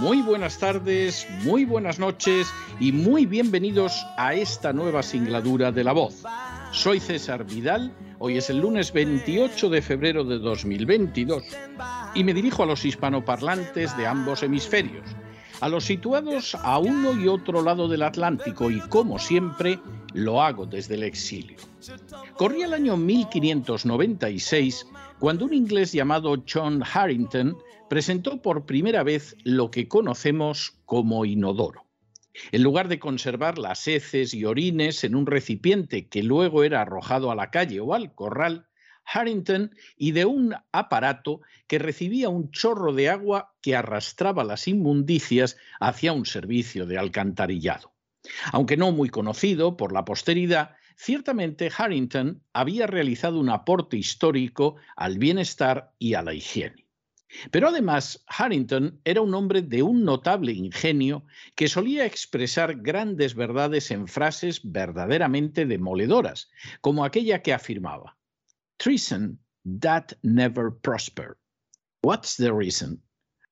muy buenas tardes, muy buenas noches y muy bienvenidos a esta nueva singladura de La Voz. Soy César Vidal, hoy es el lunes 28 de febrero de 2022 y me dirijo a los hispanoparlantes de ambos hemisferios, a los situados a uno y otro lado del Atlántico y como siempre lo hago desde el exilio. Corría el año 1596 cuando un inglés llamado John Harrington presentó por primera vez lo que conocemos como inodoro. En lugar de conservar las heces y orines en un recipiente que luego era arrojado a la calle o al corral, Harrington ideó un aparato que recibía un chorro de agua que arrastraba las inmundicias hacia un servicio de alcantarillado. Aunque no muy conocido por la posteridad, ciertamente Harrington había realizado un aporte histórico al bienestar y a la higiene. Pero además, Harrington era un hombre de un notable ingenio que solía expresar grandes verdades en frases verdaderamente demoledoras, como aquella que afirmaba, Treason that never prosper. What's the reason?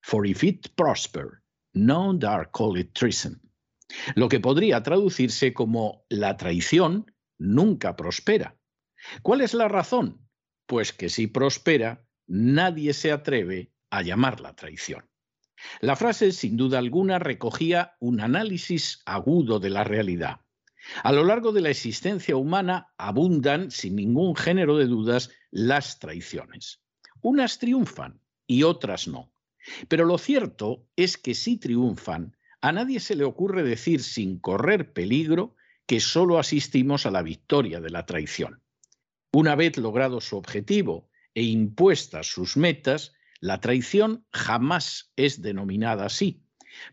For if it prosper, no dare call it treason. Lo que podría traducirse como la traición nunca prospera. ¿Cuál es la razón? Pues que si prospera, nadie se atreve a llamarla traición. La frase, sin duda alguna, recogía un análisis agudo de la realidad. A lo largo de la existencia humana abundan, sin ningún género de dudas, las traiciones. Unas triunfan y otras no. Pero lo cierto es que si triunfan, a nadie se le ocurre decir sin correr peligro que solo asistimos a la victoria de la traición. Una vez logrado su objetivo e impuestas sus metas, la traición jamás es denominada así.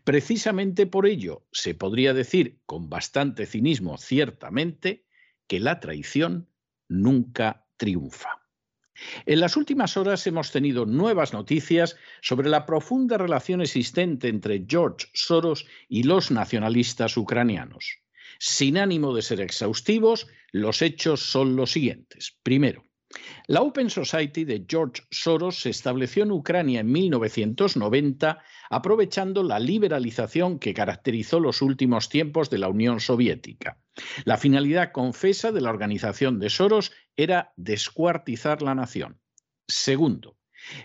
Precisamente por ello se podría decir con bastante cinismo ciertamente que la traición nunca triunfa. En las últimas horas hemos tenido nuevas noticias sobre la profunda relación existente entre George Soros y los nacionalistas ucranianos. Sin ánimo de ser exhaustivos, los hechos son los siguientes. Primero, la Open Society de George Soros se estableció en Ucrania en 1990 aprovechando la liberalización que caracterizó los últimos tiempos de la Unión Soviética. La finalidad confesa de la organización de Soros era descuartizar la nación. Segundo,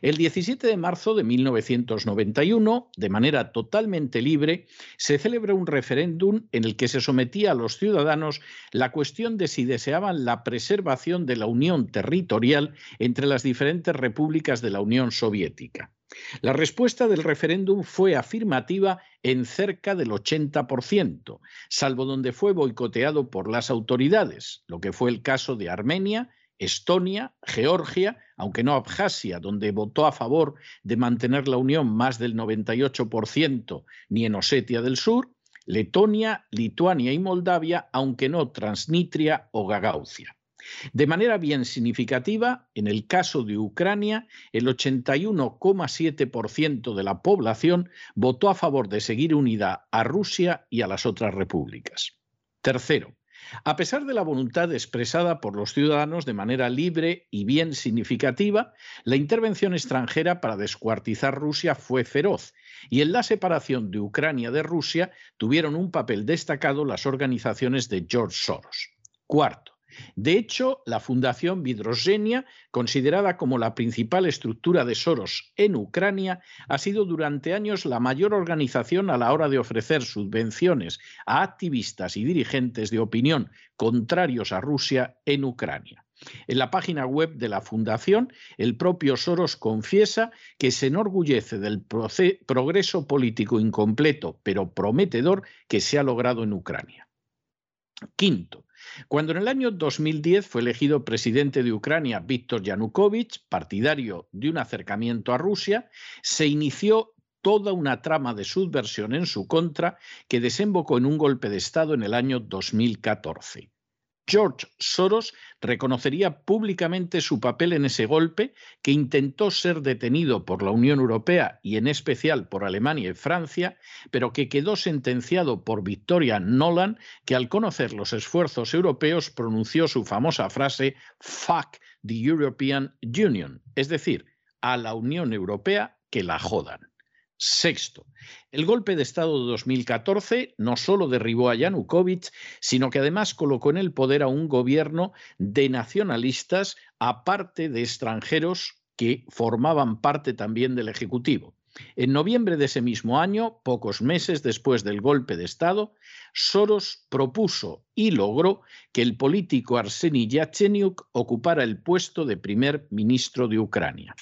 el 17 de marzo de 1991, de manera totalmente libre, se celebra un referéndum en el que se sometía a los ciudadanos la cuestión de si deseaban la preservación de la unión territorial entre las diferentes repúblicas de la Unión Soviética. La respuesta del referéndum fue afirmativa en cerca del 80%, salvo donde fue boicoteado por las autoridades, lo que fue el caso de Armenia, Estonia, Georgia, aunque no Abjasia, donde votó a favor de mantener la unión más del 98%, ni en Osetia del Sur, Letonia, Lituania y Moldavia, aunque no Transnistria o Gagaucia. De manera bien significativa, en el caso de Ucrania, el 81,7% de la población votó a favor de seguir unida a Rusia y a las otras repúblicas. Tercero, a pesar de la voluntad expresada por los ciudadanos de manera libre y bien significativa, la intervención extranjera para descuartizar Rusia fue feroz y en la separación de Ucrania de Rusia tuvieron un papel destacado las organizaciones de George Soros. Cuarto, De hecho, la Fundación Vidrosgenia, considerada como la principal estructura de Soros en Ucrania, ha sido durante años la mayor organización a la hora de ofrecer subvenciones a activistas y dirigentes de opinión contrarios a Rusia en Ucrania. En la página web de la Fundación, el propio Soros confiesa que se enorgullece del progreso político incompleto, pero prometedor, que se ha logrado en Ucrania. Quinto, cuando en el año 2010 fue elegido presidente de Ucrania Víctor Yanukovych, partidario de un acercamiento a Rusia, se inició toda una trama de subversión en su contra que desembocó en un golpe de Estado en el año 2014. George Soros reconocería públicamente su papel en ese golpe, que intentó ser detenido por la Unión Europea y en especial por Alemania y Francia, pero que quedó sentenciado por Victoria Nolan, que al conocer los esfuerzos europeos pronunció su famosa frase Fuck the European Union, es decir, a la Unión Europea que la jodan. Sexto, el golpe de Estado de 2014 no solo derribó a Yanukovych, sino que además colocó en el poder a un gobierno de nacionalistas, aparte de extranjeros que formaban parte también del Ejecutivo. En noviembre de ese mismo año, pocos meses después del golpe de Estado, Soros propuso y logró que el político Arseny Yatsenyuk ocupara el puesto de primer ministro de Ucrania.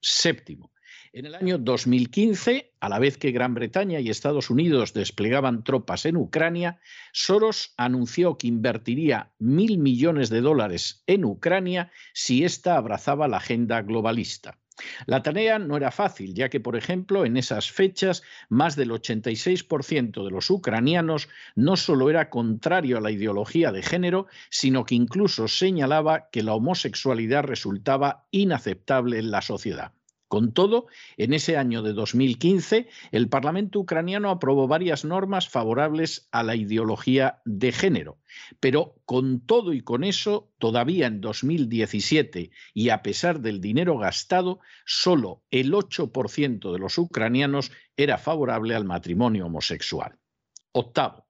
Séptimo, en el año 2015, a la vez que Gran Bretaña y Estados Unidos desplegaban tropas en Ucrania, Soros anunció que invertiría mil millones de dólares en Ucrania si ésta abrazaba la agenda globalista. La tarea no era fácil, ya que, por ejemplo, en esas fechas, más del 86% de los ucranianos no solo era contrario a la ideología de género, sino que incluso señalaba que la homosexualidad resultaba inaceptable en la sociedad. Con todo, en ese año de 2015, el Parlamento ucraniano aprobó varias normas favorables a la ideología de género. Pero con todo y con eso, todavía en 2017, y a pesar del dinero gastado, solo el 8% de los ucranianos era favorable al matrimonio homosexual. Octavo,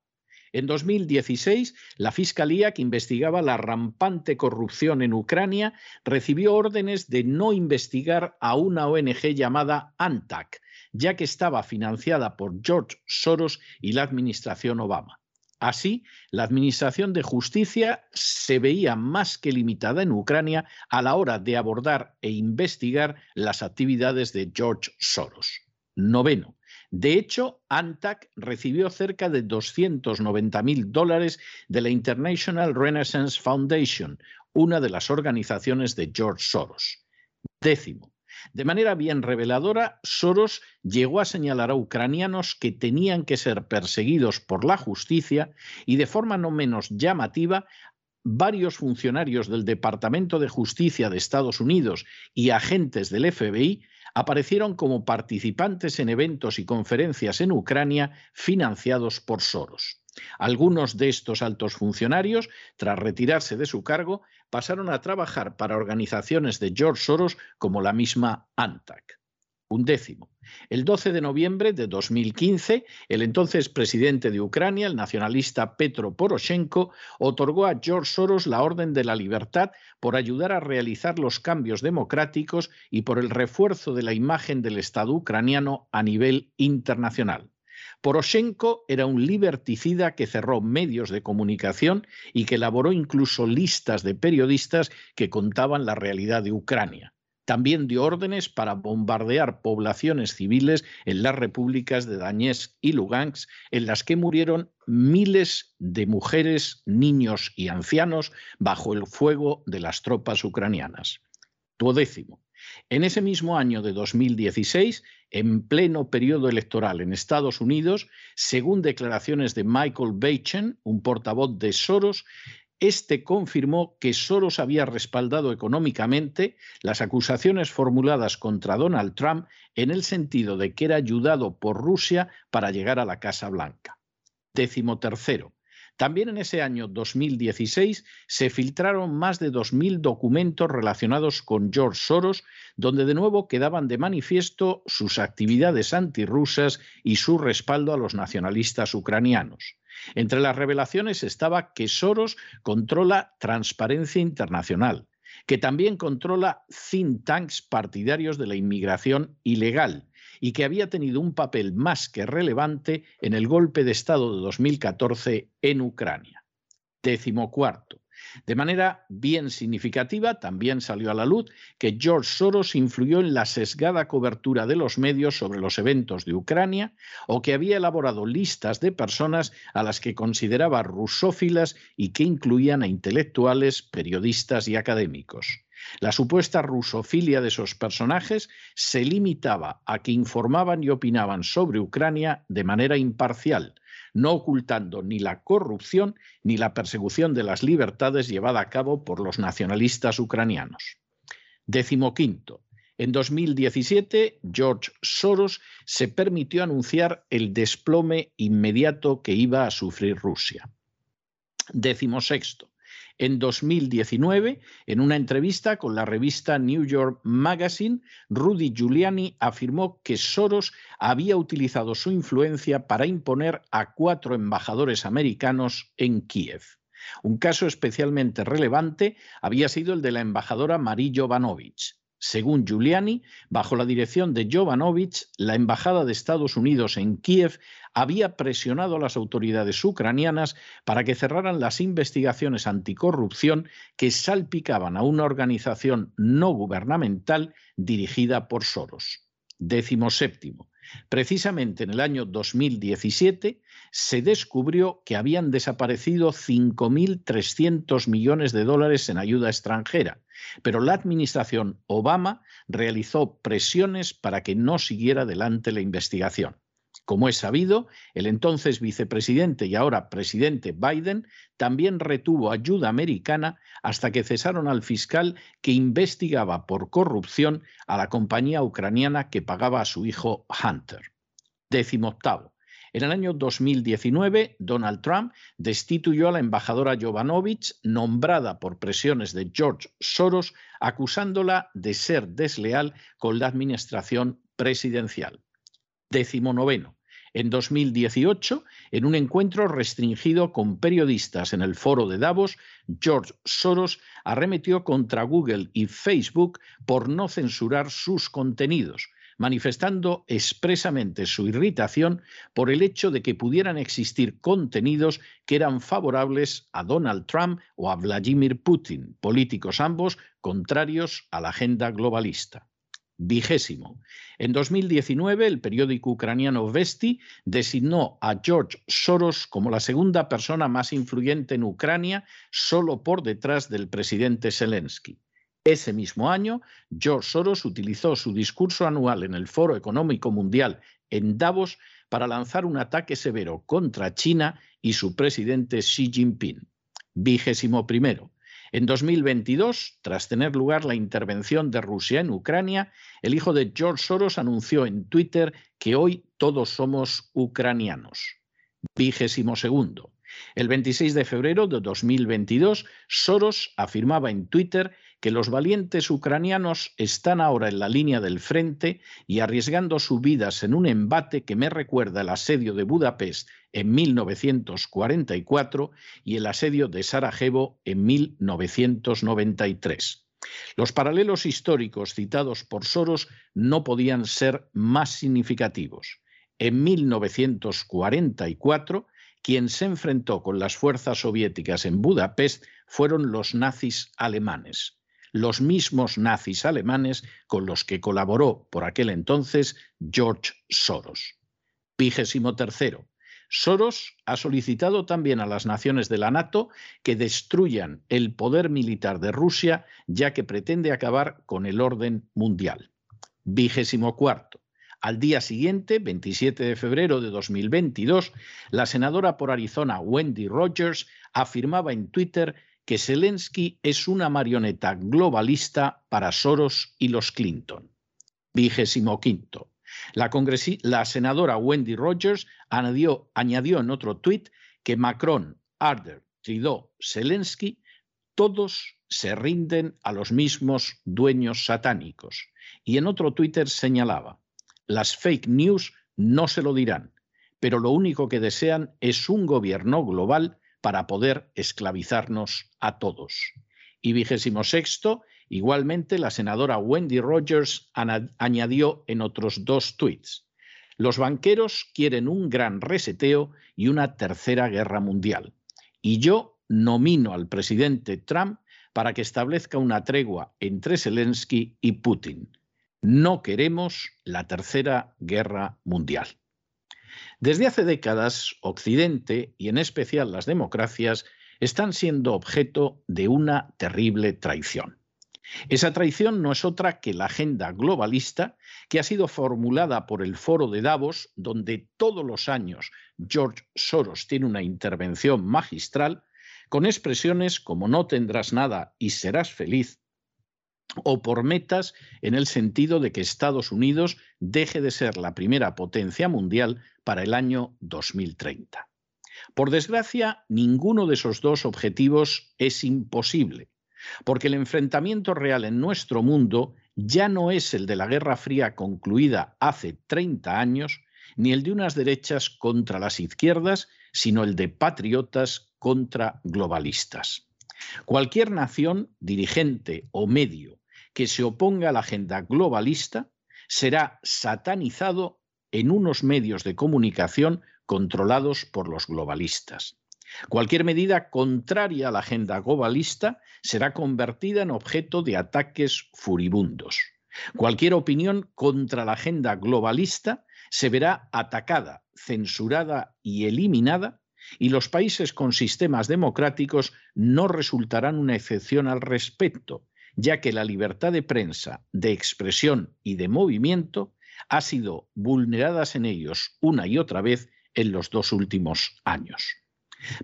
en 2016, la Fiscalía, que investigaba la rampante corrupción en Ucrania, recibió órdenes de no investigar a una ONG llamada ANTAC, ya que estaba financiada por George Soros y la administración Obama. Así, la Administración de Justicia se veía más que limitada en Ucrania a la hora de abordar e investigar las actividades de George Soros. Noveno, de hecho, ANTAC recibió cerca de 290 mil dólares de la International Renaissance Foundation, una de las organizaciones de George Soros. Décimo. De manera bien reveladora, Soros llegó a señalar a ucranianos que tenían que ser perseguidos por la justicia y de forma no menos llamativa varios funcionarios del Departamento de Justicia de Estados Unidos y agentes del FBI aparecieron como participantes en eventos y conferencias en Ucrania financiados por Soros. Algunos de estos altos funcionarios, tras retirarse de su cargo, pasaron a trabajar para organizaciones de George Soros como la misma ANTAC. Un décimo. El 12 de noviembre de 2015, el entonces presidente de Ucrania, el nacionalista Petro Poroshenko, otorgó a George Soros la Orden de la Libertad por ayudar a realizar los cambios democráticos y por el refuerzo de la imagen del Estado ucraniano a nivel internacional. Poroshenko era un liberticida que cerró medios de comunicación y que elaboró incluso listas de periodistas que contaban la realidad de Ucrania. También dio órdenes para bombardear poblaciones civiles en las repúblicas de Donetsk y Lugansk, en las que murieron miles de mujeres, niños y ancianos bajo el fuego de las tropas ucranianas. Duodécimo. En ese mismo año de 2016, en pleno periodo electoral en Estados Unidos, según declaraciones de Michael Bachen, un portavoz de Soros, este confirmó que Soros había respaldado económicamente las acusaciones formuladas contra Donald Trump en el sentido de que era ayudado por Rusia para llegar a la Casa Blanca. Décimo tercero. También en ese año 2016 se filtraron más de 2.000 documentos relacionados con George Soros, donde de nuevo quedaban de manifiesto sus actividades antirrusas y su respaldo a los nacionalistas ucranianos. Entre las revelaciones estaba que Soros controla Transparencia Internacional, que también controla think tanks partidarios de la inmigración ilegal y que había tenido un papel más que relevante en el golpe de Estado de 2014 en Ucrania. Décimo cuarto. De manera bien significativa, también salió a la luz que George Soros influyó en la sesgada cobertura de los medios sobre los eventos de Ucrania o que había elaborado listas de personas a las que consideraba rusófilas y que incluían a intelectuales, periodistas y académicos. La supuesta rusofilia de esos personajes se limitaba a que informaban y opinaban sobre Ucrania de manera imparcial, no ocultando ni la corrupción ni la persecución de las libertades llevada a cabo por los nacionalistas ucranianos. Décimo quinto. En 2017, George Soros se permitió anunciar el desplome inmediato que iba a sufrir Rusia. Décimo sexto. En 2019, en una entrevista con la revista New York Magazine, Rudy Giuliani afirmó que Soros había utilizado su influencia para imponer a cuatro embajadores americanos en Kiev. Un caso especialmente relevante había sido el de la embajadora Marie Jovanovich. Según Giuliani, bajo la dirección de Jovanovich, la Embajada de Estados Unidos en Kiev había presionado a las autoridades ucranianas para que cerraran las investigaciones anticorrupción que salpicaban a una organización no gubernamental dirigida por Soros. Décimo séptimo. Precisamente en el año 2017 se descubrió que habían desaparecido 5.300 millones de dólares en ayuda extranjera, pero la administración Obama realizó presiones para que no siguiera adelante la investigación. Como es sabido, el entonces vicepresidente y ahora presidente Biden también retuvo ayuda americana hasta que cesaron al fiscal que investigaba por corrupción a la compañía ucraniana que pagaba a su hijo Hunter. Décimo octavo. En el año 2019, Donald Trump destituyó a la embajadora Jovanovich, nombrada por presiones de George Soros, acusándola de ser desleal con la administración presidencial. Décimo noveno. En 2018, en un encuentro restringido con periodistas en el foro de Davos, George Soros arremetió contra Google y Facebook por no censurar sus contenidos, manifestando expresamente su irritación por el hecho de que pudieran existir contenidos que eran favorables a Donald Trump o a Vladimir Putin, políticos ambos contrarios a la agenda globalista. Vigésimo. En 2019, el periódico ucraniano Vesti designó a George Soros como la segunda persona más influyente en Ucrania, solo por detrás del presidente Zelensky. Ese mismo año, George Soros utilizó su discurso anual en el Foro Económico Mundial en Davos para lanzar un ataque severo contra China y su presidente Xi Jinping. Vigésimo primero. En 2022, tras tener lugar la intervención de Rusia en Ucrania, el hijo de George Soros anunció en Twitter que hoy todos somos ucranianos. Vigésimo segundo. El 26 de febrero de 2022, Soros afirmaba en Twitter que los valientes ucranianos están ahora en la línea del frente y arriesgando sus vidas en un embate que me recuerda el asedio de Budapest en 1944 y el asedio de Sarajevo en 1993. Los paralelos históricos citados por Soros no podían ser más significativos. En 1944, quien se enfrentó con las fuerzas soviéticas en Budapest fueron los nazis alemanes los mismos nazis alemanes con los que colaboró por aquel entonces George Soros. Vigésimo. Soros ha solicitado también a las naciones de la NATO que destruyan el poder militar de Rusia, ya que pretende acabar con el orden mundial. Vigésimo. Al día siguiente, 27 de febrero de 2022, la senadora por Arizona Wendy Rogers afirmaba en Twitter que Zelensky es una marioneta globalista para Soros y los Clinton. Vigésimo quinto. La, senadora Wendy Rogers añadió, añadió en otro tuit que Macron, Arder, Trudeau, Zelensky, todos se rinden a los mismos dueños satánicos. Y en otro Twitter señalaba, las fake news no se lo dirán, pero lo único que desean es un gobierno global para poder esclavizarnos a todos. Y vigésimo sexto, igualmente la senadora Wendy Rogers añadió en otros dos tweets, los banqueros quieren un gran reseteo y una tercera guerra mundial. Y yo nomino al presidente Trump para que establezca una tregua entre Zelensky y Putin. No queremos la tercera guerra mundial. Desde hace décadas, Occidente, y en especial las democracias, están siendo objeto de una terrible traición. Esa traición no es otra que la agenda globalista que ha sido formulada por el Foro de Davos, donde todos los años George Soros tiene una intervención magistral, con expresiones como no tendrás nada y serás feliz, o por metas en el sentido de que Estados Unidos deje de ser la primera potencia mundial para el año 2030. Por desgracia, ninguno de esos dos objetivos es imposible, porque el enfrentamiento real en nuestro mundo ya no es el de la Guerra Fría concluida hace 30 años, ni el de unas derechas contra las izquierdas, sino el de patriotas contra globalistas. Cualquier nación, dirigente o medio que se oponga a la agenda globalista será satanizado en unos medios de comunicación controlados por los globalistas. Cualquier medida contraria a la agenda globalista será convertida en objeto de ataques furibundos. Cualquier opinión contra la agenda globalista se verá atacada, censurada y eliminada, y los países con sistemas democráticos no resultarán una excepción al respecto, ya que la libertad de prensa, de expresión y de movimiento ha sido vulneradas en ellos una y otra vez en los dos últimos años.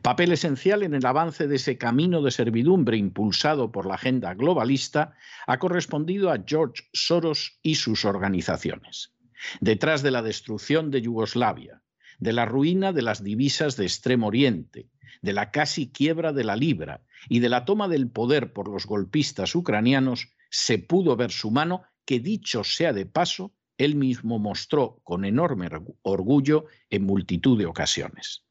Papel esencial en el avance de ese camino de servidumbre impulsado por la agenda globalista ha correspondido a George Soros y sus organizaciones. Detrás de la destrucción de Yugoslavia, de la ruina de las divisas de Extremo Oriente, de la casi quiebra de la libra y de la toma del poder por los golpistas ucranianos, se pudo ver su mano que, dicho sea de paso, él mismo mostró con enorme orgullo en multitud de ocasiones.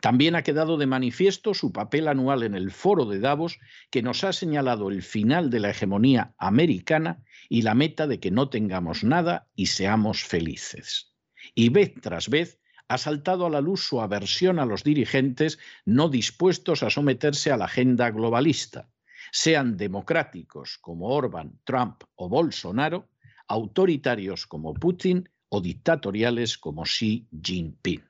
También ha quedado de manifiesto su papel anual en el foro de Davos, que nos ha señalado el final de la hegemonía americana y la meta de que no tengamos nada y seamos felices. Y vez tras vez ha saltado a la luz su aversión a los dirigentes no dispuestos a someterse a la agenda globalista, sean democráticos como Orban, Trump o Bolsonaro, autoritarios como Putin o dictatoriales como Xi Jinping.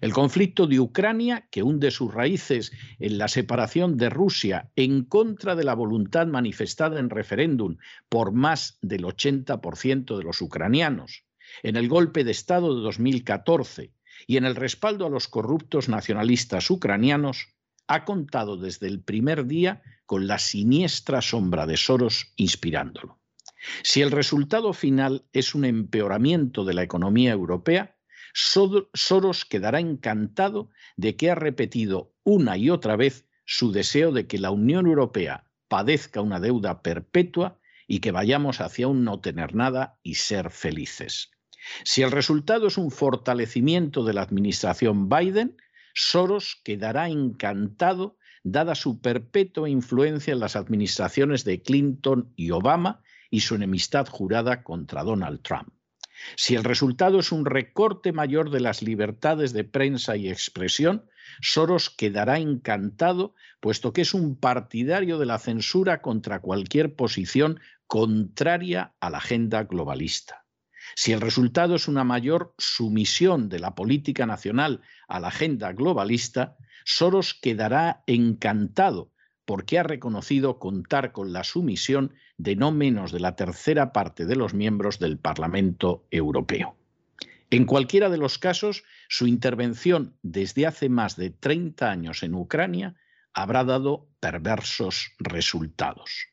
El conflicto de Ucrania, que hunde sus raíces en la separación de Rusia en contra de la voluntad manifestada en referéndum por más del 80% de los ucranianos, en el golpe de Estado de 2014 y en el respaldo a los corruptos nacionalistas ucranianos, ha contado desde el primer día con la siniestra sombra de Soros inspirándolo. Si el resultado final es un empeoramiento de la economía europea, Soros quedará encantado de que ha repetido una y otra vez su deseo de que la Unión Europea padezca una deuda perpetua y que vayamos hacia un no tener nada y ser felices. Si el resultado es un fortalecimiento de la administración Biden, Soros quedará encantado dada su perpetua influencia en las administraciones de Clinton y Obama y su enemistad jurada contra Donald Trump. Si el resultado es un recorte mayor de las libertades de prensa y expresión, Soros quedará encantado, puesto que es un partidario de la censura contra cualquier posición contraria a la agenda globalista. Si el resultado es una mayor sumisión de la política nacional a la agenda globalista, Soros quedará encantado porque ha reconocido contar con la sumisión de no menos de la tercera parte de los miembros del Parlamento Europeo. En cualquiera de los casos, su intervención desde hace más de 30 años en Ucrania habrá dado perversos resultados.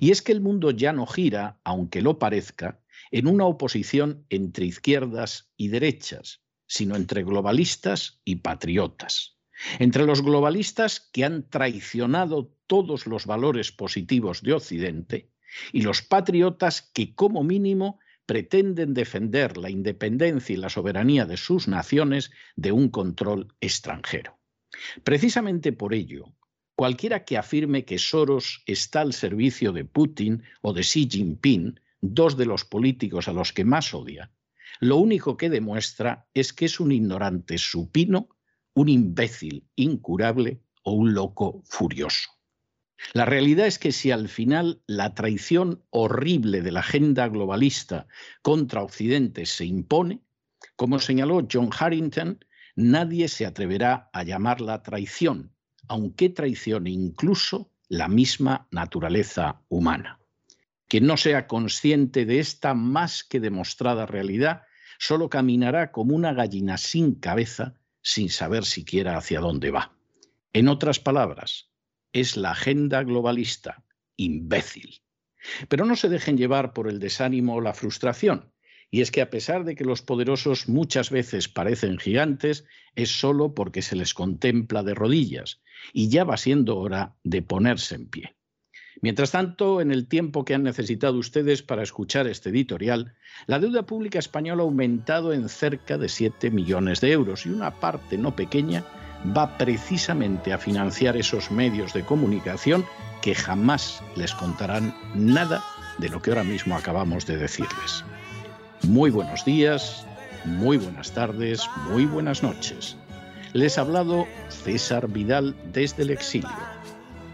Y es que el mundo ya no gira, aunque lo parezca, en una oposición entre izquierdas y derechas, sino entre globalistas y patriotas. entre los globalistas que han traicionado todos los valores positivos de Occidente y los patriotas que como mínimo pretenden defender la independencia y la soberanía de sus naciones de un control extranjero. Precisamente por ello, cualquiera que afirme que Soros está al servicio de Putin o de Xi Jinping, dos de los políticos a los que más odia, lo único que demuestra es que es un ignorante supino, un imbécil incurable o un loco furioso. La realidad es que si al final la traición horrible de la agenda globalista contra Occidente se impone, como señaló John Harrington, nadie se atreverá a llamarla traición, aunque traicione incluso la misma naturaleza humana. Quien no sea consciente de esta más que demostrada realidad, solo caminará como una gallina sin cabeza, sin saber siquiera hacia dónde va. En otras palabras, es la agenda globalista, imbécil. Pero no se dejen llevar por el desánimo o la frustración. Y es que a pesar de que los poderosos muchas veces parecen gigantes, es solo porque se les contempla de rodillas, y ya va siendo hora de ponerse en pie. Mientras tanto, en el tiempo que han necesitado ustedes para escuchar este editorial, la deuda pública española ha aumentado en cerca de 7 millones de euros y una parte no pequeña va precisamente a financiar esos medios de comunicación que jamás les contarán nada de lo que ahora mismo acabamos de decirles. Muy buenos días, muy buenas tardes, muy buenas noches. Les ha hablado César Vidal desde el exilio.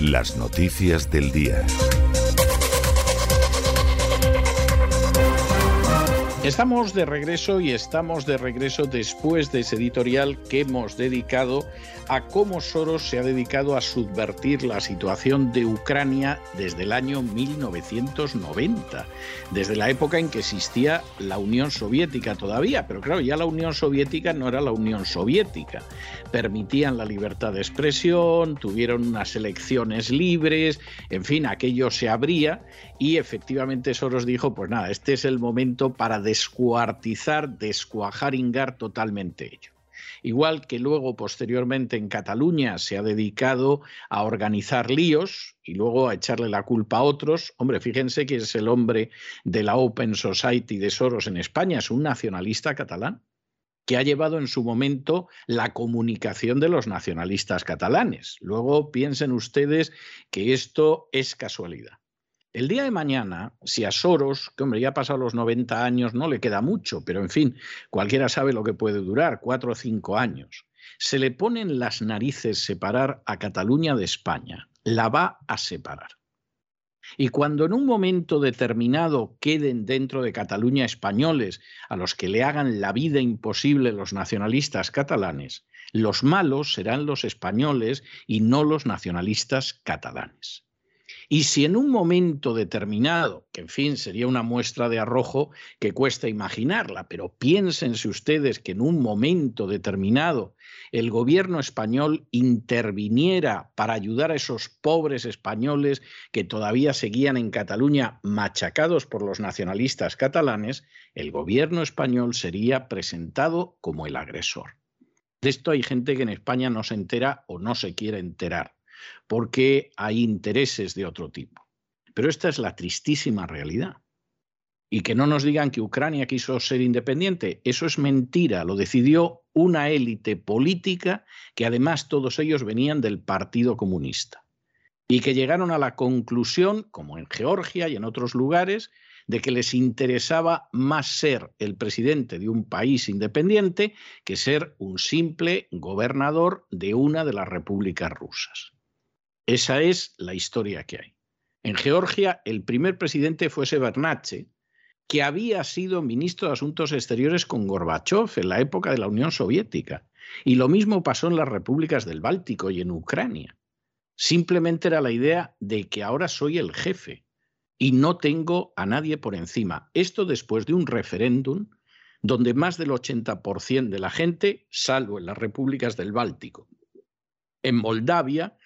Las noticias del día. Estamos de regreso y estamos de regreso después de ese editorial que hemos dedicado a cómo Soros se ha dedicado a subvertir la situación de Ucrania desde el año 1990, desde la época en que existía la Unión Soviética todavía, pero claro, ya la Unión Soviética no era la Unión Soviética. Permitían la libertad de expresión, tuvieron unas elecciones libres, en fin, aquello se abría y efectivamente Soros dijo, pues nada, este es el momento para descuartizar, descuajaringar totalmente ello. Igual que luego, posteriormente, en Cataluña se ha dedicado a organizar líos y luego a echarle la culpa a otros. Hombre, fíjense que es el hombre de la Open Society de Soros en España, es un nacionalista catalán que ha llevado en su momento la comunicación de los nacionalistas catalanes. Luego piensen ustedes que esto es casualidad. El día de mañana, si a Soros, que hombre, ya ha pasado los 90 años, no le queda mucho, pero en fin, cualquiera sabe lo que puede durar, cuatro o cinco años, se le ponen las narices separar a Cataluña de España, la va a separar. Y cuando en un momento determinado queden dentro de Cataluña españoles a los que le hagan la vida imposible los nacionalistas catalanes, los malos serán los españoles y no los nacionalistas catalanes. Y si en un momento determinado, que en fin sería una muestra de arrojo que cuesta imaginarla, pero piénsense ustedes que en un momento determinado el gobierno español interviniera para ayudar a esos pobres españoles que todavía seguían en Cataluña machacados por los nacionalistas catalanes, el gobierno español sería presentado como el agresor. De esto hay gente que en España no se entera o no se quiere enterar porque hay intereses de otro tipo. Pero esta es la tristísima realidad. Y que no nos digan que Ucrania quiso ser independiente, eso es mentira, lo decidió una élite política que además todos ellos venían del Partido Comunista. Y que llegaron a la conclusión, como en Georgia y en otros lugares, de que les interesaba más ser el presidente de un país independiente que ser un simple gobernador de una de las repúblicas rusas. Esa es la historia que hay. En Georgia, el primer presidente fue Severnache, que había sido ministro de Asuntos Exteriores con Gorbachev en la época de la Unión Soviética. Y lo mismo pasó en las repúblicas del Báltico y en Ucrania. Simplemente era la idea de que ahora soy el jefe y no tengo a nadie por encima. Esto después de un referéndum donde más del 80% de la gente, salvo en las repúblicas del Báltico, en Moldavia,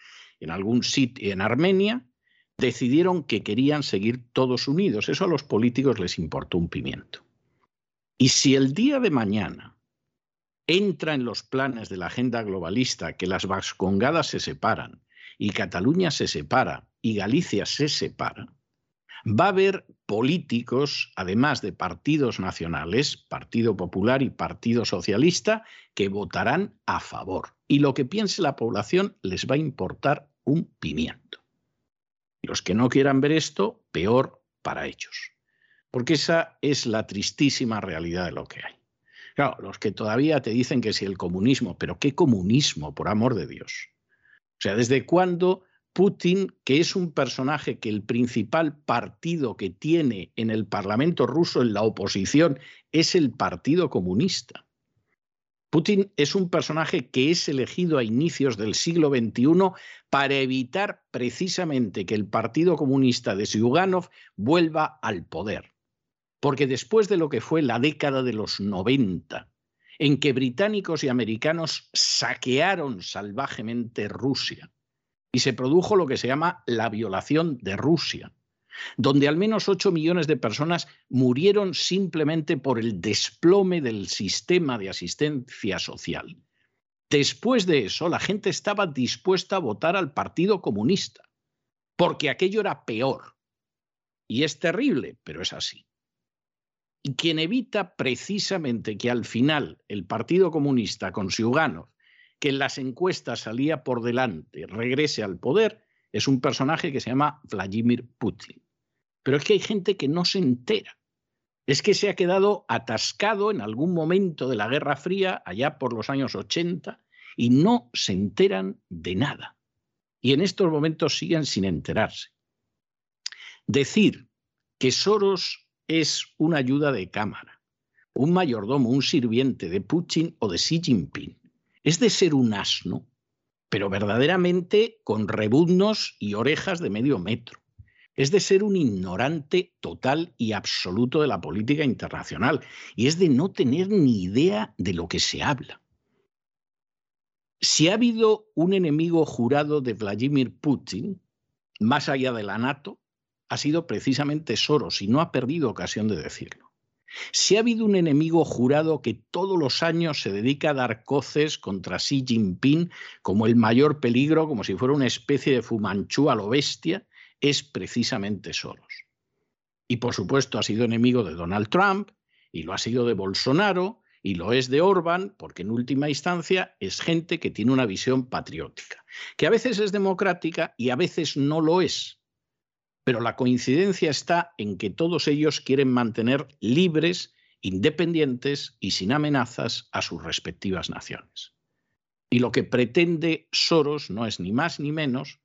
en algún sitio, en Armenia, decidieron que querían seguir todos unidos. Eso a los políticos les importó un pimiento. Y si el día de mañana entra en los planes de la agenda globalista que las Vascongadas se separan y Cataluña se separa y Galicia se separa, va a haber políticos, además de partidos nacionales, Partido Popular y Partido Socialista, que votarán a favor. Y lo que piense la población les va a importar un pimiento. Los que no quieran ver esto, peor para ellos. Porque esa es la tristísima realidad de lo que hay. Claro, los que todavía te dicen que si el comunismo, pero ¿qué comunismo, por amor de Dios? O sea, ¿desde cuándo Putin, que es un personaje que el principal partido que tiene en el Parlamento ruso en la oposición es el Partido Comunista. Putin es un personaje que es elegido a inicios del siglo XXI para evitar precisamente que el Partido Comunista de Zyuganov vuelva al poder. Porque después de lo que fue la década de los 90, en que británicos y americanos saquearon salvajemente Rusia, y se produjo lo que se llama la violación de Rusia, donde al menos 8 millones de personas murieron simplemente por el desplome del sistema de asistencia social. Después de eso, la gente estaba dispuesta a votar al Partido Comunista, porque aquello era peor. Y es terrible, pero es así. Y quien evita precisamente que al final el Partido Comunista con Siuganov que en las encuestas salía por delante, regrese al poder, es un personaje que se llama Vladimir Putin. Pero es que hay gente que no se entera. Es que se ha quedado atascado en algún momento de la Guerra Fría, allá por los años 80, y no se enteran de nada. Y en estos momentos siguen sin enterarse. Decir que Soros es una ayuda de cámara, un mayordomo, un sirviente de Putin o de Xi Jinping, es de ser un asno, pero verdaderamente con rebuznos y orejas de medio metro. Es de ser un ignorante total y absoluto de la política internacional y es de no tener ni idea de lo que se habla. Si ha habido un enemigo jurado de Vladimir Putin, más allá de la NATO, ha sido precisamente Soros y no ha perdido ocasión de decirlo. Si ha habido un enemigo jurado que todos los años se dedica a dar coces contra Xi Jinping como el mayor peligro, como si fuera una especie de Fumanchu a lo bestia, es precisamente Soros. Y por supuesto ha sido enemigo de Donald Trump, y lo ha sido de Bolsonaro, y lo es de Orban, porque en última instancia es gente que tiene una visión patriótica, que a veces es democrática y a veces no lo es. Pero la coincidencia está en que todos ellos quieren mantener libres, independientes y sin amenazas a sus respectivas naciones. Y lo que pretende Soros no es ni más ni menos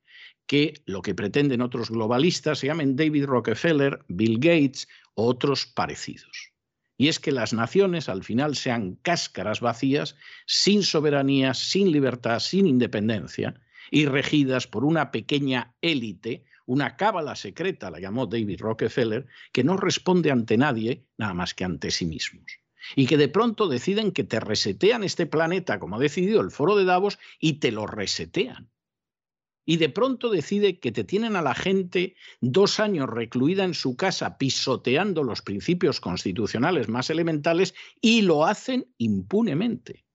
que lo que pretenden otros globalistas, se llamen David Rockefeller, Bill Gates o otros parecidos. Y es que las naciones al final sean cáscaras vacías, sin soberanía, sin libertad, sin independencia, y regidas por una pequeña élite una cábala secreta, la llamó David Rockefeller, que no responde ante nadie nada más que ante sí mismos. Y que de pronto deciden que te resetean este planeta, como ha decidido el foro de Davos, y te lo resetean. Y de pronto decide que te tienen a la gente dos años recluida en su casa pisoteando los principios constitucionales más elementales y lo hacen impunemente.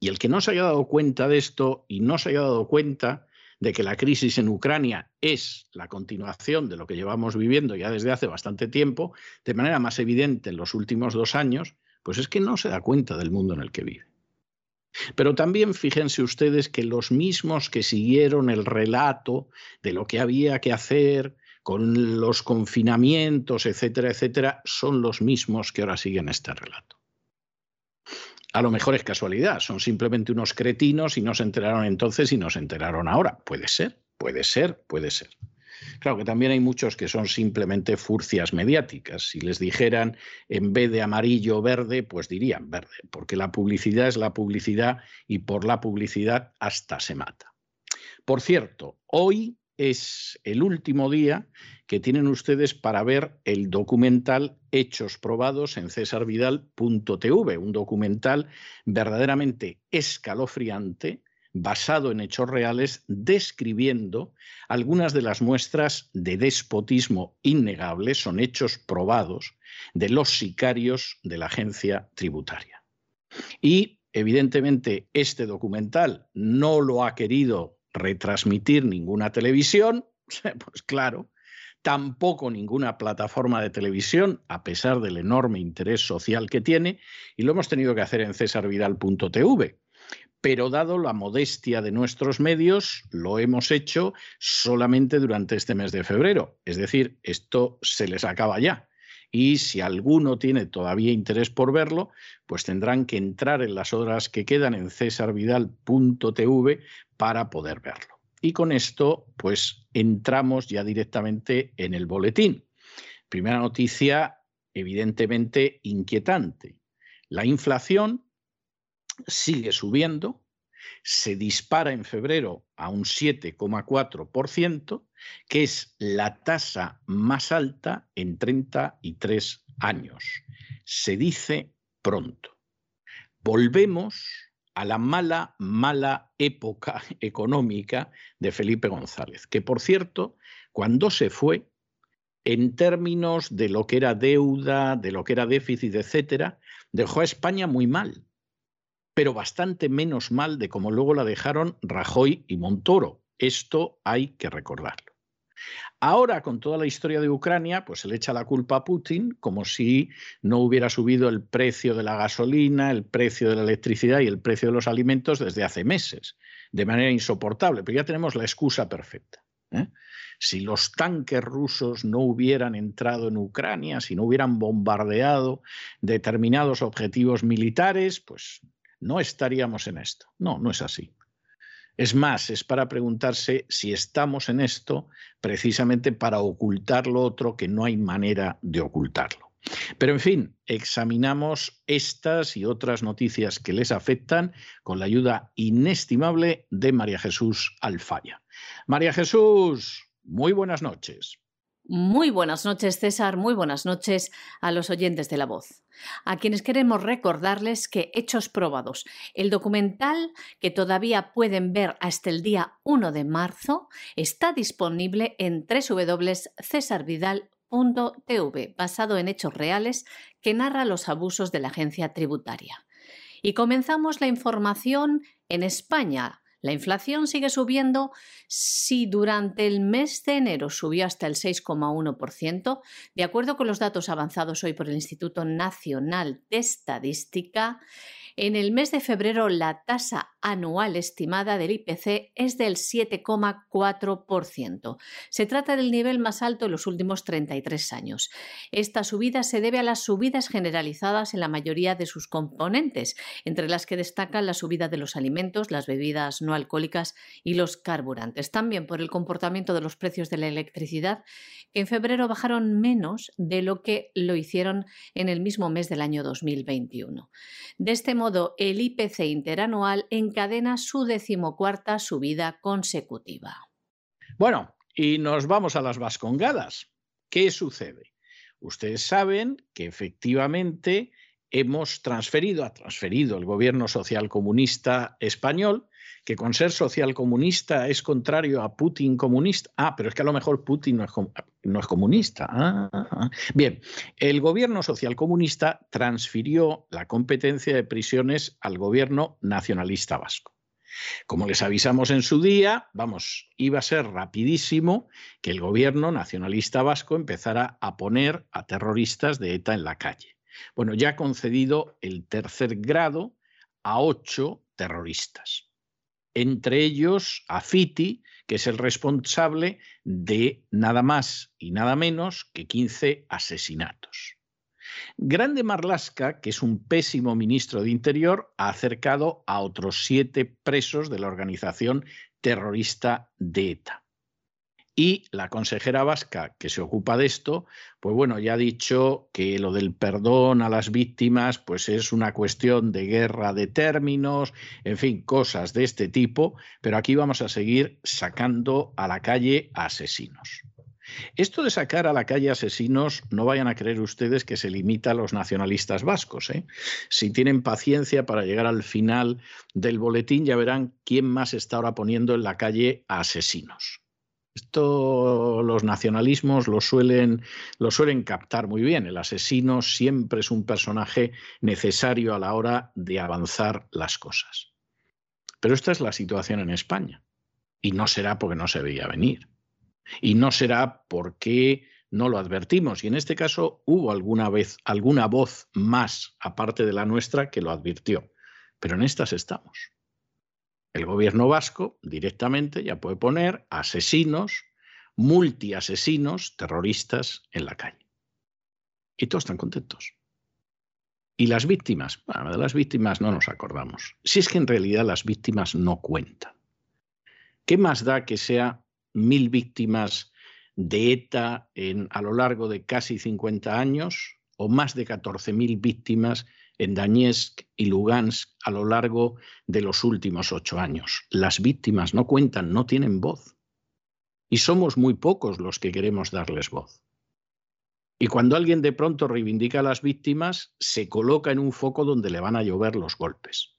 Y el que no se haya dado cuenta de esto y no se haya dado cuenta de que la crisis en Ucrania es la continuación de lo que llevamos viviendo ya desde hace bastante tiempo, de manera más evidente en los últimos dos años, pues es que no se da cuenta del mundo en el que vive. Pero también fíjense ustedes que los mismos que siguieron el relato de lo que había que hacer con los confinamientos, etcétera, etcétera, son los mismos que ahora siguen este relato. A lo mejor es casualidad, son simplemente unos cretinos y no se enteraron entonces y no se enteraron ahora. Puede ser, puede ser, puede ser. Claro que también hay muchos que son simplemente furcias mediáticas. Si les dijeran en vez de amarillo verde, pues dirían verde, porque la publicidad es la publicidad y por la publicidad hasta se mata. Por cierto, hoy es el último día que tienen ustedes para ver el documental Hechos Probados en cesarvidal.tv, un documental verdaderamente escalofriante basado en hechos reales, describiendo algunas de las muestras de despotismo innegable, son hechos probados, de los sicarios de la agencia tributaria. Y, evidentemente, este documental no lo ha querido retransmitir ninguna televisión, pues claro, tampoco ninguna plataforma de televisión, a pesar del enorme interés social que tiene, y lo hemos tenido que hacer en cesarvidal.tv pero dado la modestia de nuestros medios, lo hemos hecho solamente durante este mes de febrero. Es decir, esto se les acaba ya. Y si alguno tiene todavía interés por verlo, pues tendrán que entrar en las horas que quedan en cesarvidal.tv para poder verlo. Y con esto, pues entramos ya directamente en el boletín. Primera noticia, evidentemente inquietante. La inflación sigue subiendo, se dispara en febrero a un 7,4%, que es la tasa más alta en 33 años. Se dice pronto. Volvemos a la mala, mala época económica de Felipe González, que por cierto, cuando se fue, en términos de lo que era deuda, de lo que era déficit, etcétera, dejó a España muy mal pero bastante menos mal de como luego la dejaron Rajoy y Montoro. Esto hay que recordarlo. Ahora, con toda la historia de Ucrania, pues se le echa la culpa a Putin como si no hubiera subido el precio de la gasolina, el precio de la electricidad y el precio de los alimentos desde hace meses, de manera insoportable. Pero ya tenemos la excusa perfecta. ¿eh? Si los tanques rusos no hubieran entrado en Ucrania, si no hubieran bombardeado determinados objetivos militares, pues no estaríamos en esto. No, no es así. Es más, es para preguntarse si estamos en esto precisamente para ocultar lo otro que no hay manera de ocultarlo. Pero en fin, examinamos estas y otras noticias que les afectan con la ayuda inestimable de María Jesús Alfaya. María Jesús, muy buenas noches. Muy buenas noches, César. Muy buenas noches a los oyentes de la voz. A quienes queremos recordarles que Hechos Probados, el documental que todavía pueden ver hasta el día 1 de marzo, está disponible en www.cesarvidal.tv, basado en hechos reales que narra los abusos de la agencia tributaria. Y comenzamos la información en España la inflación sigue subiendo. Si durante el mes de enero subió hasta el 6,1%, de acuerdo con los datos avanzados hoy por el Instituto Nacional de Estadística, en el mes de febrero la tasa anual estimada del IPC es del 7,4%. Se trata del nivel más alto en los últimos 33 años. Esta subida se debe a las subidas generalizadas en la mayoría de sus componentes, entre las que destacan la subida de los alimentos, las bebidas no alcohólicas y los carburantes. También por el comportamiento de los precios de la electricidad, que en febrero bajaron menos de lo que lo hicieron en el mismo mes del año 2021. De este modo, el IPC interanual encadena su decimocuarta subida consecutiva. Bueno, y nos vamos a las vascongadas. ¿Qué sucede? Ustedes saben que efectivamente hemos transferido, ha transferido el gobierno social comunista español que con ser social comunista es contrario a Putin comunista. Ah, pero es que a lo mejor Putin no es. Ah, ah, ah. Bien, el gobierno social comunista transfirió la competencia de prisiones al gobierno nacionalista vasco. Como les avisamos en su día, vamos, iba a ser rapidísimo que el gobierno nacionalista vasco empezara a poner a terroristas de ETA en la calle. Bueno, ya ha concedido el tercer grado a ocho terroristas entre ellos a Fiti, que es el responsable de nada más y nada menos que 15 asesinatos. Grande Marlasca, que es un pésimo ministro de Interior, ha acercado a otros siete presos de la organización terrorista de ETA. Y la consejera vasca que se ocupa de esto, pues bueno, ya ha dicho que lo del perdón a las víctimas, pues es una cuestión de guerra de términos, en fin, cosas de este tipo, pero aquí vamos a seguir sacando a la calle asesinos. Esto de sacar a la calle asesinos, no vayan a creer ustedes que se limita a los nacionalistas vascos. ¿eh? Si tienen paciencia para llegar al final del boletín, ya verán quién más está ahora poniendo en la calle a asesinos. Esto los nacionalismos lo suelen, lo suelen captar muy bien. El asesino siempre es un personaje necesario a la hora de avanzar las cosas. Pero esta es la situación en España. Y no será porque no se veía venir. Y no será porque no lo advertimos. Y en este caso hubo alguna vez alguna voz más, aparte de la nuestra, que lo advirtió. Pero en estas estamos. El gobierno vasco directamente ya puede poner asesinos, multiasesinos, terroristas en la calle. Y todos están contentos. Y las víctimas, bueno, de las víctimas no nos acordamos. Si es que en realidad las víctimas no cuentan. ¿Qué más da que sea mil víctimas de ETA en, a lo largo de casi 50 años o más de 14.000 víctimas en Donetsk y Lugansk a lo largo de los últimos ocho años. Las víctimas no cuentan, no tienen voz. Y somos muy pocos los que queremos darles voz. Y cuando alguien de pronto reivindica a las víctimas, se coloca en un foco donde le van a llover los golpes.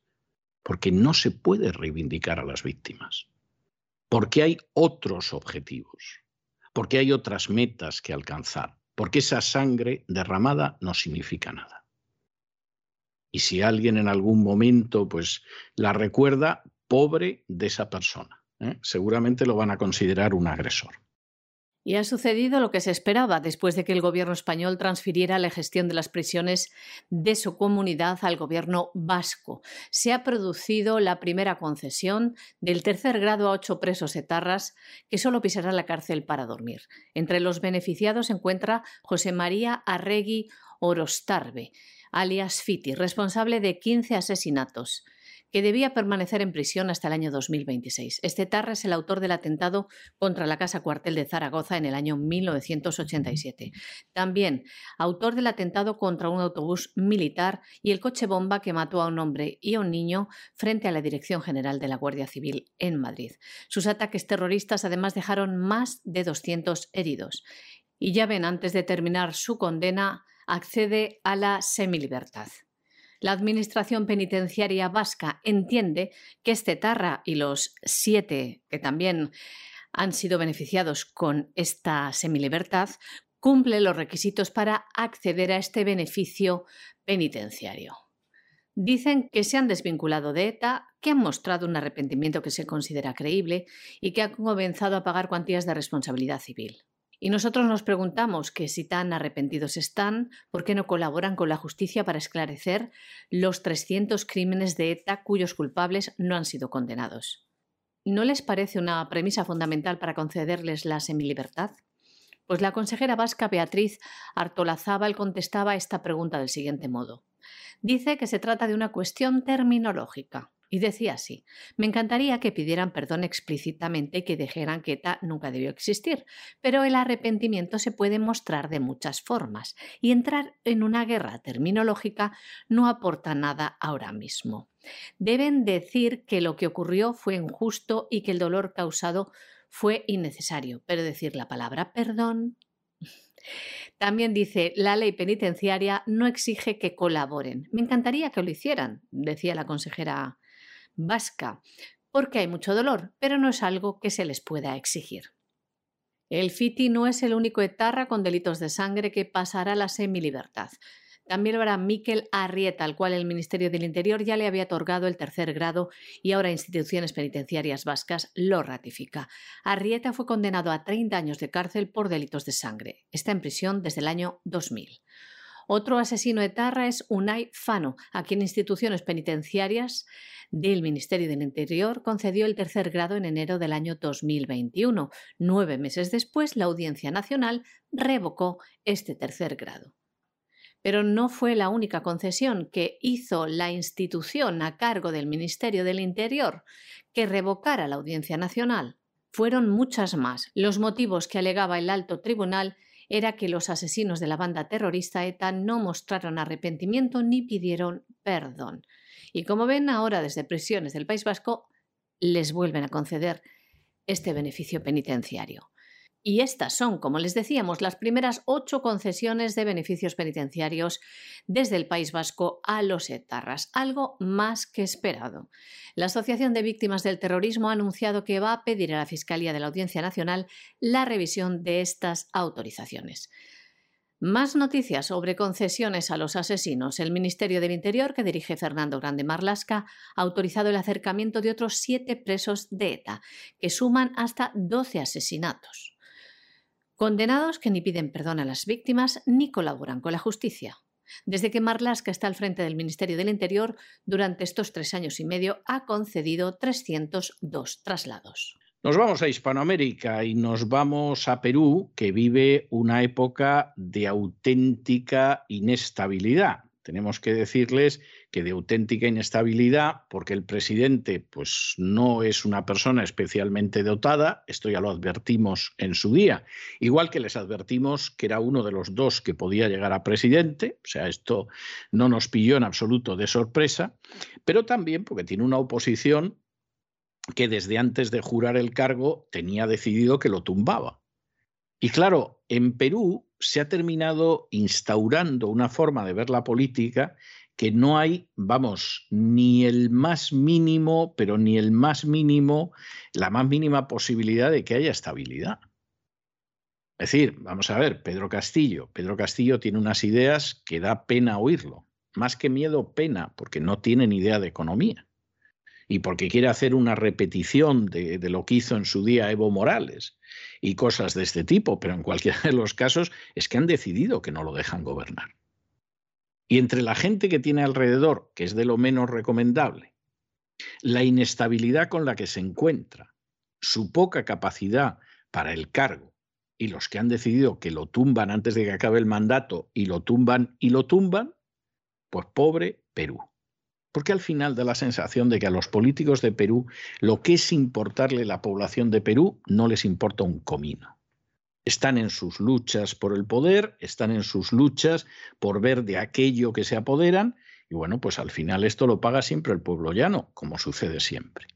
Porque no se puede reivindicar a las víctimas porque hay otros objetivos, porque hay otras metas que alcanzar, porque esa sangre derramada no significa nada. Y si alguien en algún momento pues la recuerda, pobre de esa persona. ¿eh? Seguramente lo van a considerar un agresor. Y ha sucedido lo que se esperaba después de que el gobierno español transfiriera la gestión de las prisiones de su comunidad al gobierno vasco. Se ha producido la primera concesión del tercer grado a ocho presos etarras que solo pisarán la cárcel para dormir. Entre los beneficiados se encuentra José María Arregui Orostarbe, alias Fiti, responsable de 15 asesinatos que debía permanecer en prisión hasta el año 2026. Este Tarra es el autor del atentado contra la Casa Cuartel de Zaragoza en el año 1987. También autor del atentado contra un autobús militar y el coche bomba que mató a un hombre y a un niño frente a la Dirección General de la Guardia Civil en Madrid. Sus ataques terroristas además dejaron más de 200 heridos. Y ya ven, antes de terminar su condena, accede a la semilibertad. La Administración Penitenciaria Vasca entiende que este Tarra y los siete que también han sido beneficiados con esta semilibertad cumplen los requisitos para acceder a este beneficio penitenciario. Dicen que se han desvinculado de ETA, que han mostrado un arrepentimiento que se considera creíble y que han comenzado a pagar cuantías de responsabilidad civil. Y nosotros nos preguntamos que si tan arrepentidos están, ¿por qué no colaboran con la justicia para esclarecer los 300 crímenes de ETA cuyos culpables no han sido condenados? ¿No les parece una premisa fundamental para concederles la semilibertad? Pues la consejera vasca Beatriz Artolazábal contestaba esta pregunta del siguiente modo. Dice que se trata de una cuestión terminológica. Y decía así, me encantaría que pidieran perdón explícitamente y que dijeran que ETA nunca debió existir, pero el arrepentimiento se puede mostrar de muchas formas y entrar en una guerra terminológica no aporta nada ahora mismo. Deben decir que lo que ocurrió fue injusto y que el dolor causado fue innecesario, pero decir la palabra perdón también dice, la ley penitenciaria no exige que colaboren. Me encantaría que lo hicieran, decía la consejera vasca, porque hay mucho dolor, pero no es algo que se les pueda exigir. El FITI no es el único etarra con delitos de sangre que pasará la semilibertad. También lo hará Miquel Arrieta, al cual el Ministerio del Interior ya le había otorgado el tercer grado y ahora instituciones penitenciarias vascas lo ratifica. Arrieta fue condenado a 30 años de cárcel por delitos de sangre. Está en prisión desde el año 2000. Otro asesino etarra es Unai Fano, a quien instituciones penitenciarias del Ministerio del Interior concedió el tercer grado en enero del año 2021. Nueve meses después, la Audiencia Nacional revocó este tercer grado. Pero no fue la única concesión que hizo la institución a cargo del Ministerio del Interior que revocara la Audiencia Nacional. fueron muchas más. Los motivos que alegaba el alto tribunal era que los asesinos de la banda terrorista ETA no mostraron arrepentimiento ni pidieron perdón. Y como ven ahora desde prisiones del País Vasco, les vuelven a conceder este beneficio penitenciario. Y estas son, como les decíamos, las primeras ocho concesiones de beneficios penitenciarios desde el País Vasco a los etarras, algo más que esperado. La Asociación de Víctimas del Terrorismo ha anunciado que va a pedir a la Fiscalía de la Audiencia Nacional la revisión de estas autorizaciones. Más noticias sobre concesiones a los asesinos. El Ministerio del Interior, que dirige Fernando Grande Marlasca, ha autorizado el acercamiento de otros siete presos de ETA, que suman hasta 12 asesinatos. Condenados que ni piden perdón a las víctimas ni colaboran con la justicia. Desde que Marlaska está al frente del Ministerio del Interior, durante estos tres años y medio ha concedido 302 traslados. Nos vamos a Hispanoamérica y nos vamos a Perú, que vive una época de auténtica inestabilidad. Tenemos que decirles que de auténtica inestabilidad, porque el presidente pues, no es una persona especialmente dotada, esto ya lo advertimos en su día, igual que les advertimos que era uno de los dos que podía llegar a presidente, o sea, esto no nos pilló en absoluto de sorpresa, pero también porque tiene una oposición que desde antes de jurar el cargo tenía decidido que lo tumbaba. Y claro, en Perú se ha terminado instaurando una forma de ver la política que no hay, vamos, ni el más mínimo, pero ni el más mínimo, la más mínima posibilidad de que haya estabilidad. Es decir, vamos a ver, Pedro Castillo. Pedro Castillo tiene unas ideas que da pena oírlo. Más que miedo, pena, porque no tiene ni idea de economía. Y porque quiere hacer una repetición de, lo que hizo en su día Evo Morales y cosas de este tipo, pero en cualquiera de los casos es que han decidido que no lo dejan gobernar. Y entre la gente que tiene alrededor, que es de lo menos recomendable, la inestabilidad con la que se encuentra, su poca capacidad para el cargo y los que han decidido que lo tumban antes de que acabe el mandato y lo tumban y lo tumban, pues pobre Perú. Porque al final da la sensación de que a los políticos de Perú lo que es importarle la población de Perú no les importa un comino. Están en sus luchas por el poder, están en sus luchas por ver de aquello que se apoderan y bueno, pues al final esto lo paga siempre el pueblo llano, como sucede siempre.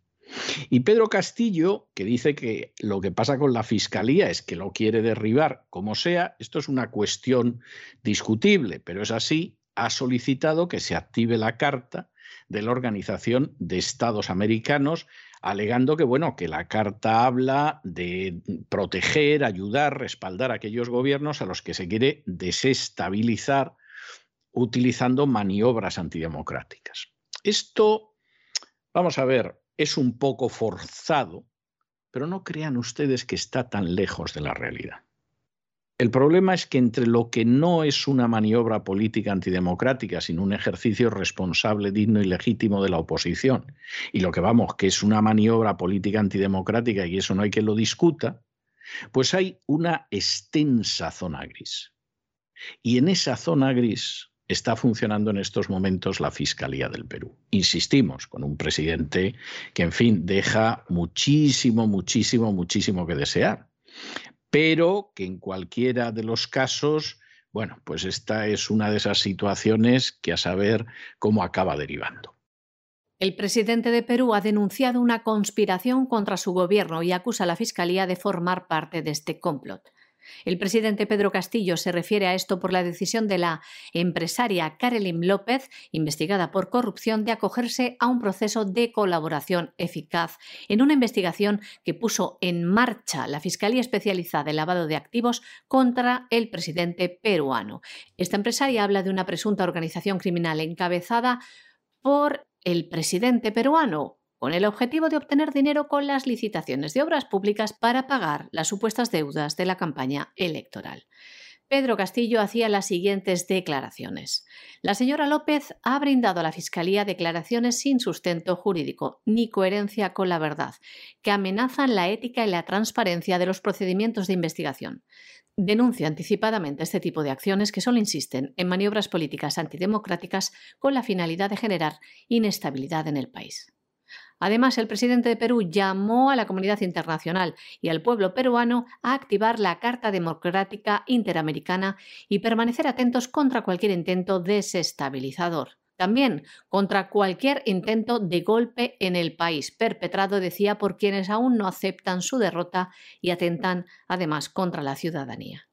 Y Pedro Castillo, que dice que lo que pasa con la Fiscalía es que lo quiere derribar como sea, esto es una cuestión discutible, pero es así, ha solicitado que se active la carta de la Organización de Estados Americanos, alegando que, bueno, que la carta habla de proteger, ayudar, respaldar a aquellos gobiernos a los que se quiere desestabilizar utilizando maniobras antidemocráticas. Esto, vamos a ver, es un poco forzado, pero no crean ustedes que está tan lejos de la realidad. El problema es que entre lo que no es una maniobra política antidemocrática, sino un ejercicio responsable, digno y legítimo de la oposición, y lo que vamos, que es una maniobra política antidemocrática y eso no hay que lo discuta, pues hay una extensa zona gris. Y en esa zona gris está funcionando en estos momentos la Fiscalía del Perú. Insistimos, con un presidente que, en fin, deja muchísimo, muchísimo, muchísimo que desear pero que en cualquiera de los casos, bueno, pues esta es una de esas situaciones que a saber cómo acaba derivando. El presidente de Perú ha denunciado una conspiración contra su gobierno y acusa a la Fiscalía de formar parte de este complot. El presidente Pedro Castillo se refiere a esto por la decisión de la empresaria Karelin López, investigada por corrupción, de acogerse a un proceso de colaboración eficaz en una investigación que puso en marcha la Fiscalía Especializada en Lavado de Activos contra el presidente peruano. Esta empresaria habla de una presunta organización criminal encabezada por el presidente peruano, con el objetivo de obtener dinero con las licitaciones de obras públicas para pagar las supuestas deudas de la campaña electoral. Pedro Castillo hacía las siguientes declaraciones. La señora López ha brindado a la Fiscalía declaraciones sin sustento jurídico ni coherencia con la verdad, que amenazan la ética y la transparencia de los procedimientos de investigación. Denuncia anticipadamente este tipo de acciones que solo insisten en maniobras políticas antidemocráticas con la finalidad de generar inestabilidad en el país. Además, el presidente de Perú llamó a la comunidad internacional y al pueblo peruano a activar la Carta Democrática Interamericana y permanecer atentos contra cualquier intento desestabilizador. También contra cualquier intento de golpe en el país, perpetrado, decía, por quienes aún no aceptan su derrota y atentan además contra la ciudadanía.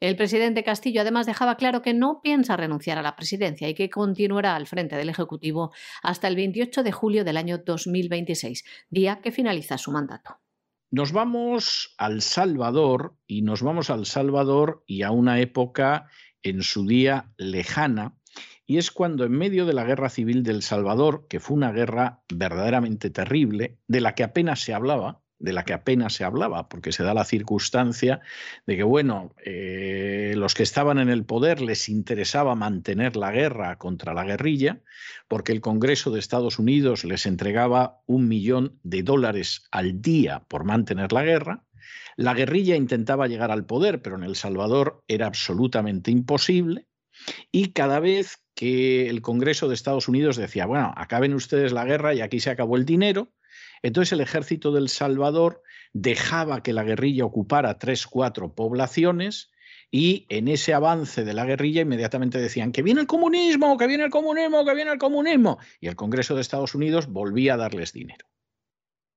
El presidente Castillo además dejaba claro que no piensa renunciar a la presidencia y que continuará al frente del Ejecutivo hasta el 28 de julio del año 2026, día que finaliza su mandato. Nos vamos al Salvador y nos vamos al Salvador y a una época en su día lejana, y es cuando en medio de la guerra civil del Salvador, que fue una guerra verdaderamente terrible, de la que apenas se hablaba, de la que apenas se hablaba, porque se da la circunstancia de que, bueno, eh, los que estaban en el poder les interesaba mantener la guerra contra la guerrilla, porque el Congreso de Estados Unidos les entregaba un millón de dólares al día por mantener la guerra. La guerrilla intentaba llegar al poder, pero en El Salvador era absolutamente imposible. Y cada vez que el Congreso de Estados Unidos decía, bueno, acaben ustedes la guerra y aquí se acabó el dinero, entonces el ejército del Salvador dejaba que la guerrilla ocupara tres, cuatro poblaciones y en ese avance de la guerrilla inmediatamente decían que viene el comunismo, que viene el comunismo, que viene el comunismo. Y el Congreso de Estados Unidos volvía a darles dinero.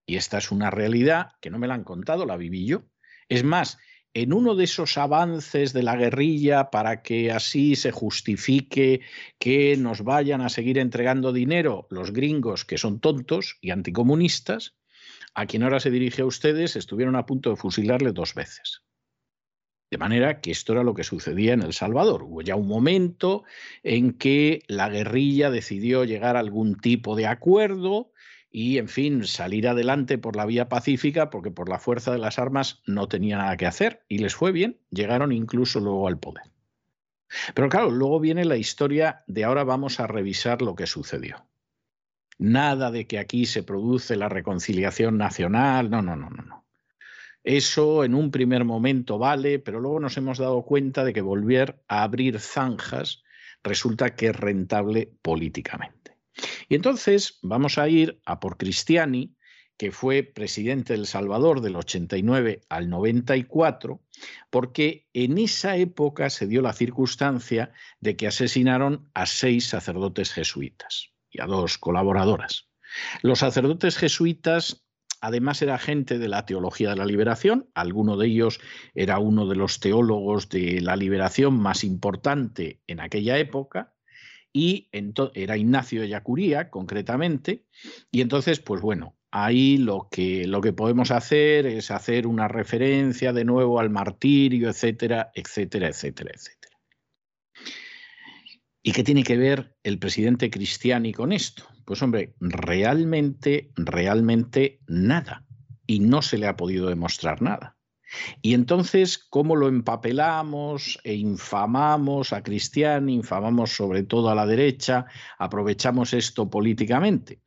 Y esta es una realidad que no me la han contado, la viví yo. Es más, en uno de esos avances de la guerrilla para que así se justifique que nos vayan a seguir entregando dinero los gringos que son tontos y anticomunistas, a quien ahora se dirige a ustedes, estuvieron a punto de fusilarle dos veces. De manera que esto era lo que sucedía en El Salvador. Hubo ya un momento en que la guerrilla decidió llegar a algún tipo de acuerdo, y, en fin, salir adelante por la vía pacífica porque por la fuerza de las armas no tenía nada que hacer y les fue bien, llegaron incluso luego al poder. Pero claro, luego viene la historia de ahora vamos a revisar lo que sucedió. Nada de que aquí se produce la reconciliación nacional, no, no, no, no, no. Eso en un primer momento vale, pero luego nos hemos dado cuenta de que volver a abrir zanjas resulta que es rentable políticamente. Y entonces vamos a ir a por Cristiani, que fue presidente del Salvador del 89 al 94, porque en esa época se dio la circunstancia de que asesinaron a seis sacerdotes jesuitas y a dos colaboradoras. Los sacerdotes jesuitas además era gente de la teología de la liberación, alguno de ellos era uno de los teólogos de la liberación más importante en aquella época, y era Ignacio Yacuría, concretamente, y entonces, pues bueno, ahí lo que, lo que podemos hacer es hacer una referencia de nuevo al martirio, etcétera, etcétera, etcétera, etcétera. ¿Y qué tiene que ver el presidente Cristiani con esto? Pues hombre, realmente, realmente nada. Y no se le ha podido demostrar nada. Y entonces, ¿cómo lo empapelamos e infamamos a Cristiani, infamamos sobre todo a la derecha, aprovechamos esto políticamente?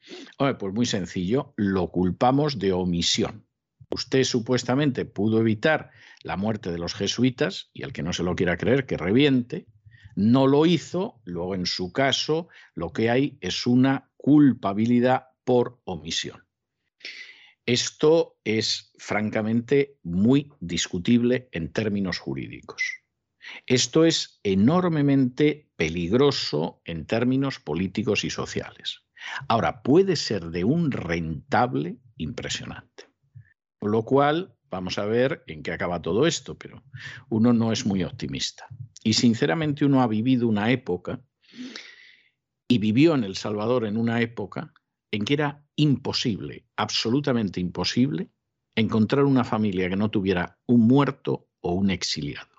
pues muy sencillo, lo culpamos de omisión. Usted supuestamente pudo evitar la muerte de los jesuitas, y el que no se lo quiera creer, que reviente, no lo hizo, luego en su caso lo que hay es una culpabilidad por omisión. Esto es francamente muy discutible en términos jurídicos. Esto es enormemente peligroso en términos políticos y sociales. Ahora, puede ser de un rentable impresionante. Con lo cual, vamos a ver en qué acaba todo esto, pero uno no es muy optimista. Y sinceramente uno ha vivido una época y vivió en El Salvador en una época en que era imposible, absolutamente imposible, encontrar una familia que no tuviera un muerto o un exiliado,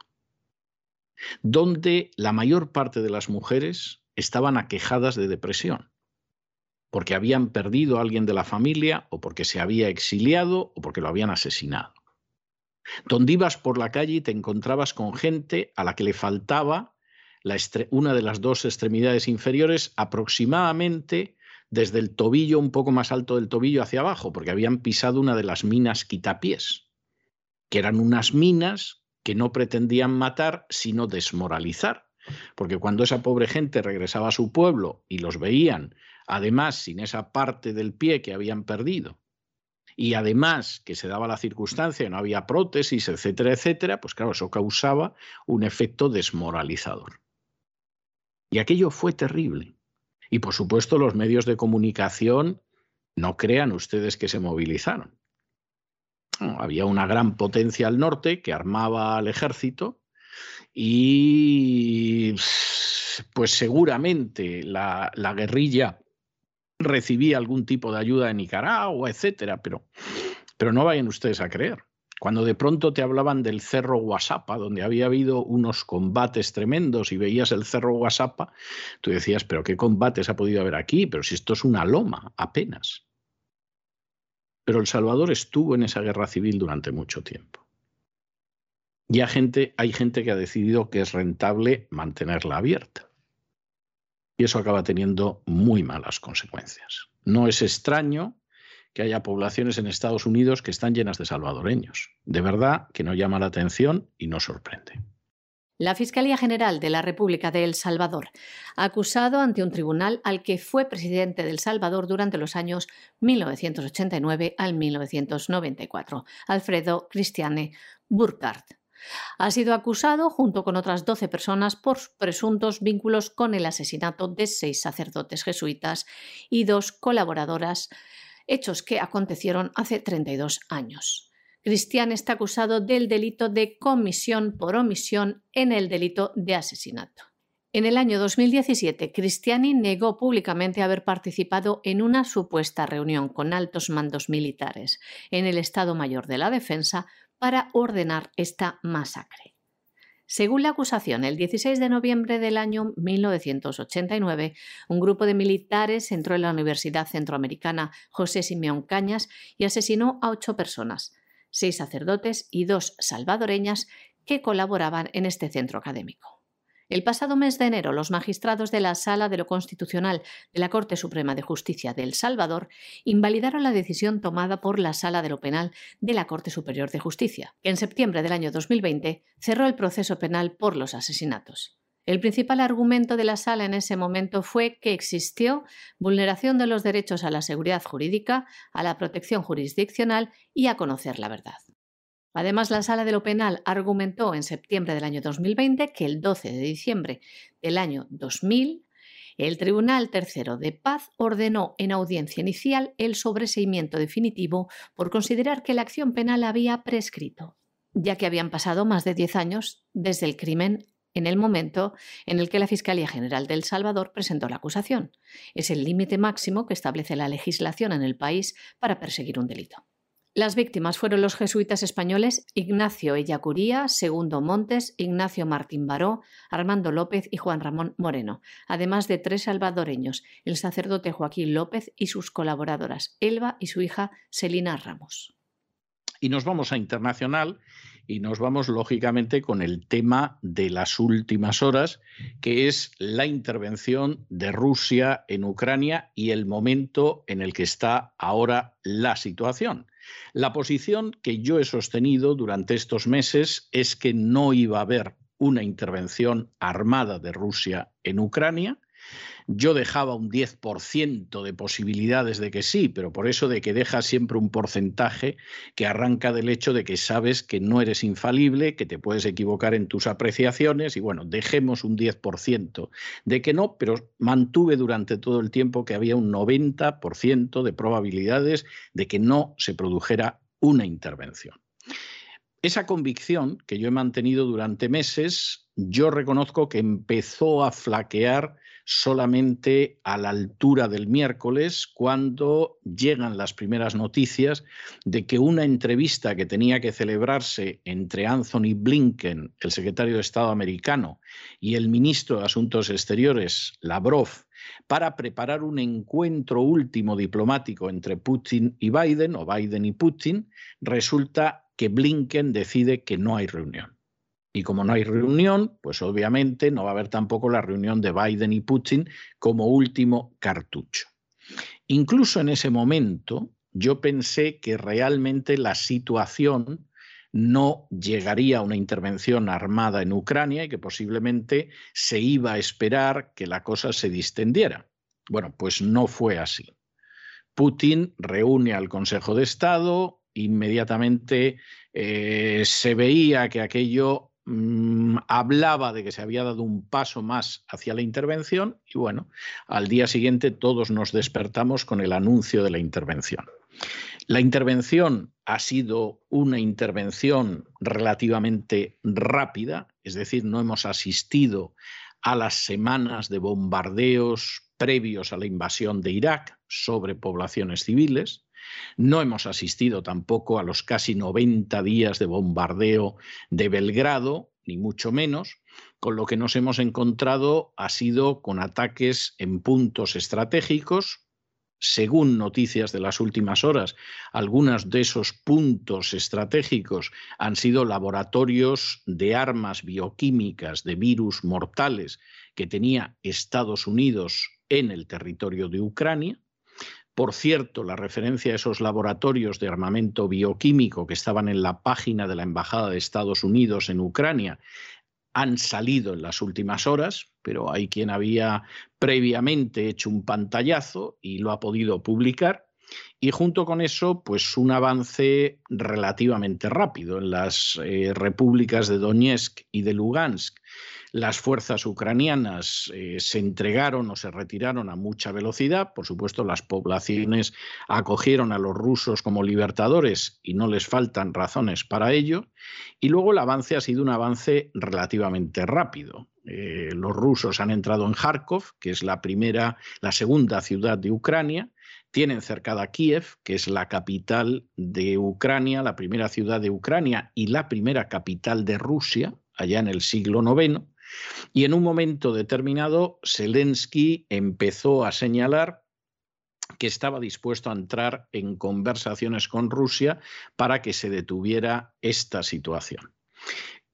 donde la mayor parte de las mujeres estaban aquejadas de depresión, porque habían perdido a alguien de la familia o porque se había exiliado o porque lo habían asesinado. Donde ibas por la calle y te encontrabas con gente a la que le faltaba una de las dos extremidades inferiores aproximadamente desde el tobillo, un poco más alto del tobillo hacia abajo, porque habían pisado una de las minas quitapiés, que eran unas minas que no pretendían matar, sino desmoralizar. Porque cuando esa pobre gente regresaba a su pueblo y los veían además sin esa parte del pie que habían perdido, y además que se daba la circunstancia, no había prótesis, etcétera, etcétera, pues claro, eso causaba un efecto desmoralizador. Y aquello fue terrible. Y por supuesto los medios de comunicación, no crean ustedes que se movilizaron. había una gran potencia al norte que armaba al ejército y pues seguramente la, la guerrilla recibía algún tipo de ayuda de Nicaragua, etcétera, pero, pero no vayan ustedes a creer. Cuando de pronto te hablaban del cerro Guasapa, donde había habido unos combates tremendos y veías el cerro Guasapa, tú decías, pero ¿qué combates ha podido haber aquí? Pero si esto es una loma, apenas. Pero El Salvador estuvo en esa guerra civil durante mucho tiempo. Y hay gente, hay gente que ha decidido que es rentable mantenerla abierta. Y eso acaba teniendo muy malas consecuencias. No es extraño que haya poblaciones en Estados Unidos que están llenas de salvadoreños. De verdad que no llama la atención y no sorprende. La Fiscalía General de la República de El Salvador ha acusado ante un tribunal al que fue presidente de El Salvador durante los años 1989 al 1994, Alfredo Cristiane Burkhardt. Ha sido acusado, junto con otras 12 personas, por presuntos vínculos con el asesinato de seis sacerdotes jesuitas y dos colaboradoras, hechos que acontecieron hace 32 años. Cristian está acusado del delito de comisión por omisión en el delito de asesinato. En el año 2017, Cristiani negó públicamente haber participado en una supuesta reunión con altos mandos militares en el Estado Mayor de la Defensa para ordenar esta masacre. Según la acusación, el 16 de noviembre del año 1989, un grupo de militares entró en la Universidad Centroamericana José Simeón Cañas y asesinó a ocho personas, seis sacerdotes y dos salvadoreñas que colaboraban en este centro académico. El pasado mes de enero, los magistrados de la Sala de lo Constitucional de la Corte Suprema de Justicia de El Salvador invalidaron la decisión tomada por la Sala de lo Penal de la Corte Superior de Justicia, que en septiembre del año 2020 cerró el proceso penal por los asesinatos. El principal argumento de la sala en ese momento fue que existió vulneración de los derechos a la seguridad jurídica, a la protección jurisdiccional y a conocer la verdad. Además, la Sala de lo Penal argumentó en septiembre del año 2020 que el 12 de diciembre del año 2000 el Tribunal Tercero de Paz ordenó en audiencia inicial el sobreseimiento definitivo por considerar que la acción penal había prescrito, ya que habían pasado más de 10 años desde el crimen en el momento en el que la Fiscalía General de El Salvador presentó la acusación. Es el límite máximo que establece la legislación en el país para perseguir un delito. Las víctimas fueron los jesuitas españoles Ignacio Ellacuría, Segundo Montes, Ignacio Martín Baró, Armando López y Juan Ramón Moreno, además de tres salvadoreños, el sacerdote Joaquín López y sus colaboradoras, Elba y su hija Celina Ramos. Y nos vamos a internacional y nos vamos lógicamente con el tema de las últimas horas, que es la intervención de Rusia en Ucrania y el momento en el que está ahora la situación. La posición que yo he sostenido durante estos meses es que no iba a haber una intervención armada de Rusia en Ucrania, yo dejaba un 10% de posibilidades de que sí, pero por eso de que dejas siempre un porcentaje que arranca del hecho de que sabes que no eres infalible, que te puedes equivocar en tus apreciaciones y bueno, dejemos un 10% de que no, pero mantuve durante todo el tiempo que había un 90% de probabilidades de que no se produjera una intervención. Esa convicción que yo he mantenido durante meses, yo reconozco que empezó a flaquear solamente a la altura del miércoles, cuando llegan las primeras noticias de que una entrevista que tenía que celebrarse entre Anthony Blinken, el secretario de Estado americano, y el ministro de Asuntos Exteriores, Lavrov, para preparar un encuentro último diplomático entre Putin y Biden, o Biden y Putin, resulta que Blinken decide que no hay reunión. Y como no hay reunión, pues obviamente no va a haber tampoco la reunión de Biden y Putin como último cartucho. Incluso en ese momento yo pensé que realmente la situación no llegaría a una intervención armada en Ucrania y que posiblemente se iba a esperar que la cosa se distendiera. Bueno, pues no fue así. Putin reúne al Consejo de Estado, inmediatamente eh, se veía que aquello mm, hablaba de que se había dado un paso más hacia la intervención y bueno, al día siguiente todos nos despertamos con el anuncio de la intervención. La intervención ha sido una intervención relativamente rápida, es decir, no hemos asistido a las semanas de bombardeos previos a la invasión de Irak sobre poblaciones civiles. No hemos asistido tampoco a los casi 90 días de bombardeo de Belgrado, ni mucho menos. Con lo que nos hemos encontrado ha sido con ataques en puntos estratégicos, según noticias de las últimas horas, algunos de esos puntos estratégicos han sido laboratorios de armas bioquímicas, de virus mortales que tenía Estados Unidos en el territorio de Ucrania. Por cierto, la referencia a esos laboratorios de armamento bioquímico que estaban en la página de la Embajada de Estados Unidos en Ucrania han salido en las últimas horas, pero hay quien había previamente hecho un pantallazo y lo ha podido publicar. Y junto con eso, pues un avance relativamente rápido en las eh, repúblicas de Donetsk y de Lugansk. Las fuerzas ucranianas eh, se entregaron o se retiraron a mucha velocidad. Por supuesto, las poblaciones acogieron a los rusos como libertadores y no les faltan razones para ello. Y luego el avance ha sido un avance relativamente rápido. Eh, los rusos han entrado en Kharkov, que es la primera, la segunda ciudad de Ucrania, tienen cercada Kiev, que es la capital de Ucrania, la primera ciudad de Ucrania y la primera capital de Rusia, allá en el siglo IX. Y en un momento determinado, Zelensky empezó a señalar que estaba dispuesto a entrar en conversaciones con Rusia para que se detuviera esta situación.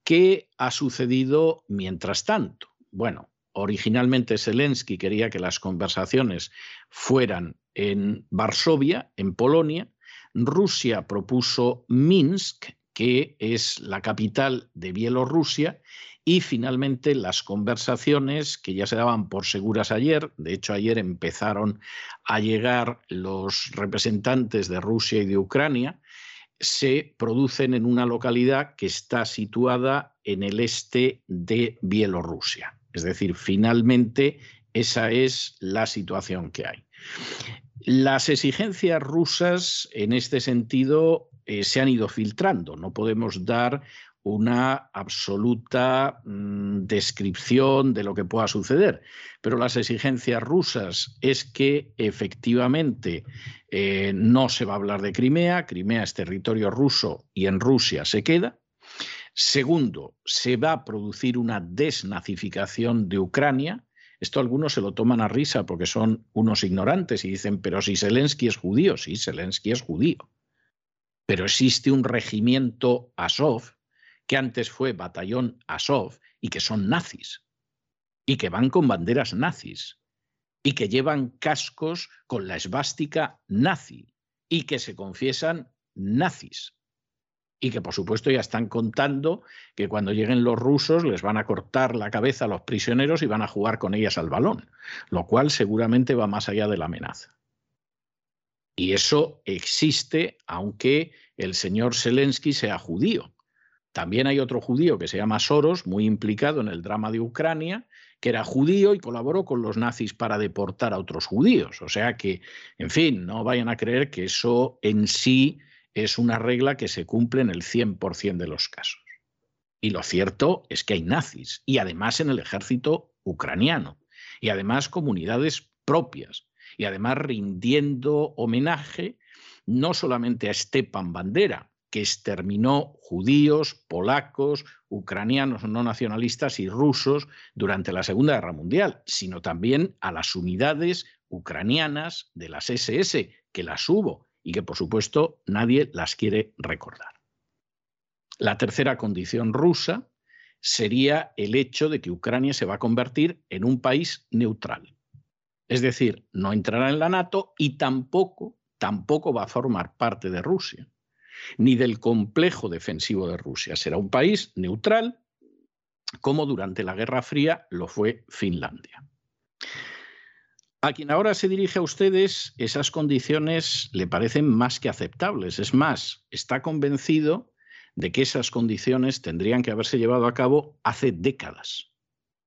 ¿Qué ha sucedido mientras tanto? Bueno, originalmente Zelensky quería que las conversaciones fueran en Varsovia, en Polonia. Rusia propuso Minsk, que es la capital de Bielorrusia, y finalmente las conversaciones que ya se daban por seguras ayer, de hecho ayer empezaron a llegar los representantes de Rusia y de Ucrania, se producen en una localidad que está situada en el este de Bielorrusia. Es decir, finalmente esa es la situación que hay. Las exigencias rusas en este sentido eh, se han ido filtrando. No podemos dar una absoluta mm, descripción de lo que pueda suceder. Pero las exigencias rusas es que efectivamente eh, no se va a hablar de Crimea, Crimea es territorio ruso y en Rusia se queda. Segundo, se va a producir una desnazificación de Ucrania. Esto algunos se lo toman a risa porque son unos ignorantes y dicen, pero si Zelensky es judío, sí, Zelensky es judío. Pero existe un regimiento Azov que antes fue batallón Azov y que son nazis y que van con banderas nazis y que llevan cascos con la esvástica nazi y que se confiesan nazis y que por supuesto ya están contando que cuando lleguen los rusos les van a cortar la cabeza a los prisioneros y van a jugar con ellas al balón, lo cual seguramente va más allá de la amenaza. Y eso existe aunque el señor Zelensky sea judío. También hay otro judío que se llama Soros, muy implicado en el drama de Ucrania, que era judío y colaboró con los nazis para deportar a otros judíos. O sea que, en fin, no vayan a creer que eso en sí es una regla que se cumple en el 100% de los casos. Y lo cierto es que hay nazis, y además en el ejército ucraniano, y además comunidades propias, y además rindiendo homenaje no solamente a Stepan Bandera, que exterminó judíos, polacos, ucranianos no nacionalistas y rusos durante la Segunda Guerra Mundial, sino también a las unidades ucranianas de las SS, que las hubo y que por supuesto nadie las quiere recordar. La tercera condición rusa sería el hecho de que Ucrania se va a convertir en un país neutral. Es decir, no entrará en la NATO y tampoco, tampoco va a formar parte de Rusia ni del complejo defensivo de Rusia. Será un país neutral, como durante la Guerra Fría lo fue Finlandia. A quien ahora se dirige a ustedes, esas condiciones le parecen más que aceptables. Es más, está convencido de que esas condiciones tendrían que haberse llevado a cabo hace décadas.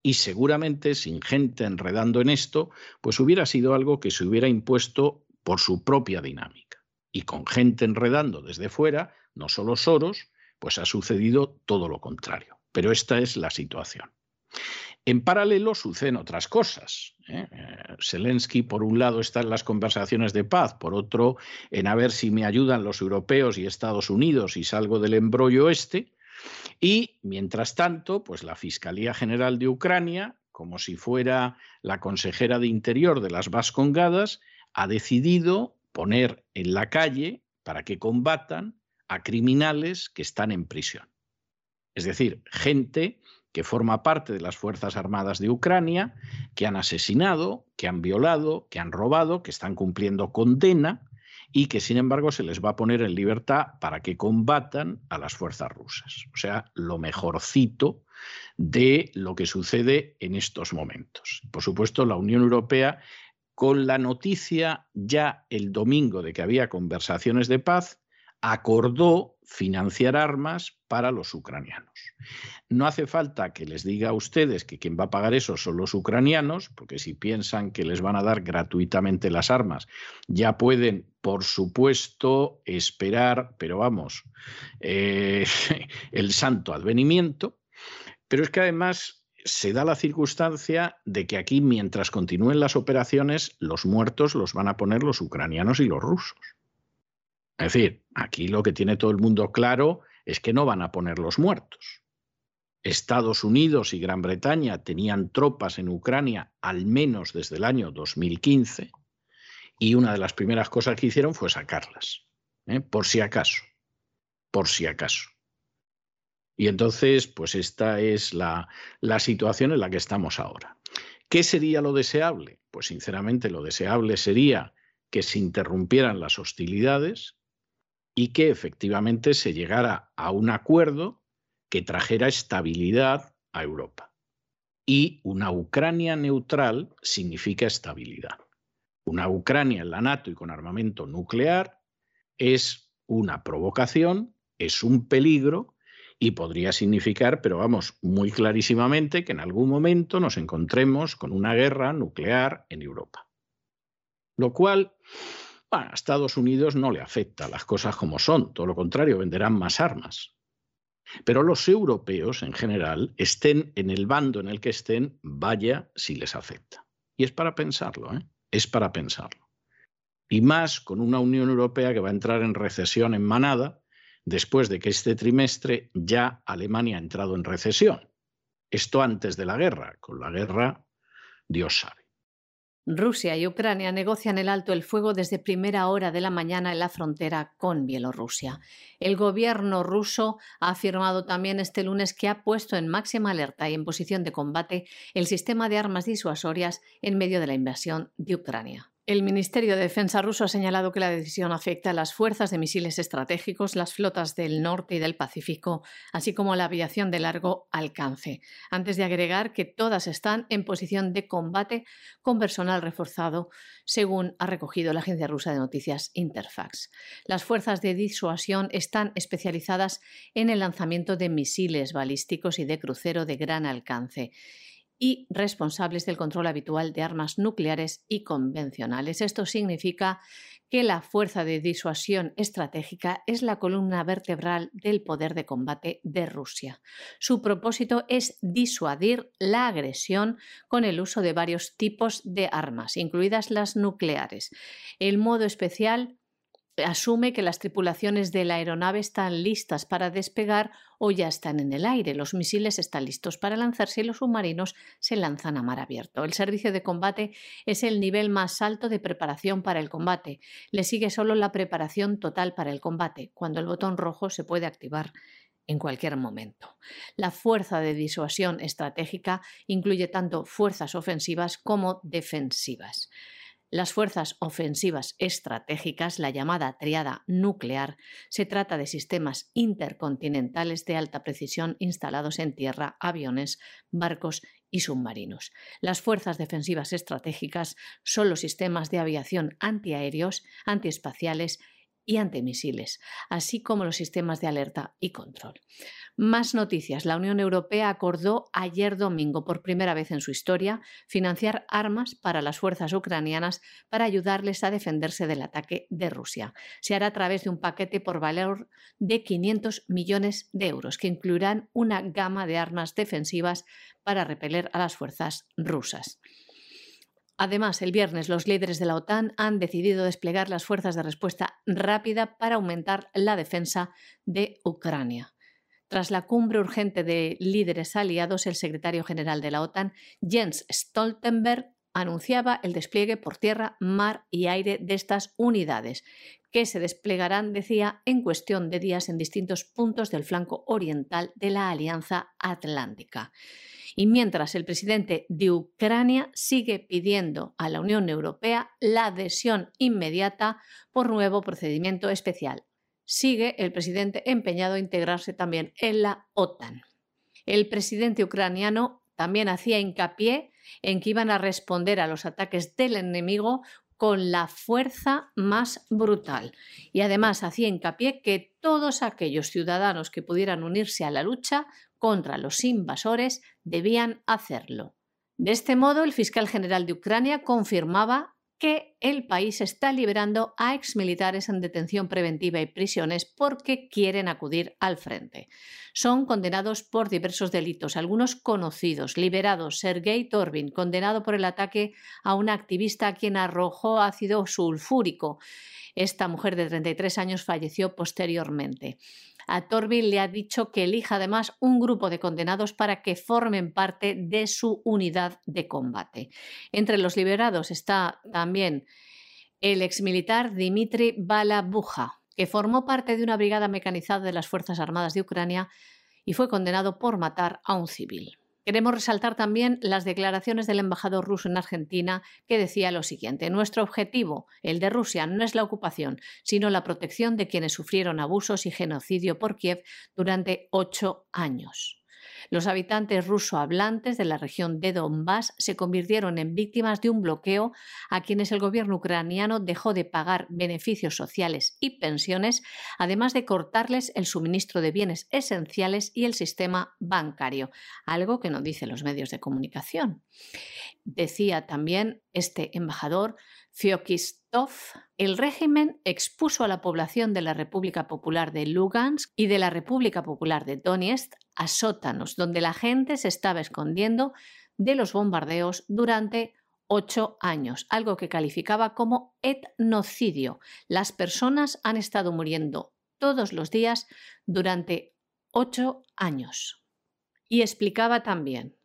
Y seguramente, sin gente enredando en esto, pues hubiera sido algo que se hubiera impuesto por su propia dinámica. Y con gente enredando desde fuera, no solo Soros, pues ha sucedido todo lo contrario. Pero esta es la situación. En paralelo suceden otras cosas. ¿eh? Eh, Zelensky, por un lado, está en las conversaciones de paz, por otro, en a ver si me ayudan los europeos y Estados Unidos y salgo del embrollo este. Y, mientras tanto, pues la Fiscalía General de Ucrania, como si fuera la consejera de Interior de las Vascongadas, ha decidido poner en la calle para que combatan a criminales que están en prisión. Es decir, gente que forma parte de las Fuerzas Armadas de Ucrania, que han asesinado, que han violado, que han robado, que están cumpliendo condena y que sin embargo se les va a poner en libertad para que combatan a las fuerzas rusas. O sea, lo mejorcito de lo que sucede en estos momentos. Por supuesto, la Unión Europea, con la noticia ya el domingo de que había conversaciones de paz, acordó financiar armas para los ucranianos. No hace falta que les diga a ustedes que quien va a pagar eso son los ucranianos, porque si piensan que les van a dar gratuitamente las armas, ya pueden, por supuesto, esperar, pero vamos, eh, el santo advenimiento. Pero es que además se da la circunstancia de que aquí, mientras continúen las operaciones, los muertos los van a poner los ucranianos y los rusos. Es decir, aquí lo que tiene todo el mundo claro es que no van a poner los muertos. Estados Unidos y Gran Bretaña tenían tropas en Ucrania al menos desde el año 2015 y una de las primeras cosas que hicieron fue sacarlas, ¿eh? por si acaso, por si acaso. Y entonces, pues esta es la, la situación en la que estamos ahora. ¿Qué sería lo deseable? Pues sinceramente lo deseable sería que se interrumpieran las hostilidades, y que efectivamente se llegara a un acuerdo que trajera estabilidad a Europa. Y una Ucrania neutral significa estabilidad. Una Ucrania en la NATO y con armamento nuclear es una provocación, es un peligro y podría significar, pero vamos, muy clarísimamente, que en algún momento nos encontremos con una guerra nuclear en Europa. Lo cual a Estados Unidos no le afecta las cosas como son, todo lo contrario, venderán más armas. Pero los europeos en general, estén en el bando en el que estén, vaya si les afecta. Y es para pensarlo, ¿eh? es para pensarlo. Y más con una Unión Europea que va a entrar en recesión en manada después de que este trimestre ya Alemania ha entrado en recesión. Esto antes de la guerra. Con la guerra, Dios sabe. Rusia y Ucrania negocian el alto el fuego desde primera hora de la mañana en la frontera con Bielorrusia. El gobierno ruso ha afirmado también este lunes que ha puesto en máxima alerta y en posición de combate el sistema de armas disuasorias en medio de la invasión de Ucrania. El Ministerio de Defensa ruso ha señalado que la decisión afecta a las fuerzas de misiles estratégicos, las flotas del norte y del Pacífico, así como la aviación de largo alcance, antes de agregar que todas están en posición de combate con personal reforzado, según ha recogido la agencia rusa de noticias Interfax. Las fuerzas de disuasión están especializadas en el lanzamiento de misiles balísticos y de crucero de gran alcance y responsables del control habitual de armas nucleares y convencionales. Esto significa que la fuerza de disuasión estratégica es la columna vertebral del poder de combate de Rusia. Su propósito es disuadir la agresión con el uso de varios tipos de armas, incluidas las nucleares. El modo especial asume que las tripulaciones de la aeronave están listas para despegar o ya están en el aire. Los misiles están listos para lanzarse y los submarinos se lanzan a mar abierto. El servicio de combate es el nivel más alto de preparación para el combate. Le sigue solo la preparación total para el combate, cuando el botón rojo se puede activar en cualquier momento. La fuerza de disuasión estratégica incluye tanto fuerzas ofensivas como defensivas. Las fuerzas ofensivas estratégicas, la llamada triada nuclear, se trata de sistemas intercontinentales de alta precisión instalados en tierra, aviones, barcos y submarinos. Las fuerzas defensivas estratégicas son los sistemas de aviación antiaéreos, antiespaciales y antimisiles, así como los sistemas de alerta y control. Más noticias. La Unión Europea acordó ayer domingo, por primera vez en su historia, financiar armas para las fuerzas ucranianas para ayudarles a defenderse del ataque de Rusia. Se hará a través de un paquete por valor de 500 millones de euros, que incluirán una gama de armas defensivas para repeler a las fuerzas rusas. Además, el viernes los líderes de la OTAN han decidido desplegar las fuerzas de respuesta rápida para aumentar la defensa de Ucrania. Tras la cumbre urgente de líderes aliados, el secretario general de la OTAN, Jens Stoltenberg, anunciaba el despliegue por tierra, mar y aire de estas unidades, que se desplegarán, decía, en cuestión de días en distintos puntos del flanco oriental de la Alianza Atlántica. Y mientras el presidente de Ucrania sigue pidiendo a la Unión Europea la adhesión inmediata por nuevo procedimiento especial, sigue el presidente empeñado a integrarse también en la OTAN. El presidente ucraniano también hacía hincapié en que iban a responder a los ataques del enemigo con la fuerza más brutal. Y además hacía hincapié que todos aquellos ciudadanos que pudieran unirse a la lucha contra los invasores debían hacerlo. De este modo, el fiscal general de Ucrania confirmaba que el país está liberando a exmilitares en detención preventiva y prisiones porque quieren acudir al frente. Son condenados por diversos delitos, algunos conocidos. Liberados, Sergei Torbin, condenado por el ataque a una activista a quien arrojó ácido sulfúrico. Esta mujer de 33 años falleció posteriormente. A Torbil le ha dicho que elija además un grupo de condenados para que formen parte de su unidad de combate. Entre los liberados está también el exmilitar Dimitri Balabuja, que formó parte de una brigada mecanizada de las Fuerzas Armadas de Ucrania y fue condenado por matar a un civil. Queremos resaltar también las declaraciones del embajador ruso en Argentina que decía lo siguiente, nuestro objetivo, el de Rusia, no es la ocupación, sino la protección de quienes sufrieron abusos y genocidio por Kiev durante ocho años. Los habitantes ruso-hablantes de la región de Donbass se convirtieron en víctimas de un bloqueo a quienes el gobierno ucraniano dejó de pagar beneficios sociales y pensiones, además de cortarles el suministro de bienes esenciales y el sistema bancario, algo que no dicen los medios de comunicación. Decía también este embajador Fiokistov, el régimen expuso a la población de la República Popular de Lugansk y de la República Popular de Donetsk a sótanos, donde la gente se estaba escondiendo de los bombardeos durante ocho años, algo que calificaba como etnocidio. Las personas han estado muriendo todos los días durante ocho años. Y explicaba también,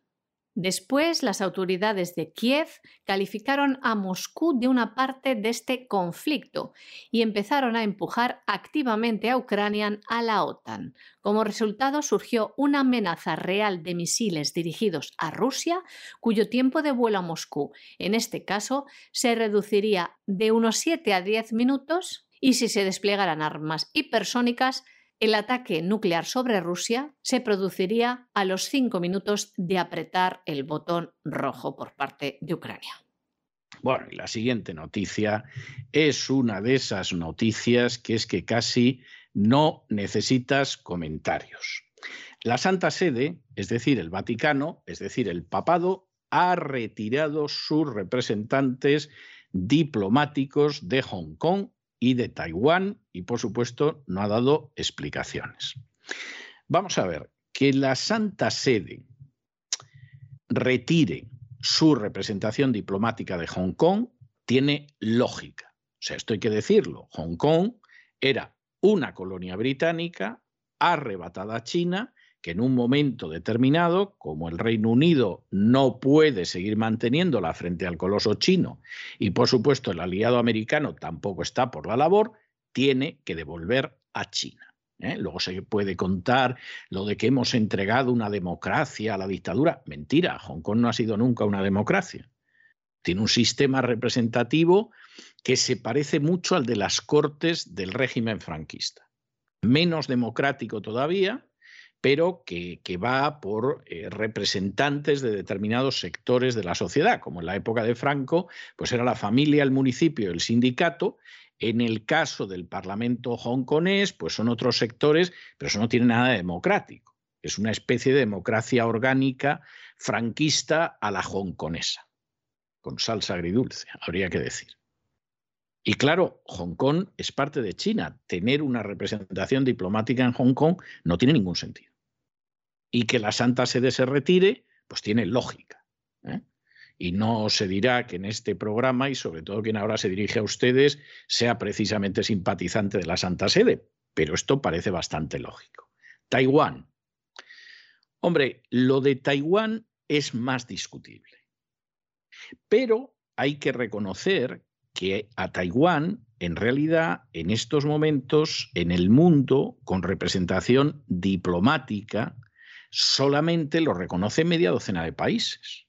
Después, las autoridades de Kiev calificaron a Moscú de una parte de este conflicto y empezaron a empujar activamente a Ucrania a la OTAN. Como resultado, surgió una amenaza real de misiles dirigidos a Rusia, cuyo tiempo de vuelo a Moscú, en este caso, se reduciría de unos 7 a 10 minutos y si se desplegaran armas hipersónicas, el ataque nuclear sobre Rusia se produciría a los cinco minutos de apretar el botón rojo por parte de Ucrania. Bueno, y la siguiente noticia es una de esas noticias que es que casi no necesitas comentarios. La Santa Sede, es decir, el Vaticano, es decir, el Papado, ha retirado sus representantes diplomáticos de Hong Kong y de Taiwán y por supuesto no ha dado explicaciones. Vamos a ver, que la Santa Sede retire su representación diplomática de Hong Kong tiene lógica. O sea, esto hay que decirlo. Hong Kong era una colonia británica arrebatada a China que en un momento determinado, como el Reino Unido no puede seguir manteniéndola frente al coloso chino y por supuesto el aliado americano tampoco está por la labor, tiene que devolver a China. ¿eh? Luego se puede contar lo de que hemos entregado una democracia a la dictadura. Mentira, Hong Kong no ha sido nunca una democracia. Tiene un sistema representativo que se parece mucho al de las cortes del régimen franquista. Menos democrático todavía, pero que, va por eh, representantes de determinados sectores de la sociedad, como en la época de Franco, pues era la familia, el municipio, el sindicato. En el caso del Parlamento hongkonés, pues son otros sectores, pero eso no tiene nada de democrático. Es una especie de democracia orgánica franquista a la hongkonesa, con salsa agridulce, habría que decir. Y claro, Hong Kong es parte de China. Tener una representación diplomática en Hong Kong no tiene ningún sentido. Y que la Santa Sede se retire, pues tiene lógica. ¿eh? Y no se dirá que en este programa, y sobre todo quien ahora se dirige a ustedes, sea precisamente simpatizante de la Santa Sede. Pero esto parece bastante lógico. Taiwán. Hombre, lo de Taiwán es más discutible. Pero hay que reconocer que a Taiwán, en realidad, en estos momentos, en el mundo, con representación diplomática, solamente lo reconoce media docena de países.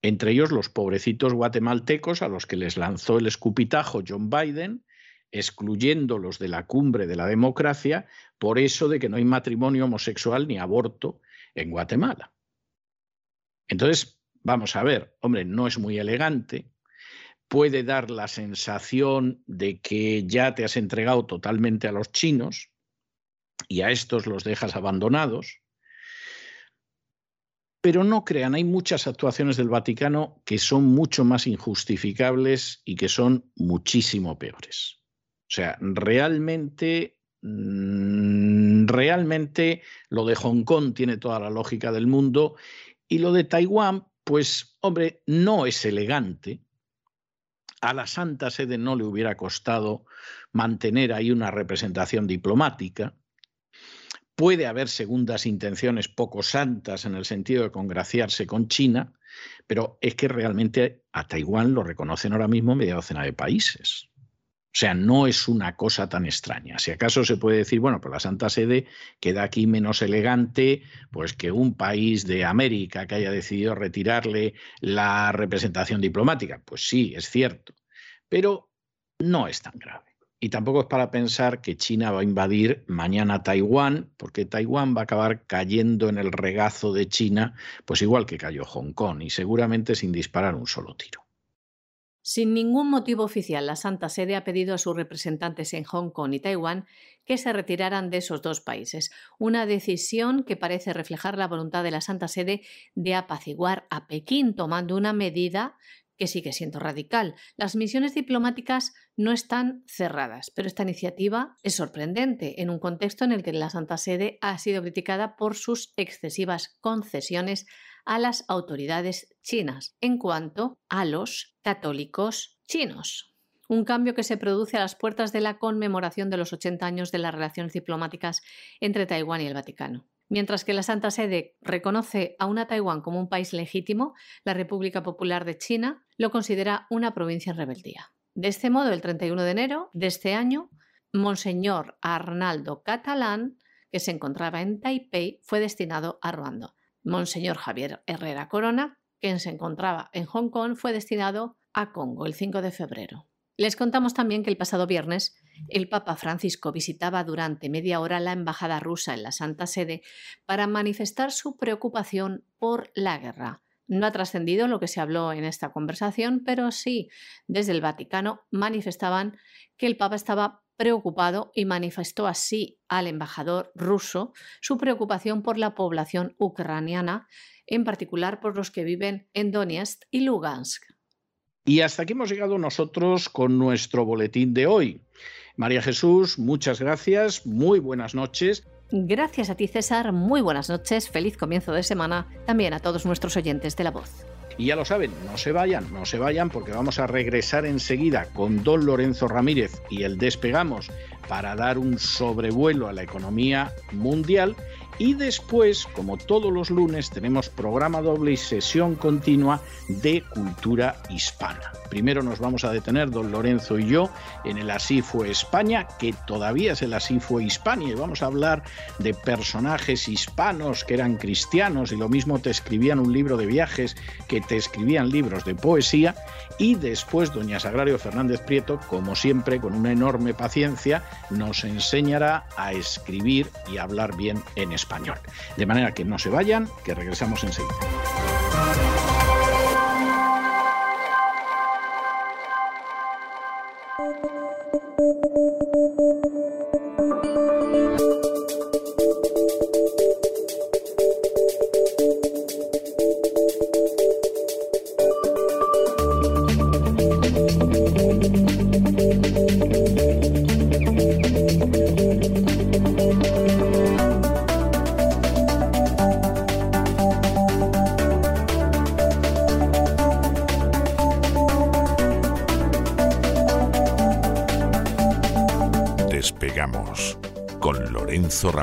Entre ellos los pobrecitos guatemaltecos a los que les lanzó el escupitajo John Biden, excluyéndolos de la cumbre de la democracia por eso de que no hay matrimonio homosexual ni aborto en Guatemala. Entonces, vamos a ver, hombre, no es muy elegante, puede dar la sensación de que ya te has entregado totalmente a los chinos y a estos los dejas abandonados. Pero no crean, hay muchas actuaciones del Vaticano que son mucho más injustificables y que son muchísimo peores. O sea, realmente, mm, realmente lo de Hong Kong tiene toda la lógica del mundo y lo de Taiwán, pues, hombre, no es elegante, a la Santa Sede no le hubiera costado mantener ahí una representación diplomática. Puede haber segundas intenciones poco santas en el sentido de congraciarse con China, pero es que realmente a Taiwán lo reconocen ahora mismo media docena de países. O sea, no es una cosa tan extraña. Si acaso se puede decir, bueno, pues la Santa Sede queda aquí menos elegante, pues que un país de América que haya decidido retirarle la representación diplomática. Pues sí, es cierto. Pero no es tan grave. Y tampoco es para pensar que China va a invadir mañana Taiwán, porque Taiwán va a acabar cayendo en el regazo de China, pues igual que cayó Hong Kong, y seguramente sin disparar un solo tiro. Sin ningún motivo oficial, la Santa Sede ha pedido a sus representantes en Hong Kong y Taiwán que se retiraran de esos dos países, una decisión que parece reflejar la voluntad de la Santa Sede de apaciguar a Pekín, tomando una medida que sigue siendo radical. Las misiones diplomáticas no están cerradas, pero esta iniciativa es sorprendente en un contexto en el que la Santa Sede ha sido criticada por sus excesivas concesiones a las autoridades chinas en cuanto a los católicos chinos. Un cambio que se produce a las puertas de la conmemoración de los 80 años de las relaciones diplomáticas entre Taiwán y el Vaticano. Mientras que la Santa Sede reconoce a una Taiwán como un país legítimo, la República Popular de China lo considera una provincia en rebeldía. De este modo, el 31 de enero de este año, Monseñor Arnaldo Catalán, que se encontraba en Taipei, fue destinado a Ruanda. Monseñor Javier Herrera Corona, quien se encontraba en Hong Kong, fue destinado a Congo el 5 de febrero. Les contamos también que el pasado viernes el Papa Francisco visitaba durante media hora la Embajada rusa en la Santa Sede para manifestar su preocupación por la guerra. No ha trascendido lo que se habló en esta conversación, pero sí, desde el Vaticano manifestaban que el Papa estaba preocupado y manifestó así al embajador ruso su preocupación por la población ucraniana, en particular por los que viven en Donetsk y Lugansk. Y hasta aquí hemos llegado nosotros con nuestro boletín de hoy. María Jesús, muchas gracias, muy buenas noches. Gracias a ti, César, muy buenas noches, feliz comienzo de semana, también a todos nuestros oyentes de La Voz. Y ya lo saben, no se vayan, no se vayan porque vamos a regresar enseguida con don Lorenzo Ramírez y el despegamos para dar un sobrevuelo a la economía mundial Y después, como todos los lunes, tenemos programa doble y sesión continua de cultura hispana. Primero nos vamos a detener, don Lorenzo y yo, en el Así fue España, que todavía es el Así fue Hispania, y vamos a hablar de personajes hispanos que eran cristianos y lo mismo te escribían un libro de viajes que te escribían libros de poesía. Y después, doña Sagrario Fernández Prieto, como siempre, con una enorme paciencia, nos enseñará a escribir y hablar bien en español. De manera que no se vayan, que regresamos enseguida.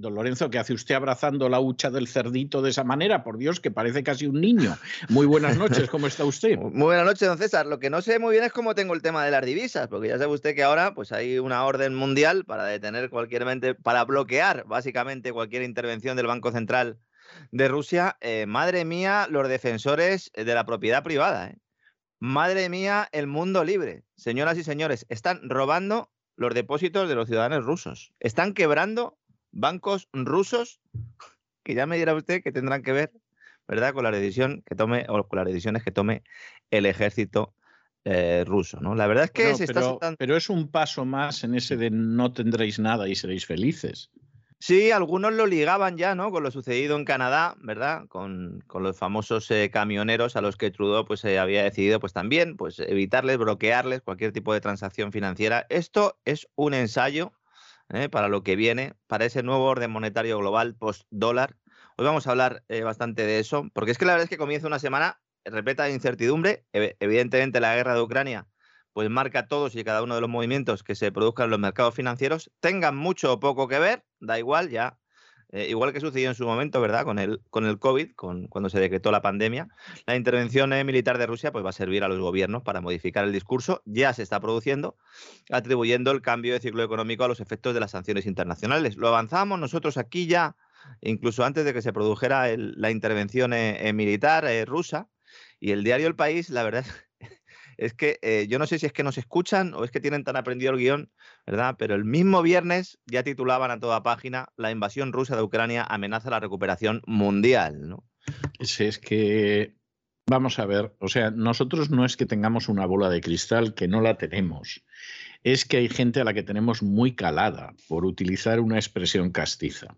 Don Lorenzo, ¿qué hace usted abrazando la hucha del cerdito de esa manera? Por Dios, que parece casi un niño. Muy buenas noches, ¿cómo está usted? Muy buenas noches, don César. Lo que no sé muy bien es cómo tengo el tema de las divisas, porque ya sabe usted que ahora pues hay una orden mundial para detener cualquier para bloquear básicamente cualquier intervención del Banco Central de Rusia. Eh, madre mía, los defensores de la propiedad privada. ¿eh? Madre mía, el mundo libre. Señoras y señores, están robando los depósitos de los ciudadanos rusos. Están quebrando bancos rusos que ya me dirá usted que tendrán que ver, ¿verdad?, con la decisión que tome o con las decisiones que tome el ejército eh, ruso, ¿no? La verdad es que se pero, está pero es un paso más en ese de no tendréis nada y seréis felices. Sí, algunos lo ligaban ya, ¿no? Con lo sucedido en Canadá, ¿verdad? Con, con los famosos eh, camioneros a los que Trudeau pues eh, había decidido pues también pues evitarles, bloquearles cualquier tipo de transacción financiera. Esto es un ensayo ¿eh? para lo que viene, para ese nuevo orden monetario global post-dólar. Hoy vamos a hablar eh, bastante de eso, porque es que la verdad es que comienza una semana repleta de incertidumbre. Evidentemente la guerra de Ucrania pues marca todos y cada uno de los movimientos que se produzcan en los mercados financieros, tengan mucho o poco que ver, da igual, ya eh, igual que sucedió en su momento, ¿verdad? Con el, con el COVID, con, cuando se decretó la pandemia, la intervención eh, militar de Rusia pues, va a servir a los gobiernos para modificar el discurso. Ya se está produciendo, atribuyendo el cambio de ciclo económico a los efectos de las sanciones internacionales. Lo avanzamos nosotros aquí ya, incluso antes de que se produjera la intervención eh, militar rusa. Y el diario El País, la verdad que eh, yo no sé si es que nos escuchan o es que tienen tan aprendido el guion, ¿verdad? Pero el mismo viernes ya titulaban a toda página la invasión rusa de Ucrania amenaza la recuperación mundial, ¿no? es que, vamos a ver, o sea, nosotros no es que tengamos una bola de cristal, que no la tenemos. Es que hay gente a la que tenemos muy calada, por utilizar una expresión castiza.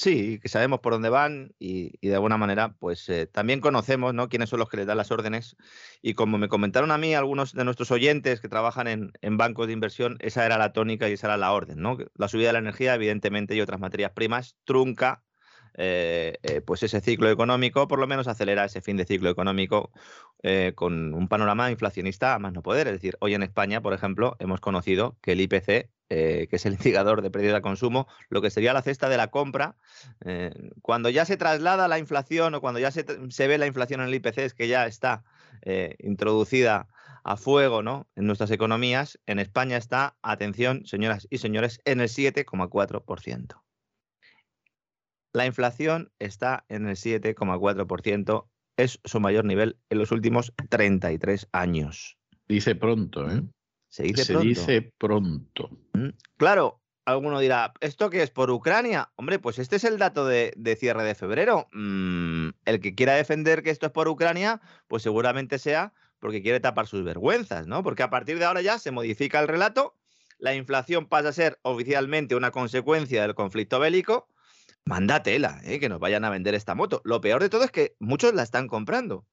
Sí, que sabemos por dónde van y, de alguna manera, pues eh, también conocemos ¿no? quiénes son los que les dan las órdenes. Y como me comentaron a mí algunos de nuestros oyentes que trabajan en, bancos de inversión, esa era la tónica y esa era la orden. ¿no? La subida de la energía, evidentemente, y otras materias primas trunca eh, eh, pues ese ciclo económico, por lo menos acelera ese fin de ciclo económico con un panorama inflacionista a más no poder. Es decir, hoy en España, por ejemplo, hemos conocido que el IPC eh, que es el indicador de pérdida de consumo, lo que sería la cesta de la compra, eh, cuando ya se traslada la inflación o cuando ya se, ve la inflación en el IPC, es que ya está eh, introducida a fuego ¿no? en nuestras economías, en España está, atención, señoras y señores, en el 7,4%. La inflación está en el 7,4%, es su mayor nivel en los últimos 33 años. Dice pronto, ¿eh? Se dice Se pronto. dice pronto. Mm, claro, alguno dirá, ¿esto qué es por Ucrania? Hombre, pues este es el dato de, cierre de febrero. Mm, el que quiera defender que esto es por Ucrania, pues seguramente sea porque quiere tapar sus vergüenzas, ¿no? Porque a partir de ahora ya se modifica el relato, la inflación pasa a ser oficialmente una consecuencia del conflicto bélico, manda tela, ¿eh? que nos vayan a vender esta moto. Lo peor de todo es que muchos la están comprando,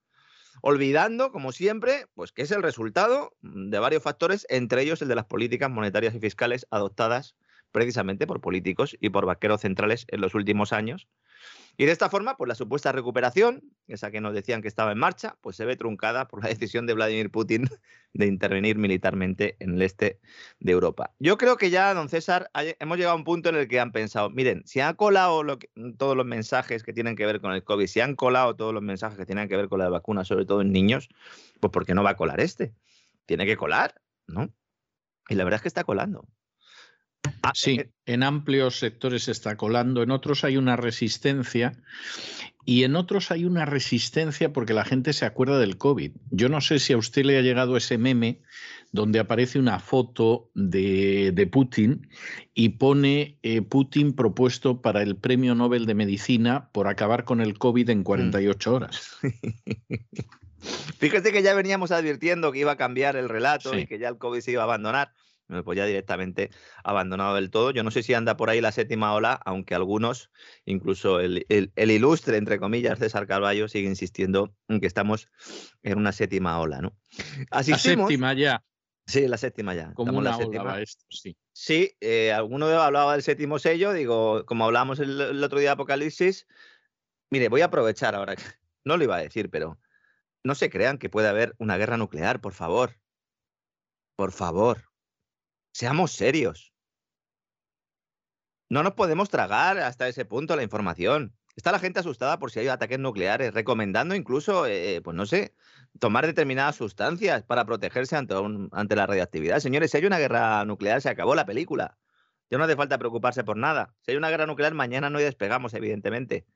olvidando, como siempre, pues que es el resultado de varios factores, entre ellos el de las políticas monetarias y fiscales adoptadas precisamente por políticos y por vaqueros centrales en los últimos años, y de esta forma, pues la supuesta recuperación, esa que nos decían que estaba en marcha, pues se ve truncada por la decisión de Vladimir Putin de intervenir militarmente en el este de Europa. Yo creo que ya, don César, hemos llegado a un punto en el que han pensado, miren, si han colado todos los mensajes que tienen que ver con el COVID, si han colado todos los mensajes que tienen que ver con la vacuna, sobre todo en niños, pues ¿por qué no va a colar este? Tiene que colar, ¿no? Y la verdad es que está colando. Ah, sí, eh, en amplios sectores se está colando, en otros hay una resistencia y en otros hay una resistencia porque la gente se acuerda del COVID. Yo no sé si a usted le ha llegado ese meme donde aparece una foto de, Putin y pone eh, Putin propuesto para el Premio Nobel de Medicina por acabar con el COVID en 48 mm. horas. Fíjate que ya veníamos advirtiendo que iba a cambiar el relato y que ya el COVID se iba a abandonar pues ya directamente abandonado del todo. Yo no sé si anda por ahí la séptima ola, aunque algunos, incluso el, ilustre, entre comillas, César Carballo, sigue insistiendo en que estamos en una séptima ola, ¿no? la séptima ya. Sí, la séptima ya. Como una la séptima. Esto, sí. Sí, eh, alguno hablaba del séptimo sello, digo, como hablábamos el, el, otro día de Apocalipsis, mire, voy a aprovechar ahora, no lo iba a decir, pero no se crean que puede haber una guerra nuclear, por favor. Por favor. Seamos serios. No nos podemos tragar hasta ese punto la información. Está la gente asustada por si hay ataques nucleares, recomendando incluso, eh, pues no sé, tomar determinadas sustancias para protegerse ante, ante la radiactividad. Señores, si hay una guerra nuclear, se acabó la película. Ya no hace falta preocuparse por nada. Si hay una guerra nuclear, mañana no despegamos, evidentemente.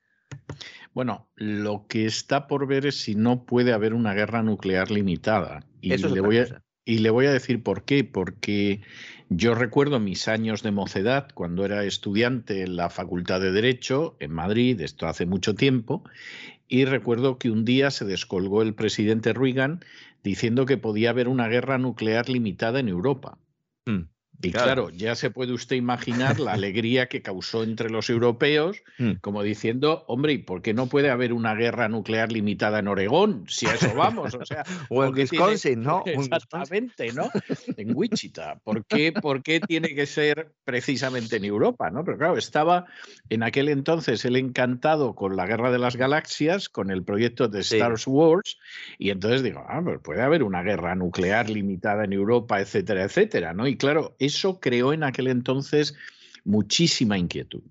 Bueno, lo que está por ver es si no puede haber una guerra nuclear limitada. Y Eso le voy a, y le voy a decir por qué, porque yo recuerdo mis años de mocedad cuando era estudiante en la Facultad de Derecho en Madrid, esto hace mucho tiempo, y recuerdo que un día se descolgó el presidente Reagan diciendo que podía haber una guerra nuclear limitada en Europa. Mm. Y claro. ya se puede usted imaginar la alegría que causó entre los europeos, mm. como diciendo, hombre, ¿y por qué no puede haber una guerra nuclear limitada en Oregón? Si a eso vamos, o sea. o en Wisconsin, ¿no? Exactamente, ¿no? En Wichita. ¿Por qué, ¿Por qué tiene que ser precisamente en Europa? ¿no? Pero claro, estaba en aquel entonces él encantado con la Guerra de las Galaxias, con el proyecto de Star Wars, y entonces digo, ah, pues puede haber una guerra nuclear limitada en Europa, etcétera, etcétera, ¿no? Y claro, eso creó en aquel entonces muchísima inquietud.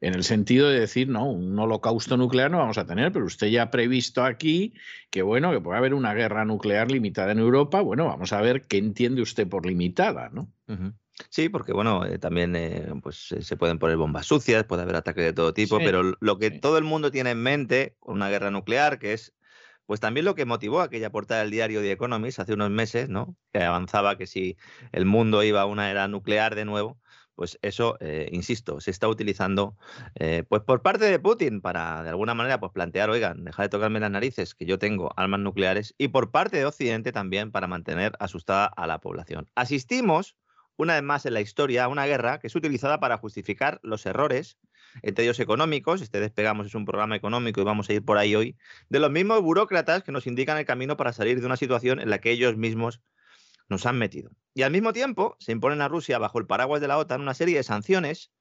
En el sentido de decir, no, un holocausto nuclear no vamos a tener, pero usted ya ha previsto aquí que, bueno, que puede haber una guerra nuclear limitada en Europa. Bueno, vamos a ver qué entiende usted por limitada, ¿no? Sí, porque bueno, eh, también eh, pues se pueden poner bombas sucias, puede haber ataques de todo tipo, pero lo que todo el mundo tiene en mente con una guerra nuclear, que es pues también lo que motivó aquella portada del diario The Economist hace unos meses, ¿no? Que avanzaba que si el mundo iba a una era nuclear de nuevo, pues eso, eh, insisto, se está utilizando eh, pues por parte de Putin para de alguna manera pues plantear, oigan, deja de tocarme las narices, que yo tengo armas nucleares, y por parte de Occidente también para mantener asustada a la población. Asistimos, una vez más en la historia, a una guerra que es utilizada para justificar los errores entre ellos económicos, este Despegamos es un programa económico y vamos a ir por ahí hoy, de los mismos burócratas que nos indican el camino para salir de una situación en la que ellos mismos nos han metido. Y al mismo tiempo se imponen a Rusia bajo el paraguas de la OTAN una serie de sanciones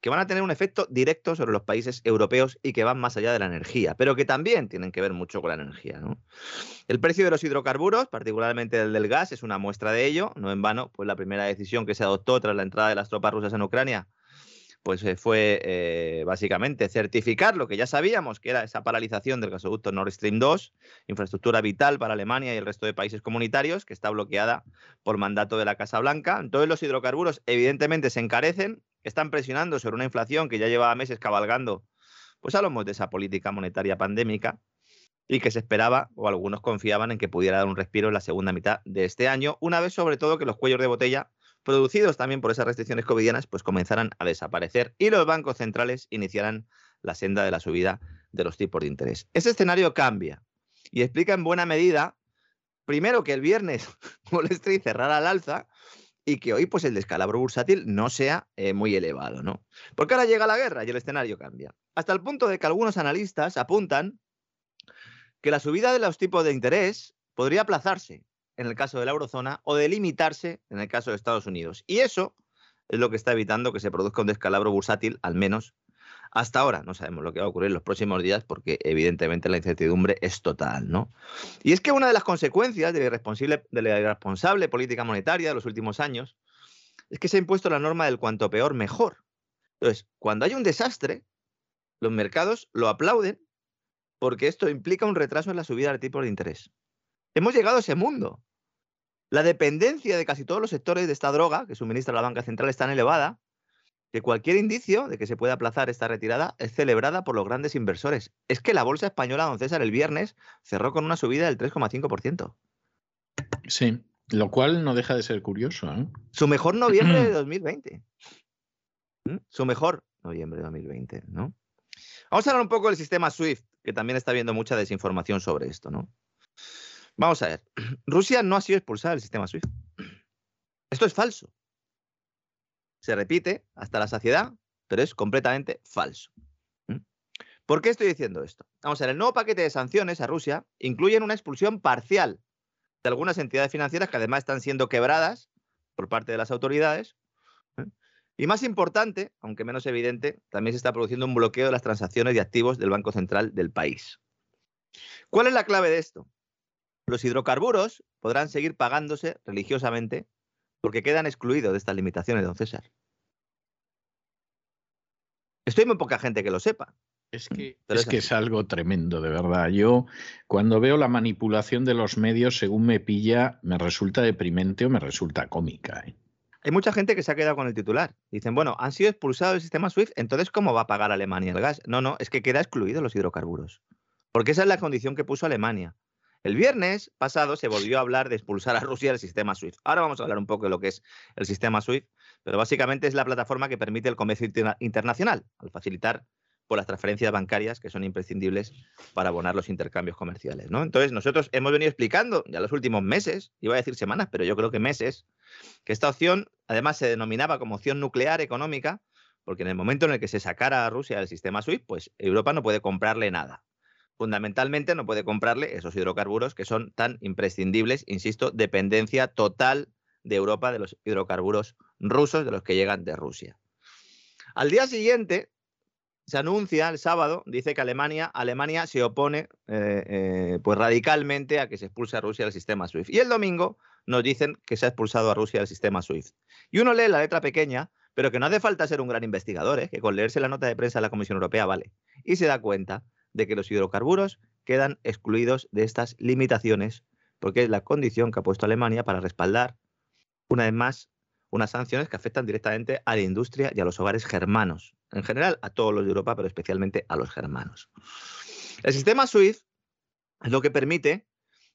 que van a tener un efecto directo sobre los países europeos y que van más allá de la energía, pero que también tienen que ver mucho con la energía. El precio de los hidrocarburos, particularmente el del gas, es una muestra de ello. No en vano, pues la primera decisión que se adoptó tras la entrada de las tropas rusas en Ucrania pues eh, fue eh, básicamente certificar lo que ya sabíamos, que era esa paralización del gasoducto Nord Stream 2, infraestructura vital para Alemania y el resto de países comunitarios, que está bloqueada por mandato de la Casa Blanca. Entonces los hidrocarburos evidentemente se encarecen, están presionando sobre una inflación que ya llevaba meses cabalgando, pues hablamos de esa política monetaria pandémica y que se esperaba, o algunos confiaban en que pudiera dar un respiro en la segunda mitad de este año, una vez sobre todo que los cuellos de botella producidos también por esas restricciones covidianas, pues comenzarán a desaparecer y los bancos centrales iniciarán la senda de la subida de los tipos de interés. Ese escenario cambia y explica en buena medida, primero, que el viernes Wall Street cerrará al alza y que hoy pues el descalabro bursátil no sea eh, muy elevado, ¿no? Porque ahora llega la guerra y el escenario cambia. Hasta el punto de que algunos analistas apuntan que la subida de los tipos de interés podría aplazarse en el caso de la eurozona o delimitarse en el caso de Estados Unidos. Y eso es lo que está evitando que se produzca un descalabro bursátil, al menos hasta ahora. No sabemos lo que va a ocurrir en los próximos días porque evidentemente la incertidumbre es total, ¿no? Y es que una de las consecuencias de la irresponsable, de la irresponsable política monetaria de los últimos años es que se ha impuesto la norma del cuanto peor, mejor. Entonces, cuando hay un desastre, los mercados lo aplauden porque esto implica un retraso en la subida del tipo de interés. Hemos llegado a ese mundo. La dependencia de casi todos los sectores de esta droga que suministra la banca central es tan elevada que cualquier indicio de que se pueda aplazar esta retirada es celebrada por los grandes inversores. Es que la bolsa española, don César, el viernes cerró con una subida del 3,5%. Sí, lo cual no deja de ser curioso. ¿eh? Su mejor noviembre de 2020. ¿Mm? Su mejor noviembre de 2020, ¿no? Vamos a hablar un poco del sistema SWIFT, que también está viendo mucha desinformación sobre esto, ¿no? Vamos a ver. Rusia no ha sido expulsada del sistema SWIFT. Esto es falso. Se repite hasta la saciedad, pero es completamente falso. ¿Mm? ¿Por qué estoy diciendo esto? Vamos a ver, el nuevo paquete de sanciones a Rusia incluye una expulsión parcial de algunas entidades financieras que además están siendo quebradas por parte de las autoridades. ¿eh? Y más importante, aunque menos evidente, también se está produciendo un bloqueo de las transacciones de activos del Banco Central del país. ¿Cuál es la clave de esto? Los hidrocarburos podrán seguir pagándose religiosamente porque quedan excluidos de estas limitaciones, don César. Esto hay muy poca gente que lo sepa. Es que, es, que es algo tremendo, de verdad. Yo, cuando veo la manipulación de los medios, según me pilla, me resulta deprimente o me resulta cómica. ¿eh? Hay mucha gente que se ha quedado con el titular. Dicen, bueno, han sido expulsados del sistema SWIFT, entonces, ¿cómo va a pagar Alemania el gas? No, no, es que queda excluido los hidrocarburos. Porque esa es la condición que puso Alemania. El viernes pasado se volvió a hablar de expulsar a Rusia del sistema SWIFT. Ahora vamos a hablar un poco de lo que es el sistema SWIFT, pero básicamente es la plataforma que permite el comercio internacional, al facilitar por las transferencias bancarias que son imprescindibles para abonar los intercambios comerciales. ¿no? Entonces, nosotros hemos venido explicando ya los últimos meses, iba a decir semanas, pero yo creo que meses, que esta opción además se denominaba como opción nuclear económica, porque en el momento en el que se sacara a Rusia del sistema SWIFT, pues Europa no puede comprarle nada fundamentalmente no puede comprarle esos hidrocarburos que son tan imprescindibles, insisto, dependencia total de Europa de los hidrocarburos rusos, de los que llegan de Rusia. Al día siguiente se anuncia el sábado, dice que Alemania, Alemania se opone eh, eh, pues radicalmente a que se expulse a Rusia del sistema SWIFT. Y el domingo nos dicen que se ha expulsado a Rusia del sistema SWIFT. Y uno lee la letra pequeña, pero que no hace falta ser un gran investigador, ¿eh? que con leerse la nota de prensa de la Comisión Europea vale. Y se da cuenta de que los hidrocarburos quedan excluidos de estas limitaciones, porque es la condición que ha puesto Alemania para respaldar, una vez más, unas sanciones que afectan directamente a la industria y a los hogares germanos, en general a todos los de Europa, pero especialmente a los germanos. El sistema SWIFT es lo que permite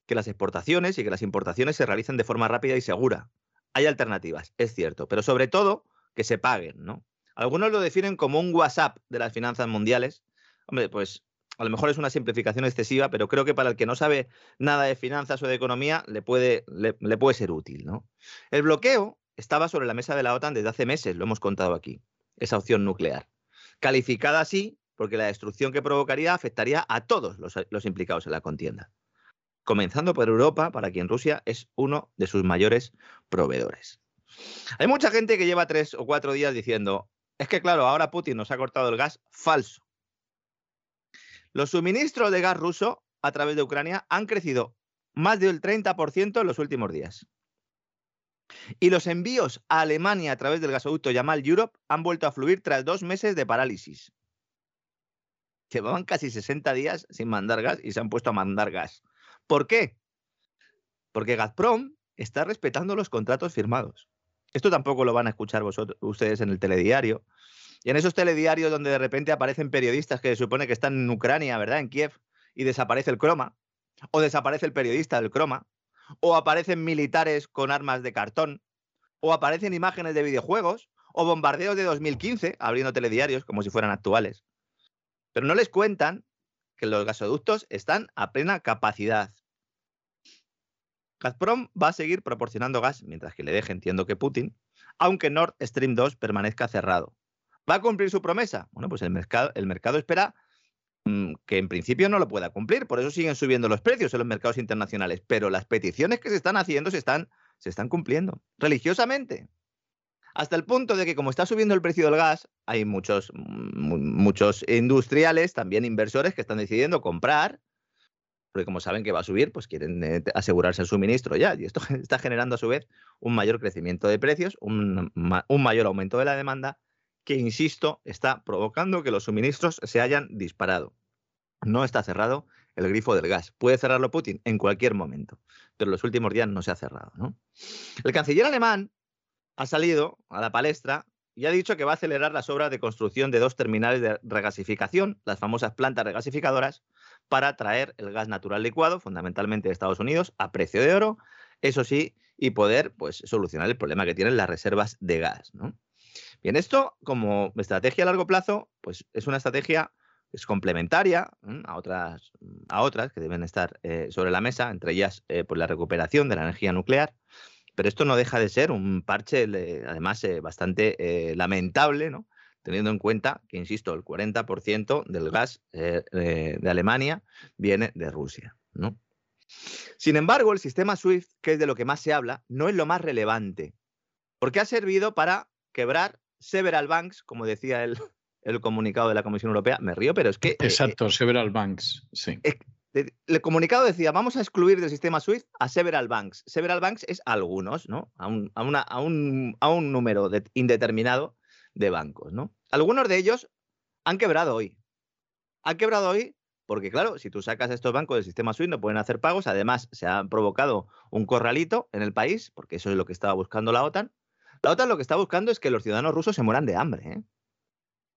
que las exportaciones y que las importaciones se realicen de forma rápida y segura. Hay alternativas, es cierto, pero sobre todo que se paguen, ¿no? Algunos lo definen como un WhatsApp de las finanzas mundiales. Hombre, pues a lo mejor es una simplificación excesiva, pero creo que para el que no sabe nada de finanzas o de economía le puede, le, puede ser útil. ¿no? El bloqueo estaba sobre la mesa de la OTAN desde hace meses, lo hemos contado aquí, esa opción nuclear. Calificada así porque la destrucción que provocaría afectaría a todos los, los implicados en la contienda, comenzando por Europa, para quien Rusia es uno de sus mayores proveedores. Hay mucha gente que lleva tres o cuatro días diciendo, es que claro, ahora Putin nos ha cortado el gas, falso. Los suministros de gas ruso a través de Ucrania han crecido más del 30% en los últimos días. Y los envíos a Alemania a través del gasoducto Yamal Europe han vuelto a fluir tras dos meses de parálisis. Llevaban casi 60 días sin mandar gas y se han puesto a mandar gas. ¿Por qué? Porque Gazprom está respetando los contratos firmados. Esto tampoco lo van a escuchar vosotros, ustedes en el telediario, y en esos telediarios donde de repente aparecen periodistas que se supone que están en Ucrania, ¿verdad? En Kiev, y desaparece el croma, o desaparece el periodista del croma, o aparecen militares con armas de cartón, o aparecen imágenes de videojuegos, o bombardeos de 2015 abriendo telediarios como si fueran actuales. Pero no les cuentan que los gasoductos están a plena capacidad. Gazprom va a seguir proporcionando gas mientras que le deje, entiendo que Putin, aunque Nord Stream 2 permanezca cerrado. ¿Va a cumplir su promesa? Bueno, pues el mercado, el mercado espera mm, que en principio no lo pueda cumplir, por eso siguen subiendo los precios en los mercados internacionales, pero las peticiones que se están haciendo se están, se están cumpliendo religiosamente. Hasta el punto de que como está subiendo el precio del gas, hay muchos, muchos industriales, también inversores, que están decidiendo comprar, porque como saben que va a subir, pues quieren eh, asegurarse el suministro ya. Y esto está generando a su vez un mayor crecimiento de precios, un mayor aumento de la demanda, que, insisto, está provocando que los suministros se hayan disparado. No está cerrado el grifo del gas. Puede cerrarlo Putin en cualquier momento, pero en los últimos días no se ha cerrado. El canciller alemán ha salido a la palestra y ha dicho que va a acelerar las obras de construcción de dos terminales de regasificación, las famosas plantas regasificadoras, para traer el gas natural licuado, fundamentalmente de Estados Unidos, a precio de oro, eso sí, y poder pues, solucionar el problema que tienen las reservas de gas. Bien, esto como estrategia a largo plazo, pues es una estrategia es complementaria a otras, a otras que deben estar eh, sobre la mesa, entre ellas eh, pues la recuperación de la energía nuclear, pero esto no deja de ser un parche, además, eh, bastante eh, lamentable, ¿no? teniendo en cuenta que, insisto, el 40% del gas eh, de Alemania viene de Rusia. ¿no? Sin embargo, el sistema SWIFT, que es de lo que más se habla, no es lo más relevante, porque ha servido para quebrar several banks, como decía el, el comunicado de la Comisión Europea. Me río, pero es que... Exacto, several banks, sí el comunicado decía, vamos a excluir del sistema SWIFT a several banks. Several banks es algunos, ¿no? A un, a una, a un, a un número indeterminado de bancos, ¿no? Algunos de ellos han quebrado hoy. Han quebrado hoy porque, claro, si tú sacas estos bancos del sistema SWIFT no pueden hacer pagos. Además, se ha provocado un corralito en el país, porque eso es lo que estaba buscando la OTAN. La OTAN lo que está buscando es que los ciudadanos rusos se mueran de hambre. ¿eh?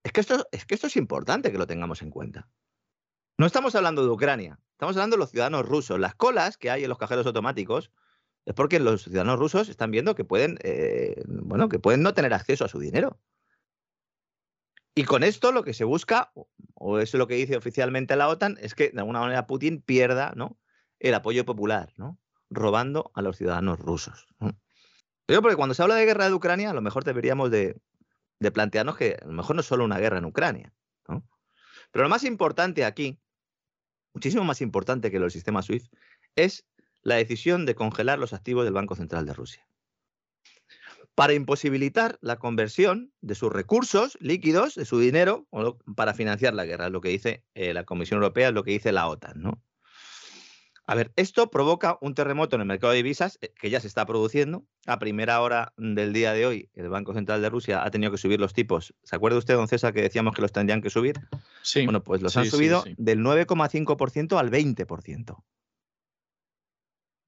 Es, que esto, es que esto es importante que lo tengamos en cuenta. No estamos hablando de Ucrania, estamos hablando de los ciudadanos rusos. Las colas que hay en los cajeros automáticos es porque los ciudadanos rusos están viendo que pueden, eh, bueno, que pueden no tener acceso a su dinero. Y con esto lo que se busca, o eso es lo que dice oficialmente la OTAN, es que de alguna manera Putin pierda ¿no? el apoyo popular, ¿no? robando a los ciudadanos rusos. Pero porque cuando se habla de guerra de Ucrania, a lo mejor deberíamos de, de plantearnos que a lo mejor no es solo una guerra en Ucrania. ¿no? Pero lo más importante aquí muchísimo más importante que los sistemas SWIFT, es la decisión de congelar los activos del Banco Central de Rusia. Para imposibilitar la conversión de sus recursos líquidos, de su dinero, para financiar la guerra, es lo que dice eh, la Comisión Europea, es lo que dice la OTAN. ¿no? A ver, esto provoca un terremoto en el mercado de divisas eh, que ya se está produciendo. A primera hora del día de hoy, el Banco Central de Rusia ha tenido que subir los tipos. ¿Se acuerda usted, don César, que decíamos que los tendrían que subir? Sí. Bueno, pues los han subido del 9,5% al 20%.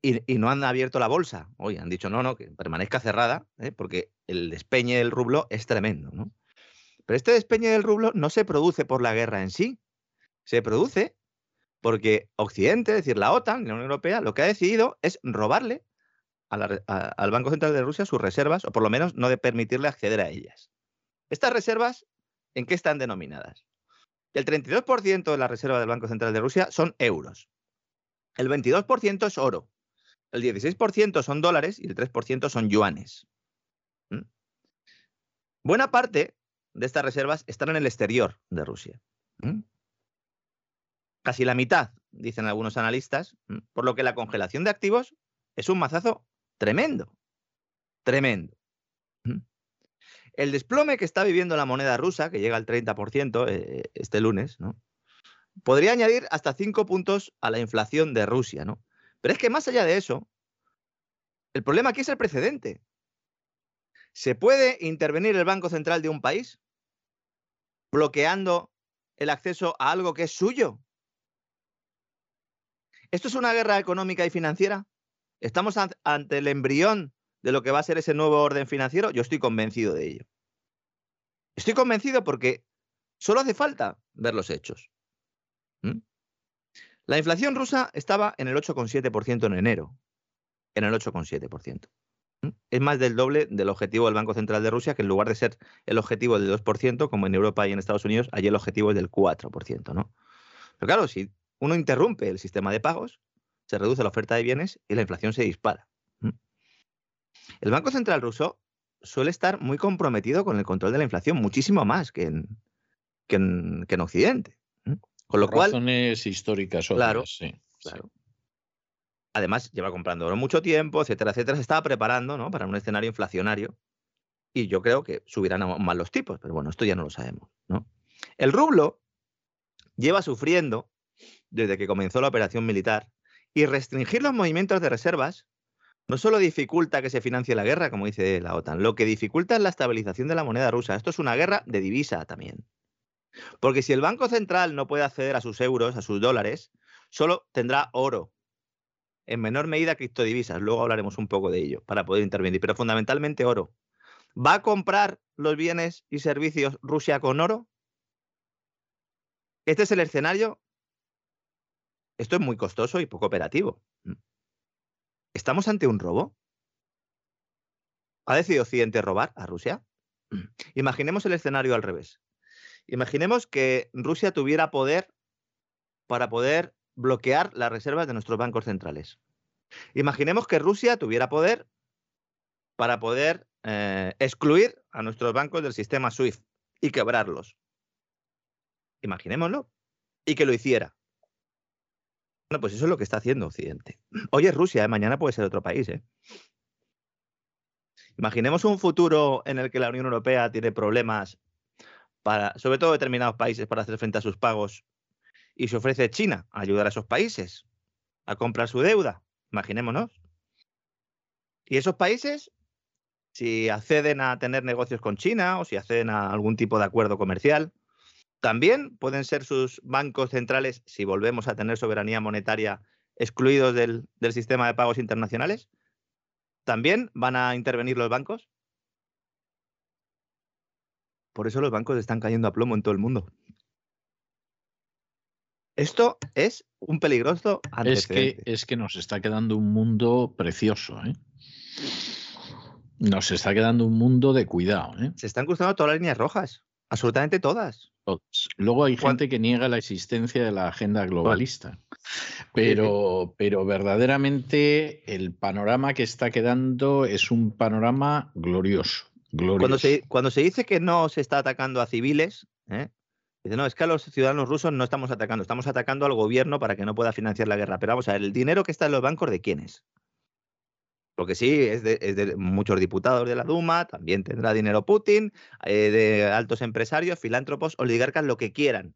Y, y, no han abierto la bolsa. Hoy han dicho, no, no, que permanezca cerrada, ¿eh? porque el despeñe del rublo es tremendo. ¿no? Pero este despeñe del rublo no se produce por la guerra en sí. Se produce porque Occidente, es decir, la OTAN, la Unión Europea, lo que ha decidido es robarle al Banco Central de Rusia sus reservas, o por lo menos no de permitirle acceder a ellas. Estas reservas, ¿en qué están denominadas? El 32% de la reserva del Banco Central de Rusia son euros. El 22% es oro. El 16% son dólares y el 3% son yuanes. ¿Mm? Buena parte de estas reservas están en el exterior de Rusia. ¿Mm? Casi la mitad, dicen algunos analistas, por lo que la congelación de activos es un mazazo tremendo, tremendo. El desplome que está viviendo la moneda rusa, que llega al 30% eh, este lunes, ¿no? podría añadir hasta 5 puntos a la inflación de Rusia. ¿no? Pero es que más allá de eso, el problema aquí es el precedente. ¿Se puede intervenir el Banco Central de un país bloqueando el acceso a algo que es suyo? ¿Esto es una guerra económica y financiera? ¿Estamos ante el embrión de lo que va a ser ese nuevo orden financiero? Yo estoy convencido de ello. Estoy convencido porque solo hace falta ver los hechos. La inflación rusa estaba en el 8,7% en enero. En el 8,7%. Es más del doble del objetivo del Banco Central de Rusia, que en lugar de ser el objetivo del 2%, como en Europa y en Estados Unidos, allí el objetivo es del 4%. ¿no? Pero claro, si uno interrumpe el sistema de pagos, se reduce la oferta de bienes y la inflación se dispara. El Banco Central ruso suele estar muy comprometido con el control de la inflación, muchísimo más que en, que en, Occidente. Con lo cual. Razones históricas claro, sí, claro. Además, lleva comprando oro mucho tiempo, etcétera, etcétera. Se estaba preparando ¿no? para un escenario inflacionario. Y yo creo que subirán aún más los tipos, pero bueno, esto ya no lo sabemos. ¿no? El rublo lleva sufriendo desde que comenzó la operación militar y restringir los movimientos de reservas no solo dificulta que se financie la guerra, como dice la OTAN, lo que dificulta es la estabilización de la moneda rusa. Esto es una guerra de divisa también. Porque si el Banco Central no puede acceder a sus euros, a sus dólares, solo tendrá oro. En menor medida criptodivisas, luego hablaremos un poco de ello para poder intervenir, pero fundamentalmente oro. ¿Va a comprar los bienes y servicios Rusia con oro? Este es el escenario. Esto es muy costoso y poco operativo. ¿Estamos ante un robo? ¿Ha decidido Occidente robar a Rusia? Imaginemos el escenario al revés. Imaginemos que Rusia tuviera poder para poder bloquear las reservas de nuestros bancos centrales. Imaginemos que Rusia tuviera poder para poder eh, excluir a nuestros bancos del sistema SWIFT y quebrarlos. Imaginémoslo. Y que lo hiciera. Bueno, pues eso es lo que está haciendo Occidente. Hoy es Rusia, ¿eh? mañana puede ser otro país. ¿eh? Imaginemos un futuro en el que la Unión Europea tiene problemas para, sobre todo determinados países, para hacer frente a sus pagos y se ofrece China a ayudar a esos países a comprar su deuda. Imaginémonos. Y esos países, si acceden a tener negocios con China o si acceden a algún tipo de acuerdo comercial, también pueden ser sus bancos centrales, si volvemos a tener soberanía monetaria, excluidos del, sistema de pagos internacionales. ¿También van a intervenir los bancos? Por eso los bancos están cayendo a plomo en todo el mundo. Esto es un peligroso antecedente. Es que, es que nos está quedando un mundo precioso. ¿eh? Nos está quedando un mundo de cuidado. ¿eh? Se están cruzando todas las líneas rojas. Absolutamente todas. Luego hay gente que niega la existencia de la agenda globalista. Pero, pero verdaderamente el panorama que está quedando es un panorama glorioso. Cuando, se, cuando se dice que no se está atacando a civiles, ¿eh? dice, no, es que a los ciudadanos rusos no estamos atacando, estamos atacando al gobierno para que no pueda financiar la guerra. Pero vamos a ver, ¿el dinero que está en los bancos de quién es? Porque sí, es de, muchos diputados de la Duma, también tendrá dinero Putin, eh, de altos empresarios, filántropos, oligarcas, lo que quieran.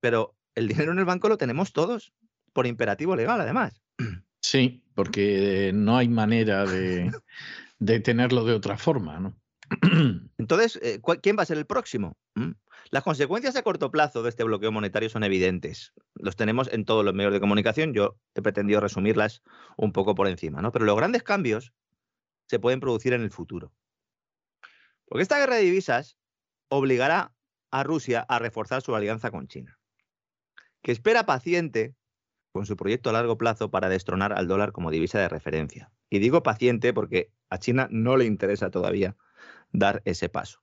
Pero el dinero en el banco lo tenemos todos, por imperativo legal, además. Sí, porque no hay manera de, tenerlo de otra forma, ¿no? Entonces, eh, ¿quién va a ser el próximo? ¿Mm? Las consecuencias a corto plazo de este bloqueo monetario son evidentes. Los tenemos en todos los medios de comunicación. Yo he pretendido resumirlas un poco por encima, ¿no? Pero los grandes cambios se pueden producir en el futuro. Porque esta guerra de divisas obligará a Rusia a reforzar su alianza con China, que espera paciente con su proyecto a largo plazo para destronar al dólar como divisa de referencia. Y digo paciente porque a China no le interesa todavía dar ese paso.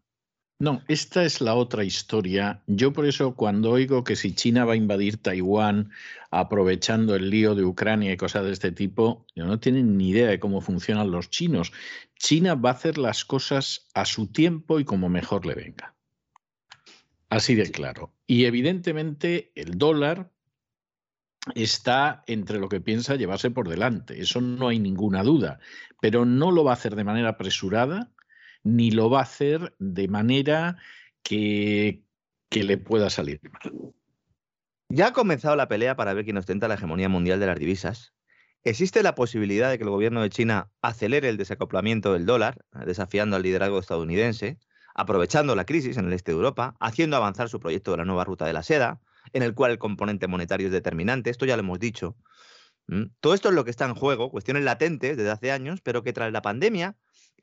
No, esta es la otra historia. Yo por eso cuando oigo que si China va a invadir Taiwán aprovechando el lío de Ucrania y cosas de este tipo, yo no tienen ni idea de cómo funcionan los chinos. China va a hacer las cosas a su tiempo y como mejor le venga. Así de claro. Y evidentemente el dólar está entre lo que piensa llevarse por delante. Eso no hay ninguna duda. Pero no lo va a hacer de manera apresurada ni lo va a hacer de manera que, le pueda salir Ya ha comenzado la pelea para ver quién ostenta la hegemonía mundial de las divisas. ¿Existe la posibilidad de que el gobierno de China acelere el desacoplamiento del dólar, desafiando al liderazgo estadounidense, aprovechando la crisis en el este de Europa, haciendo avanzar su proyecto de la nueva ruta de la seda, en el cual el componente monetario es determinante? Esto ya lo hemos dicho. Todo esto es lo que está en juego, cuestiones latentes desde hace años, pero que tras la pandemia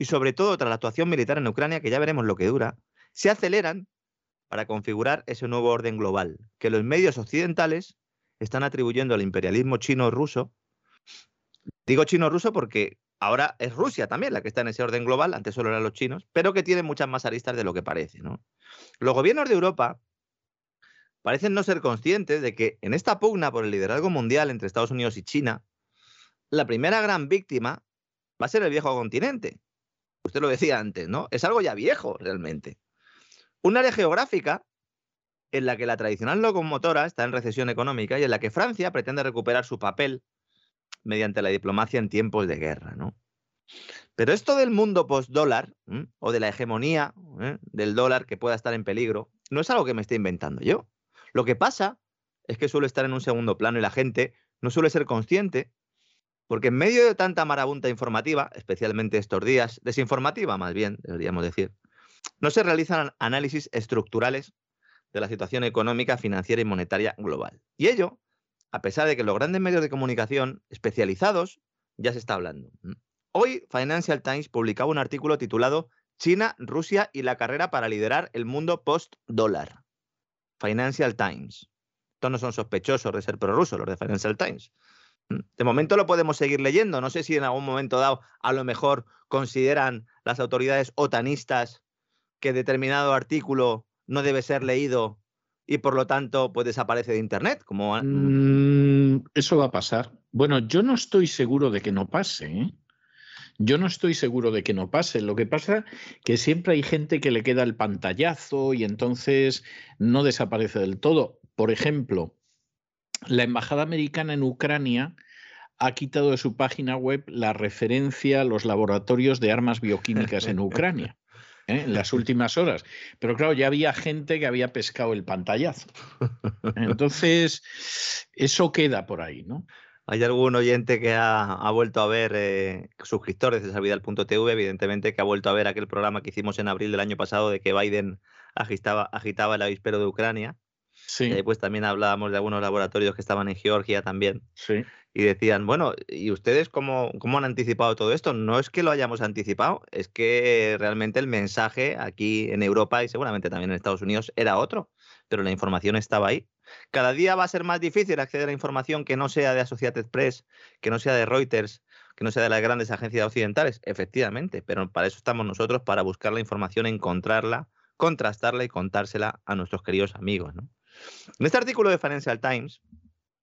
y sobre todo tras la actuación militar en Ucrania, que ya veremos lo que dura, se aceleran para configurar ese nuevo orden global que los medios occidentales están atribuyendo al imperialismo chino-ruso. Digo chino-ruso porque ahora es Rusia también la que está en ese orden global, antes solo eran los chinos, pero que tiene muchas más aristas de lo que parece. Los gobiernos de Europa parecen no ser conscientes de que en esta pugna por el liderazgo mundial entre Estados Unidos y China, la primera gran víctima va a ser el viejo continente. Usted lo decía antes, ¿no? Es algo ya viejo, realmente. Un área geográfica en la que la tradicional locomotora está en recesión económica y en la que Francia pretende recuperar su papel mediante la diplomacia en tiempos de guerra, ¿no? Pero esto del mundo post-dólar o de la hegemonía ¿eh? del dólar que pueda estar en peligro no es algo que me esté inventando yo. Lo que pasa es que suele estar en un segundo plano y la gente no suele ser consciente porque en medio de tanta marabunta informativa, especialmente estos días, desinformativa más bien, deberíamos decir, no se realizan análisis estructurales de la situación económica, financiera y monetaria global. Y ello, a pesar de que los grandes medios de comunicación especializados ya se está hablando. Hoy Financial Times publicaba un artículo titulado China, Rusia y la carrera para liderar el mundo post-dólar. Financial Times. Estos no son sospechosos de ser prorrusos los de Financial Times. De momento lo podemos seguir leyendo. No sé si en algún momento dado a lo mejor consideran las autoridades otanistas que determinado artículo no debe ser leído y por lo tanto pues desaparece de Internet. Como... Mm, eso va a pasar. Bueno, yo no estoy seguro de que no pase. ¿eh? Yo no estoy seguro de que no pase. Lo que pasa que siempre hay gente que le queda el pantallazo y entonces no desaparece del todo. Por ejemplo, la Embajada Americana en Ucrania ha quitado de su página web la referencia a los laboratorios de armas bioquímicas en Ucrania. ¿eh? en las últimas horas. Pero claro, ya había gente que había pescado el pantallazo. Entonces, eso queda por ahí, ¿no? Hay algún oyente que ha, vuelto a ver, eh, suscriptores de Salvidal.tv, evidentemente, que ha vuelto a ver aquel programa que hicimos en abril del año pasado de que Biden agitaba, agitaba el avispero de Ucrania. Sí. Y pues también hablábamos de algunos laboratorios que estaban en Georgia también. Sí. Y decían, bueno, ¿y ustedes cómo, cómo han anticipado todo esto? No es que lo hayamos anticipado, es que realmente el mensaje aquí en Europa y seguramente también en Estados Unidos era otro, pero la información estaba ahí. Cada día va a ser más difícil acceder a información que no sea de Associated Press, que no sea de Reuters, que no sea de las grandes agencias occidentales, efectivamente, pero para eso estamos nosotros, para buscar la información, encontrarla, contrastarla y contársela a nuestros queridos amigos. ¿no? En este artículo de Financial Times,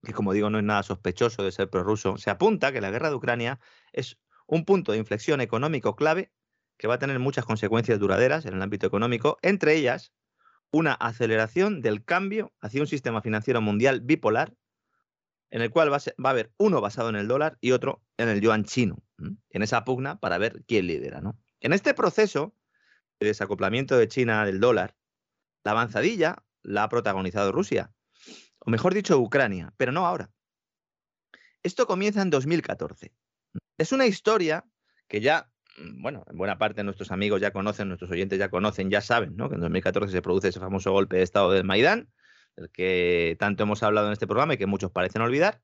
que como digo no es nada sospechoso de ser prorruso, se apunta que la guerra de Ucrania es un punto de inflexión económico clave que va a tener muchas consecuencias duraderas en el ámbito económico, entre ellas una aceleración del cambio hacia un sistema financiero mundial bipolar, en el cual va a, haber uno basado en el dólar y otro en el yuan chino, en esa pugna para ver quién lidera. ¿no? En este proceso de desacoplamiento de China del dólar, la avanzadilla la ha protagonizado Rusia, o mejor dicho, Ucrania, pero no ahora. Esto comienza en 2014. Es una historia que ya, mm, bueno, en buena parte nuestros amigos ya conocen, nuestros oyentes ya conocen, ya saben, ¿no? Que en 2014 se produce ese famoso golpe de Estado del Maidán, del que tanto hemos hablado en este programa y que muchos parecen olvidar.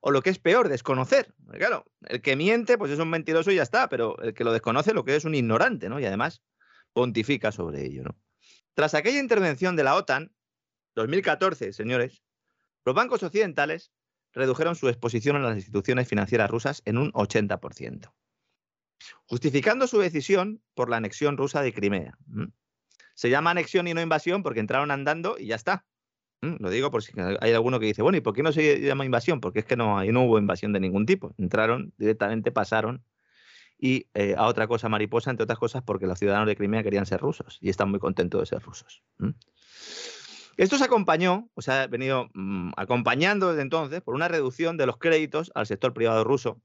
O lo que es peor, desconocer. claro, el que miente, pues es un mentiroso y ya está, pero el que lo desconoce, lo que es un ignorante, ¿no? Y además pontifica sobre ello, ¿no? Tras aquella intervención de la OTAN, 2014, señores, los bancos occidentales redujeron su exposición a las instituciones financieras rusas en un 80%, justificando su decisión por la anexión rusa de Crimea. Se llama anexión y no invasión porque entraron andando y ya está. Lo digo por si hay alguno que dice, bueno, ¿y por qué no se llama invasión? Porque es que no, hubo invasión de ningún tipo. Entraron, directamente pasaron y eh, a otra cosa mariposa, entre otras cosas, porque los ciudadanos de Crimea querían ser rusos y están muy contentos de ser rusos. Esto se acompañó, o sea, ha venido mm, acompañando desde entonces por una reducción de los créditos al sector privado ruso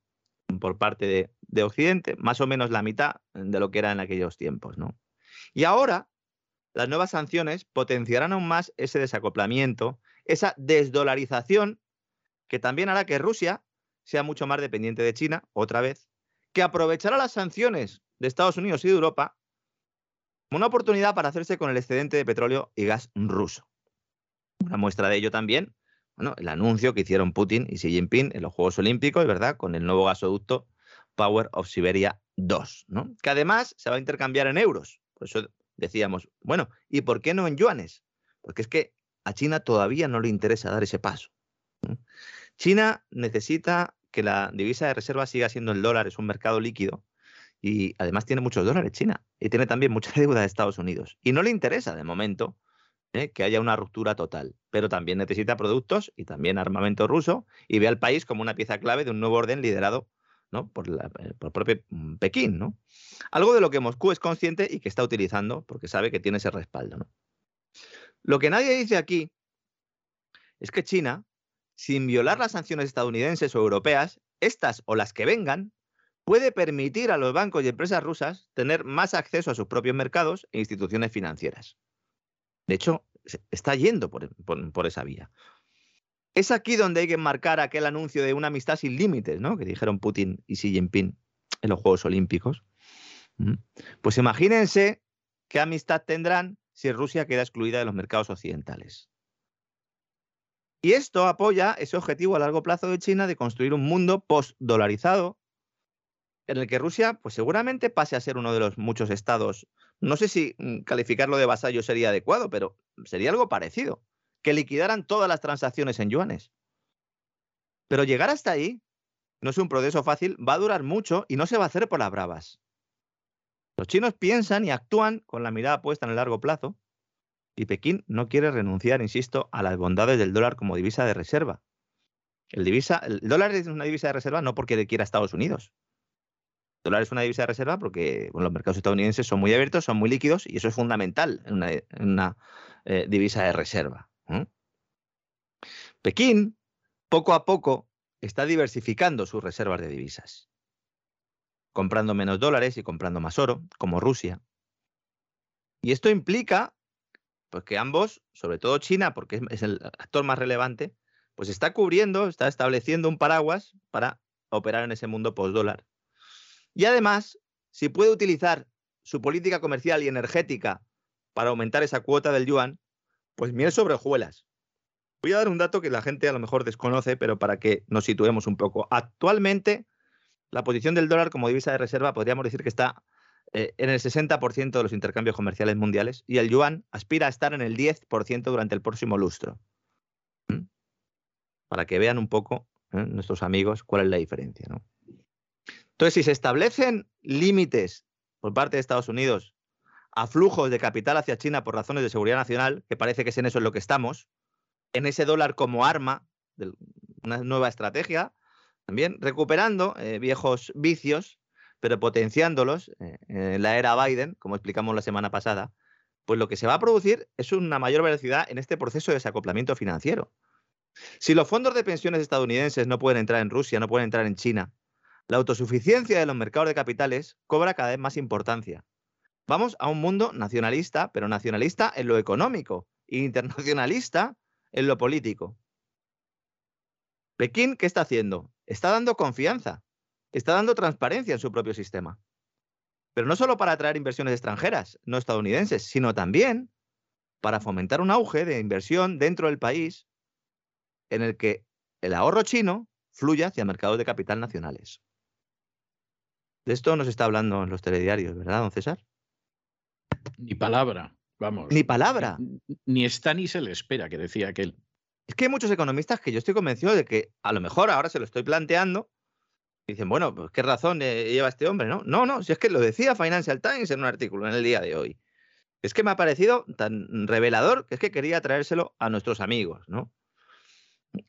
por parte de, Occidente, más o menos la mitad de lo que era en aquellos tiempos. ¿no? Y ahora las nuevas sanciones potenciarán aún más ese desacoplamiento, esa desdolarización, que también hará que Rusia sea mucho más dependiente de China, otra vez, que aprovechará las sanciones de Estados Unidos y de Europa como una oportunidad para hacerse con el excedente de petróleo y gas ruso. Una muestra de ello también, bueno, el anuncio que hicieron Putin y Xi Jinping en los Juegos Olímpicos, ¿verdad? Con el nuevo gasoducto Power of Siberia 2, ¿no? Que además se va a intercambiar en euros. Por eso decíamos, bueno, ¿y por qué no en yuanes? Porque es que a China todavía no le interesa dar ese paso. China necesita que la divisa de reserva siga siendo el dólar, es un mercado líquido, y además tiene muchos dólares China, y tiene también mucha deuda de Estados Unidos. Y no le interesa de momento ¿eh? que haya una ruptura total, pero también necesita productos y también armamento ruso y ve al país como una pieza clave de un nuevo orden liderado por, la, eh, propio mm, Pekín. ¿no? Algo de lo que Moscú es consciente y que está utilizando porque sabe que tiene ese respaldo. Lo que nadie dice aquí es que China, sin violar las sanciones estadounidenses o europeas, estas o las que vengan, puede permitir a los bancos y empresas rusas tener más acceso a sus propios mercados e instituciones financieras. De hecho, está yendo por, esa vía. Es aquí donde hay que marcar aquel anuncio de una amistad sin límites, ¿no? Que dijeron Putin y Xi Jinping en los Juegos Olímpicos. Pues imagínense qué amistad tendrán si Rusia queda excluida de los mercados occidentales. Y esto apoya ese objetivo a largo plazo de China de construir un mundo post-dolarizado en el que Rusia, pues seguramente pase a ser uno de los muchos estados, no sé si mm, calificarlo de vasallo sería adecuado, pero sería algo parecido, que liquidaran todas las transacciones en yuanes. Pero llegar hasta ahí no es un proceso fácil, va a durar mucho y no se va a hacer por las bravas. Los chinos piensan y actúan con la mirada puesta en el largo plazo y Pekín no quiere renunciar, insisto, a las bondades del dólar como divisa de reserva. El, dólar es una divisa de reserva no porque le quiera Estados Unidos, dólar es una divisa de reserva porque los mercados estadounidenses son muy abiertos, son muy líquidos y eso es fundamental en una, eh, divisa de reserva. Pekín, poco a poco, está diversificando sus reservas de divisas, comprando menos dólares y comprando más oro, como Rusia. Y esto implica pues, que ambos, sobre todo China, porque es el actor más relevante, pues está cubriendo, está estableciendo un paraguas para operar en ese mundo post-dólar y además, si puede utilizar su política comercial y energética para aumentar esa cuota del yuan, pues miel sobre hojuelas. Voy a dar un dato que la gente a lo mejor desconoce, pero para que nos situemos un poco. Actualmente, la posición del dólar como divisa de reserva podríamos decir que está eh, en el 60% de los intercambios comerciales mundiales y el yuan aspira a estar en el 10% durante el próximo lustro. ¿Mm? Para que vean un poco ¿eh? nuestros amigos cuál es la diferencia. ¿no? Entonces, si se establecen límites por parte de Estados Unidos a flujos de capital hacia China por razones de seguridad nacional, que parece que es en eso en lo que estamos, en ese dólar como arma, de una nueva estrategia, también recuperando eh, viejos vicios, pero potenciándolos eh, en la era Biden, como explicamos la semana pasada, pues lo que se va a producir es una mayor velocidad en este proceso de desacoplamiento financiero. Si los fondos de pensiones estadounidenses no pueden entrar en Rusia, no pueden entrar en China, la autosuficiencia de los mercados de capitales cobra cada vez más importancia. Vamos a un mundo nacionalista, pero nacionalista en lo económico e internacionalista en lo político. Pekín, ¿qué está haciendo? Está dando confianza, está dando transparencia en su propio sistema. Pero no solo para atraer inversiones extranjeras, no estadounidenses, sino también para fomentar un auge de inversión dentro del país en el que el ahorro chino fluya hacia mercados de capital nacionales. De esto nos está hablando en los telediarios, ¿verdad, don César? Ni palabra, vamos. Ni palabra. Ni, está ni se le espera, que decía aquel. Es que hay muchos economistas que yo estoy convencido de que a lo mejor ahora se lo estoy planteando. Y dicen, bueno, pues qué razón eh, lleva este hombre, ¿no? No, no, si es que lo decía Financial Times en un artículo en el día de hoy. Es que me ha parecido tan revelador que es que quería traérselo a nuestros amigos, ¿no?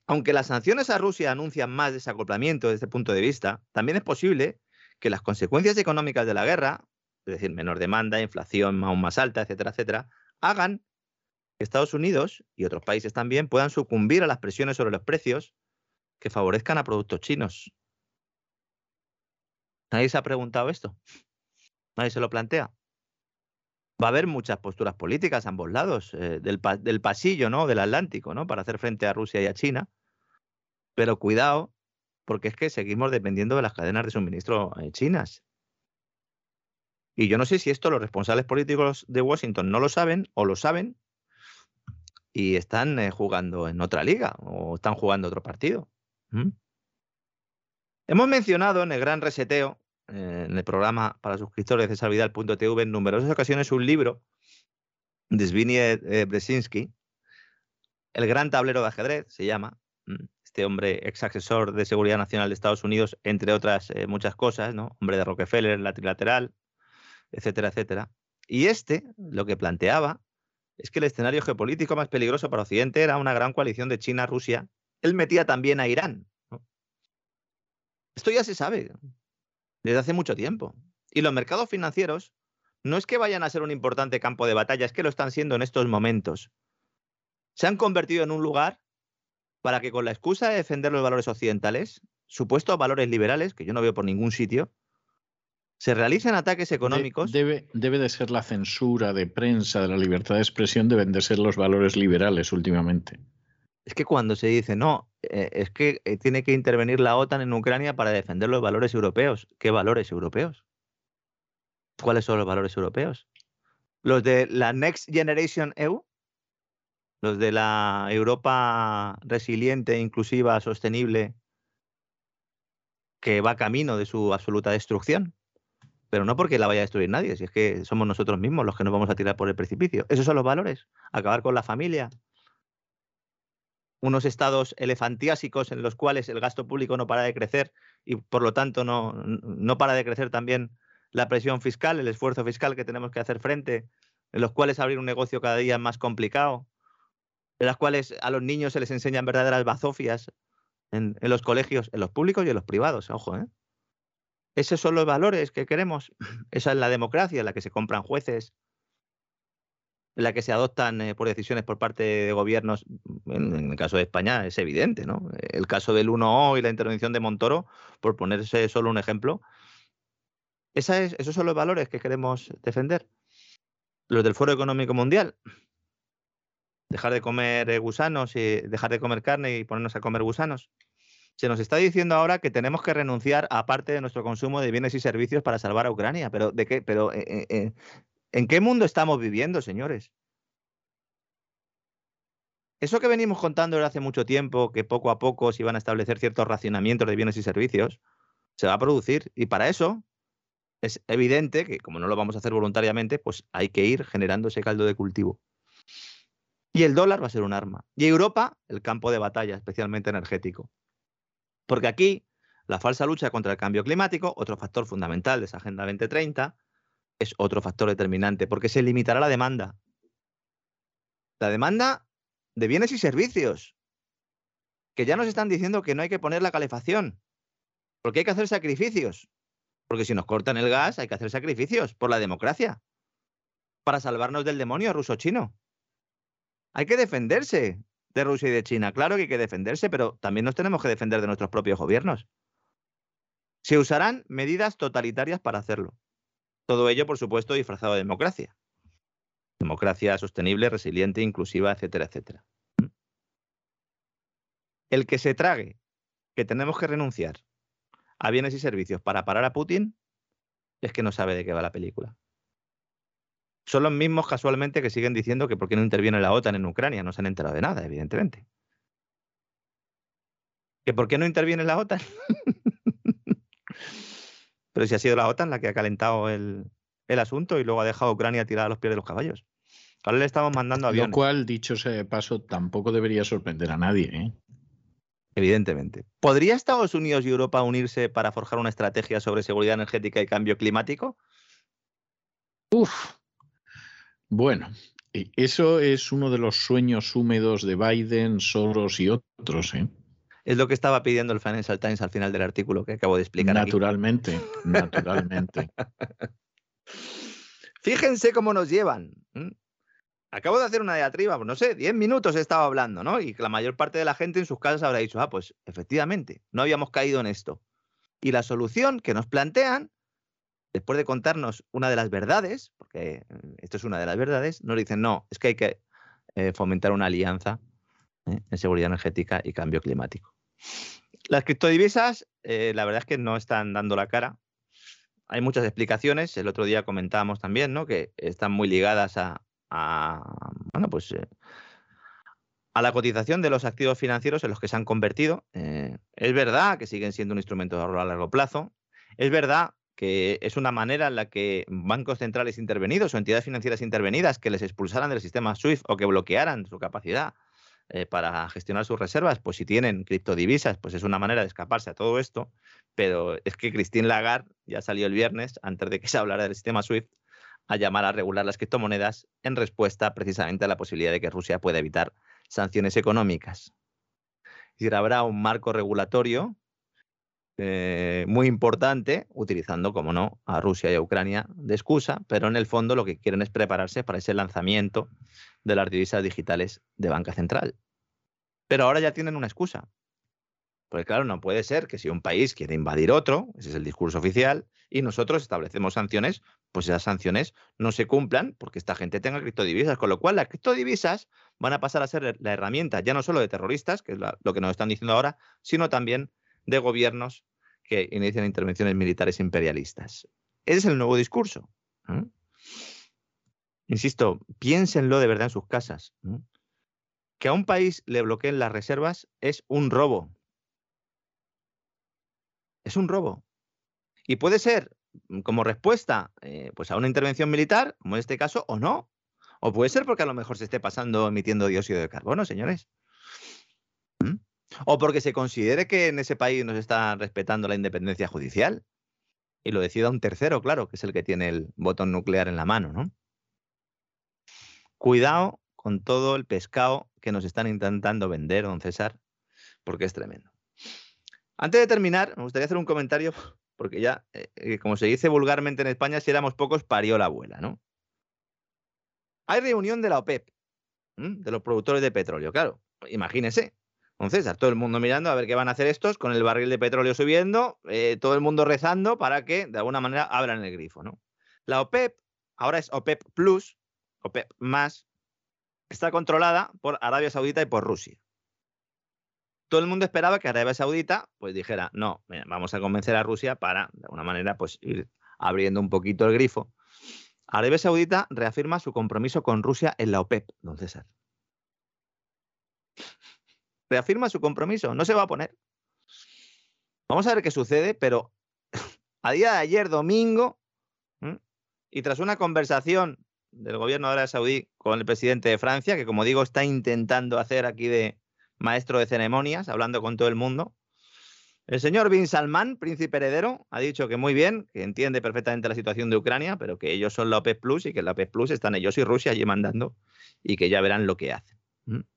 Aunque las sanciones a Rusia anuncian más desacoplamiento desde este punto de vista, también es posible que las consecuencias económicas de la guerra, es decir, menor demanda, inflación aún más alta, etcétera, etcétera, hagan que Estados Unidos y otros países también puedan sucumbir a las presiones sobre los precios que favorezcan a productos chinos. Nadie se ha preguntado esto. Nadie se lo plantea. Va a haber muchas posturas políticas a ambos lados eh, del, del, pasillo, ¿no? Del Atlántico, ¿no? Para hacer frente a Rusia y a China. Pero cuidado, porque es que seguimos dependiendo de las cadenas de suministro eh, chinas. Y yo no sé si esto los responsables políticos de Washington no lo saben o lo saben y están eh, jugando en otra liga o están jugando otro partido. Hemos mencionado en el gran reseteo, eh, en el programa para suscriptores de cesarvidal.tv, en numerosas ocasiones un libro de Zbigniew Brzezinski, El gran tablero de ajedrez, se llama, este hombre ex asesor de seguridad nacional de Estados Unidos, entre otras eh, muchas cosas, ¿no? Hombre de Rockefeller, la trilateral, etcétera, etcétera. Y este lo que planteaba es que el escenario geopolítico más peligroso para Occidente era una gran coalición de China, Rusia. Él metía también a Irán. Esto ya se sabe desde hace mucho tiempo. Y los mercados financieros no es que vayan a ser un importante campo de batalla, es que lo están siendo en estos momentos. Se han convertido en un lugar para que con la excusa de defender los valores occidentales, supuestos valores liberales, que yo no veo por ningún sitio, se realicen ataques económicos. debe, debe de ser la censura de prensa, de la libertad de expresión, deben de ser los valores liberales últimamente. Es que cuando se dice, no, eh, es que eh, tiene que intervenir la OTAN en Ucrania para defender los valores europeos. ¿Qué valores europeos? ¿Cuáles son los valores europeos? ¿Los de la Next Generation EU? ¿Los de la Europa resiliente, inclusiva, sostenible, que va camino de su absoluta destrucción? Pero no porque la vaya a destruir nadie, si es que somos nosotros mismos los que nos vamos a tirar por el precipicio. Esos son los valores. Acabar con la familia, unos estados elefantiásicos en los cuales el gasto público no para de crecer y por lo tanto no, no para de crecer también la presión fiscal, el esfuerzo fiscal que tenemos que hacer frente, en los cuales abrir un negocio cada día es más complicado, en las cuales a los niños se les enseñan verdaderas bazofias en, los colegios, en los públicos y en los privados, ojo, ¿eh? Esos son los valores que queremos. Esa es la democracia en la que se compran jueces, en la que se adoptan eh, por decisiones por parte de gobiernos, en, el caso de España es evidente, ¿no? El caso del 1O y la intervención de Montoro, por ponerse solo un ejemplo, esa es, esos son los valores que queremos defender. Los del Foro Económico Mundial. Dejar de comer eh, gusanos y dejar de comer carne y ponernos a comer gusanos. Se nos está diciendo ahora que tenemos que renunciar a parte de nuestro consumo de bienes y servicios para salvar a Ucrania. Pero ¿de qué? Pero eh, ¿En qué mundo estamos viviendo, señores? Eso que venimos contando desde hace mucho tiempo, que poco a poco se iban a establecer ciertos racionamientos de bienes y servicios, se va a producir. Y para eso es evidente que, como no lo vamos a hacer voluntariamente, pues hay que ir generando ese caldo de cultivo. Y el dólar va a ser un arma. Y Europa, el campo de batalla, especialmente energético. Porque aquí, la falsa lucha contra el cambio climático, otro factor fundamental de esa Agenda 2030, es otro factor determinante, porque se limitará la demanda. La demanda de bienes y servicios, que ya nos están diciendo que no hay que poner la calefacción, porque hay que hacer sacrificios, porque si nos cortan el gas hay que hacer sacrificios por la democracia, para salvarnos del demonio ruso-chino. Hay que defenderse de Rusia y de China, claro que hay que defenderse, pero también nos tenemos que defender de nuestros propios gobiernos. Se usarán medidas totalitarias para hacerlo. Todo ello, por supuesto, disfrazado de democracia. Democracia sostenible, resiliente, inclusiva, etcétera, etcétera. El que se trague que tenemos que renunciar a bienes y servicios para parar a Putin es que no sabe de qué va la película. Son los mismos casualmente que siguen diciendo que por qué no interviene la OTAN en Ucrania. No se han enterado de nada, evidentemente. ¿Que por qué no interviene la OTAN? Pero si ha sido la OTAN la que ha calentado el, asunto y luego ha dejado a Ucrania tirada a los pies de los caballos. Ahora le estamos mandando aviones. Lo cual, dicho ese paso, tampoco debería sorprender a nadie. ¿eh? Evidentemente. ¿Podría Estados Unidos y Europa unirse para forjar una estrategia sobre seguridad energética y cambio climático? Uf. Bueno, eso es uno de los sueños húmedos de Biden, Soros y otros. ¿eh? Es lo que estaba pidiendo el Financial Times al final del artículo que acabo de explicar. Naturalmente, naturalmente. Fíjense cómo nos llevan. Acabo de hacer una diatriba, pues no sé, 10 minutos he estado hablando, ¿no? Y la mayor parte de la gente en sus casas habrá dicho, ah, pues efectivamente, no habíamos caído en esto. Y la solución que nos plantean, después de contarnos una de las verdades, porque mm, esto es una de las verdades, nos dicen, no, es que hay que eh, fomentar una alianza ¿eh? en seguridad energética y cambio climático. Las criptodivisas, eh, la verdad es que no están dando la cara. Hay muchas explicaciones. El otro día comentábamos también, ¿no? Que están muy ligadas a, bueno, pues a la cotización de los activos financieros en los que se han convertido. es verdad que siguen siendo un instrumento de ahorro a largo plazo. Es verdad que es una manera en la que bancos centrales intervenidos o entidades financieras intervenidas que les expulsaran del sistema SWIFT o que bloquearan su capacidad eh, para gestionar sus reservas, pues si tienen criptodivisas, pues es una manera de escaparse a todo esto. Pero es que Christine Lagarde ya salió el viernes, antes de que se hablara del sistema SWIFT, a llamar a regular las criptomonedas en respuesta precisamente a la posibilidad de que Rusia pueda evitar sanciones económicas. Es habrá un marco regulatorio eh, muy importante, utilizando, como no, a Rusia y a Ucrania de excusa, pero en el fondo lo que quieren es prepararse para ese lanzamiento de las divisas digitales de banca central. Pero ahora ya tienen una excusa. Porque claro, no puede ser que si un país quiere invadir otro, ese es el discurso oficial, y nosotros establecemos sanciones, pues esas sanciones no se cumplan porque esta gente tenga criptodivisas. Con lo cual, las criptodivisas van a pasar a ser la herramienta ya no solo de terroristas, que es lo que nos están diciendo ahora, sino también de gobiernos que inician intervenciones militares imperialistas. Ese es el nuevo discurso. Insisto, piénsenlo de verdad en sus casas. Que a un país le bloqueen las reservas es un robo es un robo. Y puede ser mm, como respuesta eh, pues a una intervención militar, como en este caso, o no. O puede ser porque a lo mejor se esté pasando emitiendo dióxido de carbono, señores. ¿Mm? O porque se considere que en ese país no se está respetando la independencia judicial. Y lo decida un tercero, claro, que es el que tiene el botón nuclear en la mano, ¿no? Cuidado con todo el pescado que nos están intentando vender, don César, porque es tremendo. Antes de terminar, me gustaría hacer un comentario, porque ya, eh, como se dice vulgarmente en España, si éramos pocos, parió la abuela, ¿no? Hay reunión de la OPEP, de los productores de petróleo, claro. Imagínese, entonces, a todo el mundo mirando a ver qué van a hacer estos, con el barril de petróleo subiendo, eh, todo el mundo rezando para que de alguna manera abran el grifo. La OPEP, ahora es OPEP Plus, OPEP más, está controlada por Arabia Saudita y por Rusia todo el mundo esperaba que Arabia Saudita pues dijera, no, vamos a convencer a Rusia para, de alguna manera, pues ir abriendo un poquito el grifo. Arabia Saudita reafirma su compromiso con Rusia en la OPEP, don César. Reafirma su compromiso, no se va a poner. Vamos a ver qué sucede, pero a día de ayer, domingo, y tras una conversación del gobierno de Arabia Saudí con el presidente de Francia, que como digo está intentando hacer aquí de, maestro de ceremonias, hablando con todo el mundo. El señor Bin Salman, príncipe heredero, ha dicho que muy bien, que entiende perfectamente la situación de Ucrania, pero que ellos son la OPEP Plus y que la OPEP Plus están ellos y Rusia allí mandando y que ya verán lo que hacen.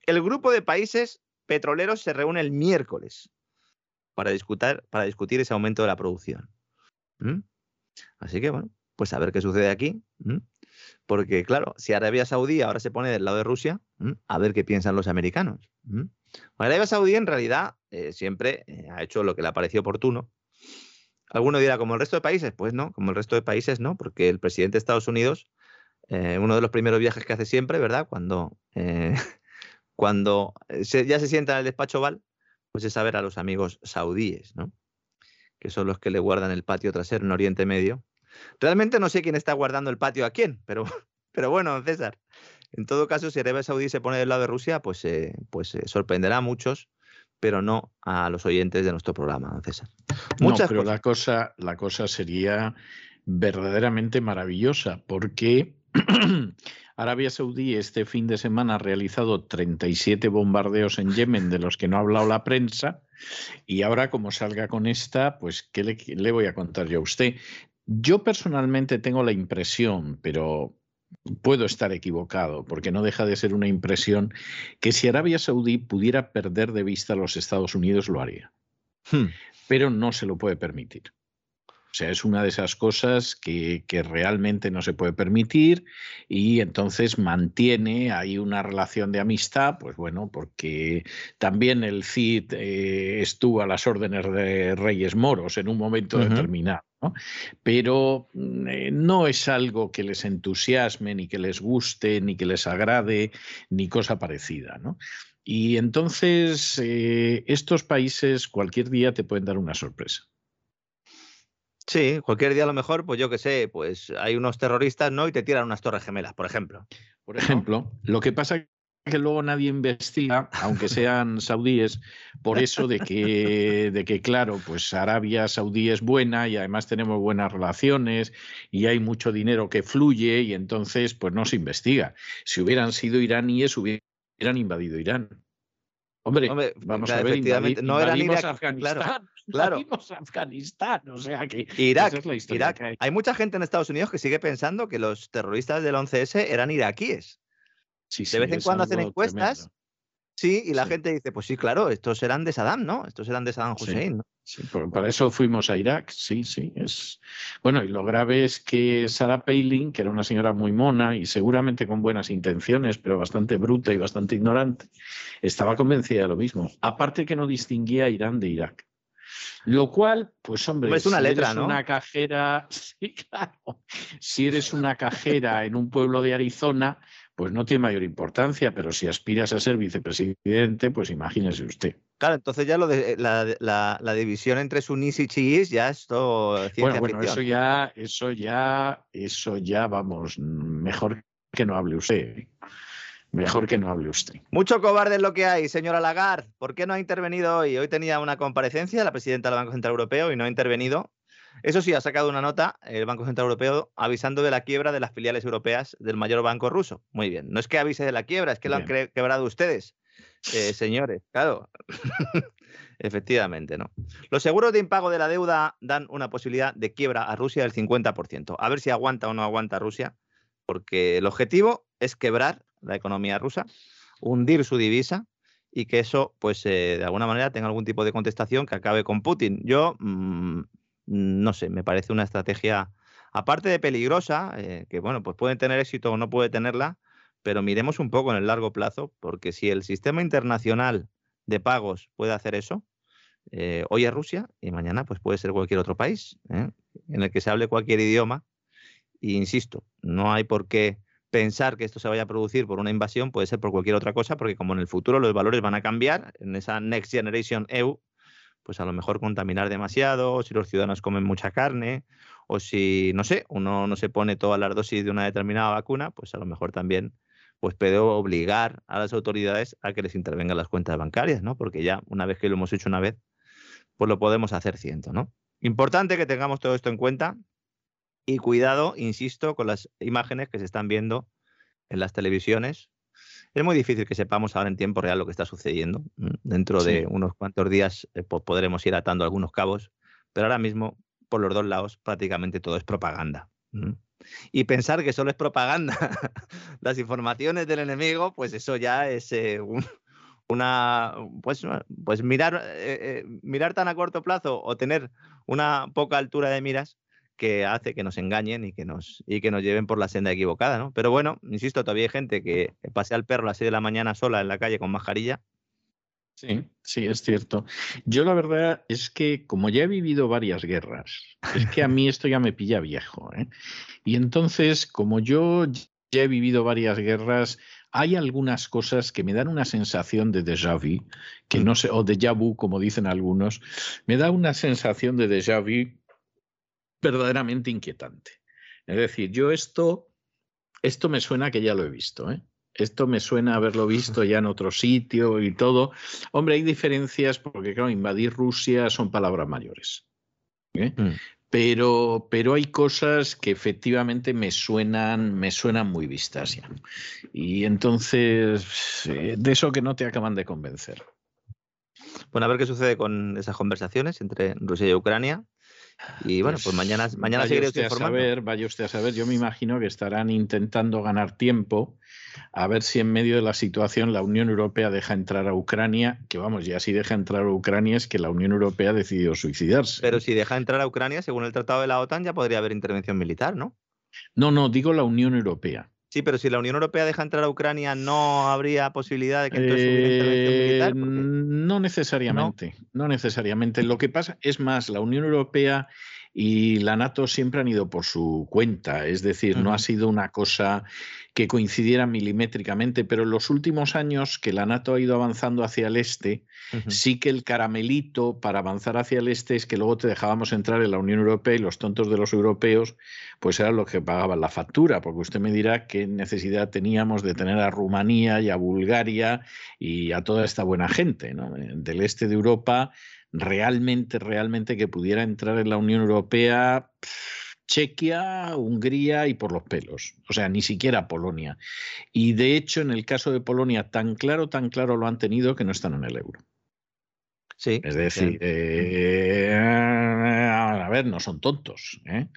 El grupo de países petroleros se reúne el miércoles para discutir, ese aumento de la producción. Así que, bueno, pues a ver qué sucede aquí. Porque, claro, si Arabia Saudí ahora se pone del lado de Rusia, a ver qué piensan los americanos. Arabia Saudí en realidad eh, siempre eh, ha hecho lo que le ha parecido oportuno. Alguno dirá, como el resto de países, pues no, como el resto de países no, porque el presidente de Estados Unidos, eh, uno de los primeros viajes que hace siempre, ¿verdad? Cuando, cuando ya se sienta en el despacho Val, pues es a ver a los amigos saudíes, ¿no? Que son los que le guardan el patio trasero en Oriente Medio. Realmente no sé quién está guardando el patio a quién, pero, pero bueno, César, en todo caso, si Arabia Saudí se pone del lado de Rusia, pues, eh, pues eh, sorprenderá a muchos, pero no a los oyentes de nuestro programa, César. Muchas no, pero la cosa, la cosa sería verdaderamente maravillosa, porque Arabia Saudí este fin de semana ha realizado 37 bombardeos en Yemen de los que no ha hablado la prensa y ahora como salga con esta, pues ¿qué le, le voy a contar yo a usted? Yo personalmente tengo la impresión, pero puedo estar equivocado, porque no deja de ser una impresión que si Arabia Saudí pudiera perder de vista a los Estados Unidos, lo haría. Hmm. Pero no se lo puede permitir. O sea, es una de esas cosas que, realmente no se puede permitir y entonces mantiene ahí una relación de amistad, pues bueno, porque también el CID eh, estuvo a las órdenes de Reyes Moros en un momento determinado. Pero mm, eh, no es algo que les entusiasme, ni que les guste, ni que les agrade, ni cosa parecida. Y entonces eh, estos países cualquier día te pueden dar una sorpresa. Sí, cualquier día a lo mejor, pues yo qué sé, pues hay unos terroristas, ¿no? Y te tiran unas torres gemelas, por ejemplo. Por ejemplo, lo que pasa que luego nadie investiga, aunque sean saudíes, por eso de que, de que, claro, pues Arabia Saudí es buena y además tenemos buenas relaciones y hay mucho dinero que fluye y entonces pues no se investiga. Si hubieran sido iraníes hubieran invadido Irán. Hombre, vamos a ver, efectivamente, no era ni Afganistán, claro, claro. Afganistán, o sea que Irak, Irak. Hay. hay. mucha gente en Estados Unidos que sigue pensando que los terroristas del 11S eran iraquíes. Sí, de vez en cuando hacen encuestas Sí, y la gente dice, pues sí, claro, estos eran de Saddam, ¿no? Estos eran de Saddam Hussein, ¿no? Sí, para eso fuimos a Irak, sí, sí. Es... Bueno, y lo grave es que Sarah Palin, que era una señora muy mona y seguramente con buenas intenciones, pero bastante bruta y bastante ignorante, estaba convencida de lo mismo. Aparte que no distinguía a Irán de Irak. Lo cual, pues hombre, es una si letra, eres ¿no? una cajera, sí, claro. Si eres una cajera en un pueblo de Arizona, pues no tiene mayor importancia, pero si aspiras a ser vicepresidente, pues imagínese usted. Claro, entonces ya lo de la, división entre sunís y chiís ya es todo ciencia bueno, bueno, eso ya, eso ya, eso ya, vamos, mejor que no hable usted. Mejor que no hable usted. Mucho cobarde es lo que hay, señora Lagarde. ¿Por qué no ha intervenido hoy? Hoy tenía una comparecencia la presidenta del Banco Central Europeo y no ha intervenido. Eso sí, ha sacado una nota el Banco Central Europeo avisando de la quiebra de las filiales europeas del mayor banco ruso. Muy bien. No es que avise de la quiebra, es que lo han quebrado ustedes, eh, señores. Claro. Efectivamente, ¿no? Los seguros de impago de la deuda dan una posibilidad de quiebra a Rusia del 50%. A ver si aguanta o no aguanta Rusia, porque el objetivo es quebrar la economía rusa, hundir su divisa y que eso, pues, eh, de alguna manera tenga algún tipo de contestación que acabe con Putin. Yo mm, no sé, me parece una estrategia, aparte de peligrosa, eh, que bueno, pues puede tener éxito o no puede tenerla, pero miremos un poco en el largo plazo, porque si el sistema internacional de pagos puede hacer eso, eh, hoy es Rusia y mañana pues puede ser cualquier otro país en el que se hable cualquier idioma. Y insisto, no hay por qué pensar que esto se vaya a producir por una invasión, puede ser por cualquier otra cosa, porque como en el futuro los valores van a cambiar, en esa Next Generation EU, pues a lo mejor contaminar demasiado, o si los ciudadanos comen mucha carne, o si, no sé, uno no se pone todas las dosis de una determinada vacuna, pues a lo mejor también pues puede obligar a las autoridades a que les intervengan las cuentas bancarias, ¿no? Porque ya una vez que lo hemos hecho una vez, pues lo podemos hacer ciento, ¿no? Importante que tengamos todo esto en cuenta y cuidado, insisto, con las imágenes que se están viendo en las televisiones, es muy difícil que sepamos ahora en tiempo real lo que está sucediendo. Dentro de unos cuantos días eh, podremos ir atando algunos cabos, pero ahora mismo, por los dos lados, prácticamente todo es propaganda. Y pensar que solo es propaganda las informaciones del enemigo, pues eso ya es eh, una. Pues, pues mirar, eh, mirar tan a corto plazo o tener una poca altura de miras que hace que nos engañen y que nos, y que nos lleven por la senda equivocada, ¿no? Pero bueno, insisto, todavía hay gente que pasea al perro a las 6 de la mañana sola en la calle con mascarilla. Sí, sí, es cierto. Yo la verdad es que como ya he vivido varias guerras, es que a mí esto ya me pilla viejo. ¿eh? Y entonces, como yo ya he vivido varias guerras, hay algunas cosas que me dan una sensación de déjà vu, que mm. no sé, o déjà vu, como dicen algunos, me da una sensación de déjà vu verdaderamente inquietante. Es decir, yo esto, esto me suena que ya lo he visto, ¿eh? Esto me suena haberlo visto ya en otro sitio y todo. Hombre, hay diferencias porque, claro, invadir Rusia son palabras mayores. ¿eh? Mm. Pero, pero hay cosas que efectivamente me suenan, me suenan muy vistas ya. Y entonces, eh, de eso que no te acaban de convencer. Bueno, a ver qué sucede con esas conversaciones entre Rusia y Ucrania. Y bueno, pues, mañana, mañana seguiré usted, a saber, Vaya usted a saber, yo me imagino que estarán intentando ganar tiempo a ver si en medio de la situación la Unión Europea deja entrar a Ucrania, que vamos, ya si deja entrar a Ucrania es que la Unión Europea ha decidido suicidarse. Pero si deja entrar a Ucrania, según el Tratado de la OTAN, ya podría haber intervención militar, ¿no? No, no, digo la Unión Europea. Sí, pero si la Unión Europea deja entrar a Ucrania, ¿no habría posibilidad de que entonces hubiera intervención militar? Eh, no necesariamente, ¿No? necesariamente. Lo que pasa es más, la Unión Europea y la NATO siempre han ido por su cuenta, es decir, no ha sido una cosa que coincidiera milimétricamente, pero en los últimos años que la NATO ha ido avanzando hacia el este, sí que el caramelito para avanzar hacia el este es que luego te dejábamos entrar en la Unión Europea y los tontos de los europeos, pues eran los que pagaban la factura, porque usted me dirá qué necesidad teníamos de tener a Rumanía y a Bulgaria y a toda esta buena gente del este de Europa realmente, realmente que pudiera entrar en la Unión Europea, Chequia, Hungría y por los pelos. O sea, ni siquiera Polonia. Y de hecho, en el caso de Polonia, tan claro, tan claro lo han tenido que no están en el euro. Sí. Es decir, eh, a ver, no son tontos, ¿eh?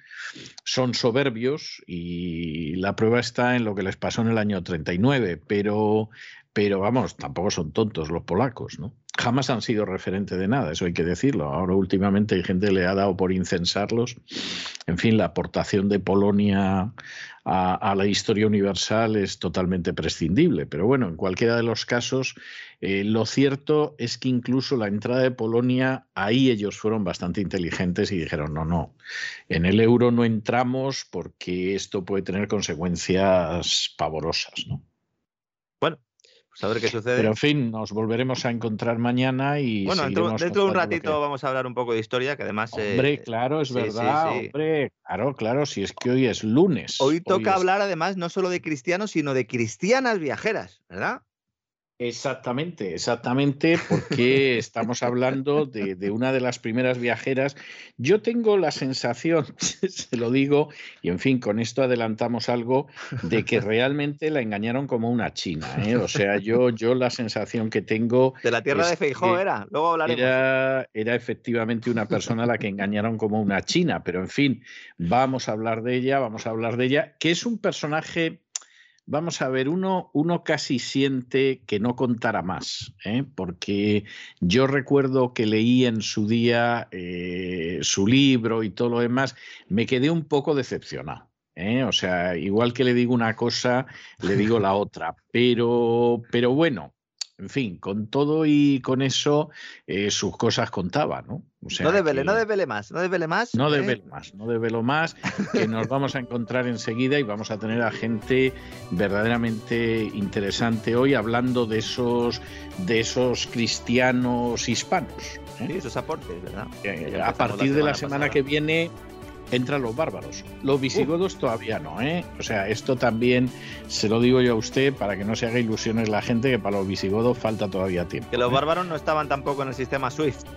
son soberbios y la prueba está en lo que les pasó en el año 39, pero, pero vamos, tampoco son tontos los polacos, ¿no? Jamás han sido referente de nada, eso hay que decirlo. Ahora últimamente hay gente que le ha dado por incensarlos. En fin, la aportación de Polonia a, la historia universal es totalmente prescindible. Pero bueno, en cualquiera de los casos, eh, lo cierto es que incluso la entrada de Polonia, ahí ellos fueron bastante inteligentes y dijeron, no, no, en el euro no entramos porque esto puede tener consecuencias pavorosas. ¿no? Pues a ver qué sucede. Pero en fin, nos volveremos a encontrar mañana y. Bueno, dentro, de un ratito vamos a hablar un poco de historia, que además. Hombre, eh, claro, es verdad. Hombre, claro, claro, si es que hoy es lunes. Hoy toca hablar además no solo de cristianos, sino de cristianas viajeras, ¿verdad? Exactamente, exactamente, porque estamos hablando de, una de las primeras viajeras. Yo tengo la sensación, se lo digo, y en fin, con esto adelantamos algo, de que realmente la engañaron como una china. ¿eh? O sea, yo, yo la sensación que tengo. De la tierra de Feijó era, luego hablaremos. Era, era efectivamente una persona a la que engañaron como una china, pero en fin, vamos a hablar de ella, vamos a hablar de ella, que es un personaje Vamos a ver, uno, uno casi siente que no contara más, ¿eh? porque yo recuerdo que leí en su día eh, su libro y todo lo demás, me quedé un poco decepcionado. ¿eh? O sea, igual que le digo una cosa, le digo la otra, pero, pero bueno, en fin, con todo y con eso, eh, sus cosas contaba, ¿no? no desvele, no desvele más, no desvele más. No ¿eh? desvele más, no desvelo más, que nos vamos a encontrar enseguida y vamos a tener a gente verdaderamente interesante hoy hablando de esos, de esos cristianos hispanos. ¿eh? Sí, esos aportes, ¿verdad? a partir de la semana que viene entran los bárbaros. Los visigodos todavía no, ¿eh? O sea, esto también se lo digo yo a usted para que no se haga ilusiones la gente que para los visigodos falta todavía tiempo. Que los ¿eh? bárbaros no estaban tampoco en el sistema SWIFT.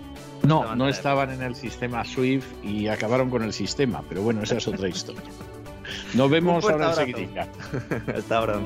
No, no estaban en el sistema SWIFT y acabaron con el sistema, pero bueno, esa es otra historia. Nos vemos ahora enseguida. Hasta ahora, don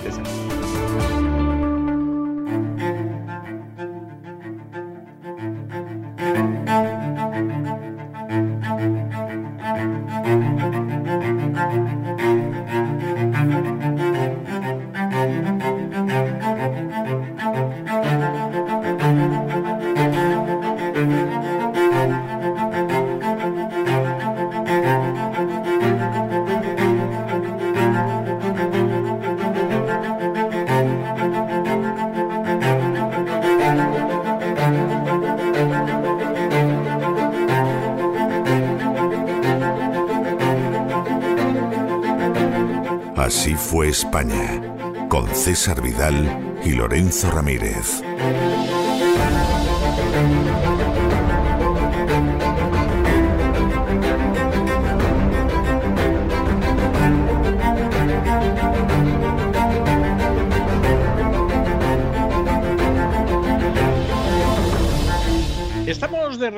César Vidal y Lorenzo Ramírez.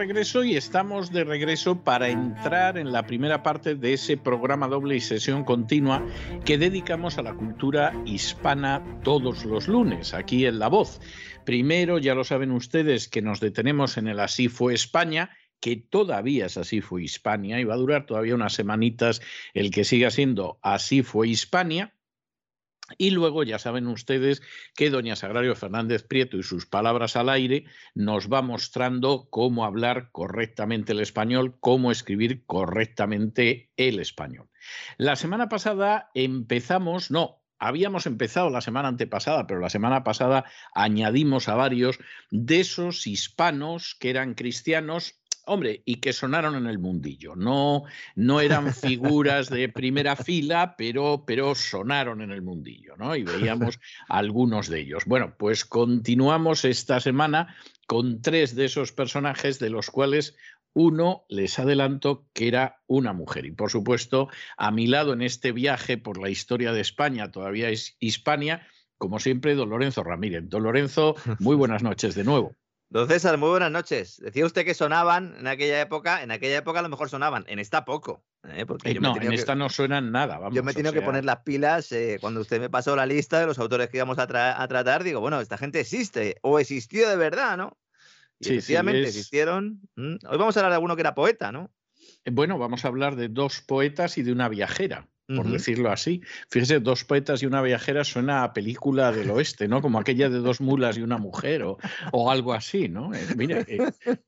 Y estamos de regreso para entrar en la primera parte de ese programa doble y sesión continua que dedicamos a la cultura hispana todos los lunes, aquí en La Voz. Primero, ya lo saben ustedes, que nos detenemos en el Así fue España, que todavía es Así fue Hispania y va a durar todavía unas semanitas el que siga siendo Así fue Hispania y luego ya saben ustedes que doña Sagrario Fernández Prieto y sus palabras al aire nos va mostrando cómo hablar correctamente el español, cómo escribir correctamente el español. La semana pasada empezamos, no, habíamos empezado la semana antepasada, pero la semana pasada añadimos a varios de esos hispanos que eran cristianos Hombre, y que sonaron en el mundillo. No, no eran figuras de primera fila, pero, pero sonaron en el mundillo, ¿no? Y veíamos algunos de ellos. Bueno, pues continuamos esta semana con tres de esos personajes, de los cuales uno les adelanto que era una mujer. Y por supuesto, a mi lado en este viaje por la historia de España, todavía es Hispania, como siempre, don Lorenzo Ramírez. Don Lorenzo, muy buenas noches de nuevo. Don César, muy buenas noches. Decía usted que sonaban en aquella época, en aquella época a lo mejor sonaban, en esta poco. ¿eh? Porque Eh, yo no, en que- esta no suenan nada. Vamos, Yo me he tenido que poner las pilas eh, cuando usted me pasó la lista de los autores que íbamos a, tra- a tratar. Digo, bueno, esta gente existe o existió de verdad, ¿no? Y Sí, sí, efectivamente es- existieron. Mm, Hoy vamos a hablar de alguno que era poeta, ¿no? Bueno, vamos a hablar de dos poetas y de una viajera. Por decirlo así. Fíjese, dos poetas y una viajera suena a película del oeste, ¿no? Como aquella de dos mulas y una mujer o, o algo así, ¿no? Eh, mira, eh,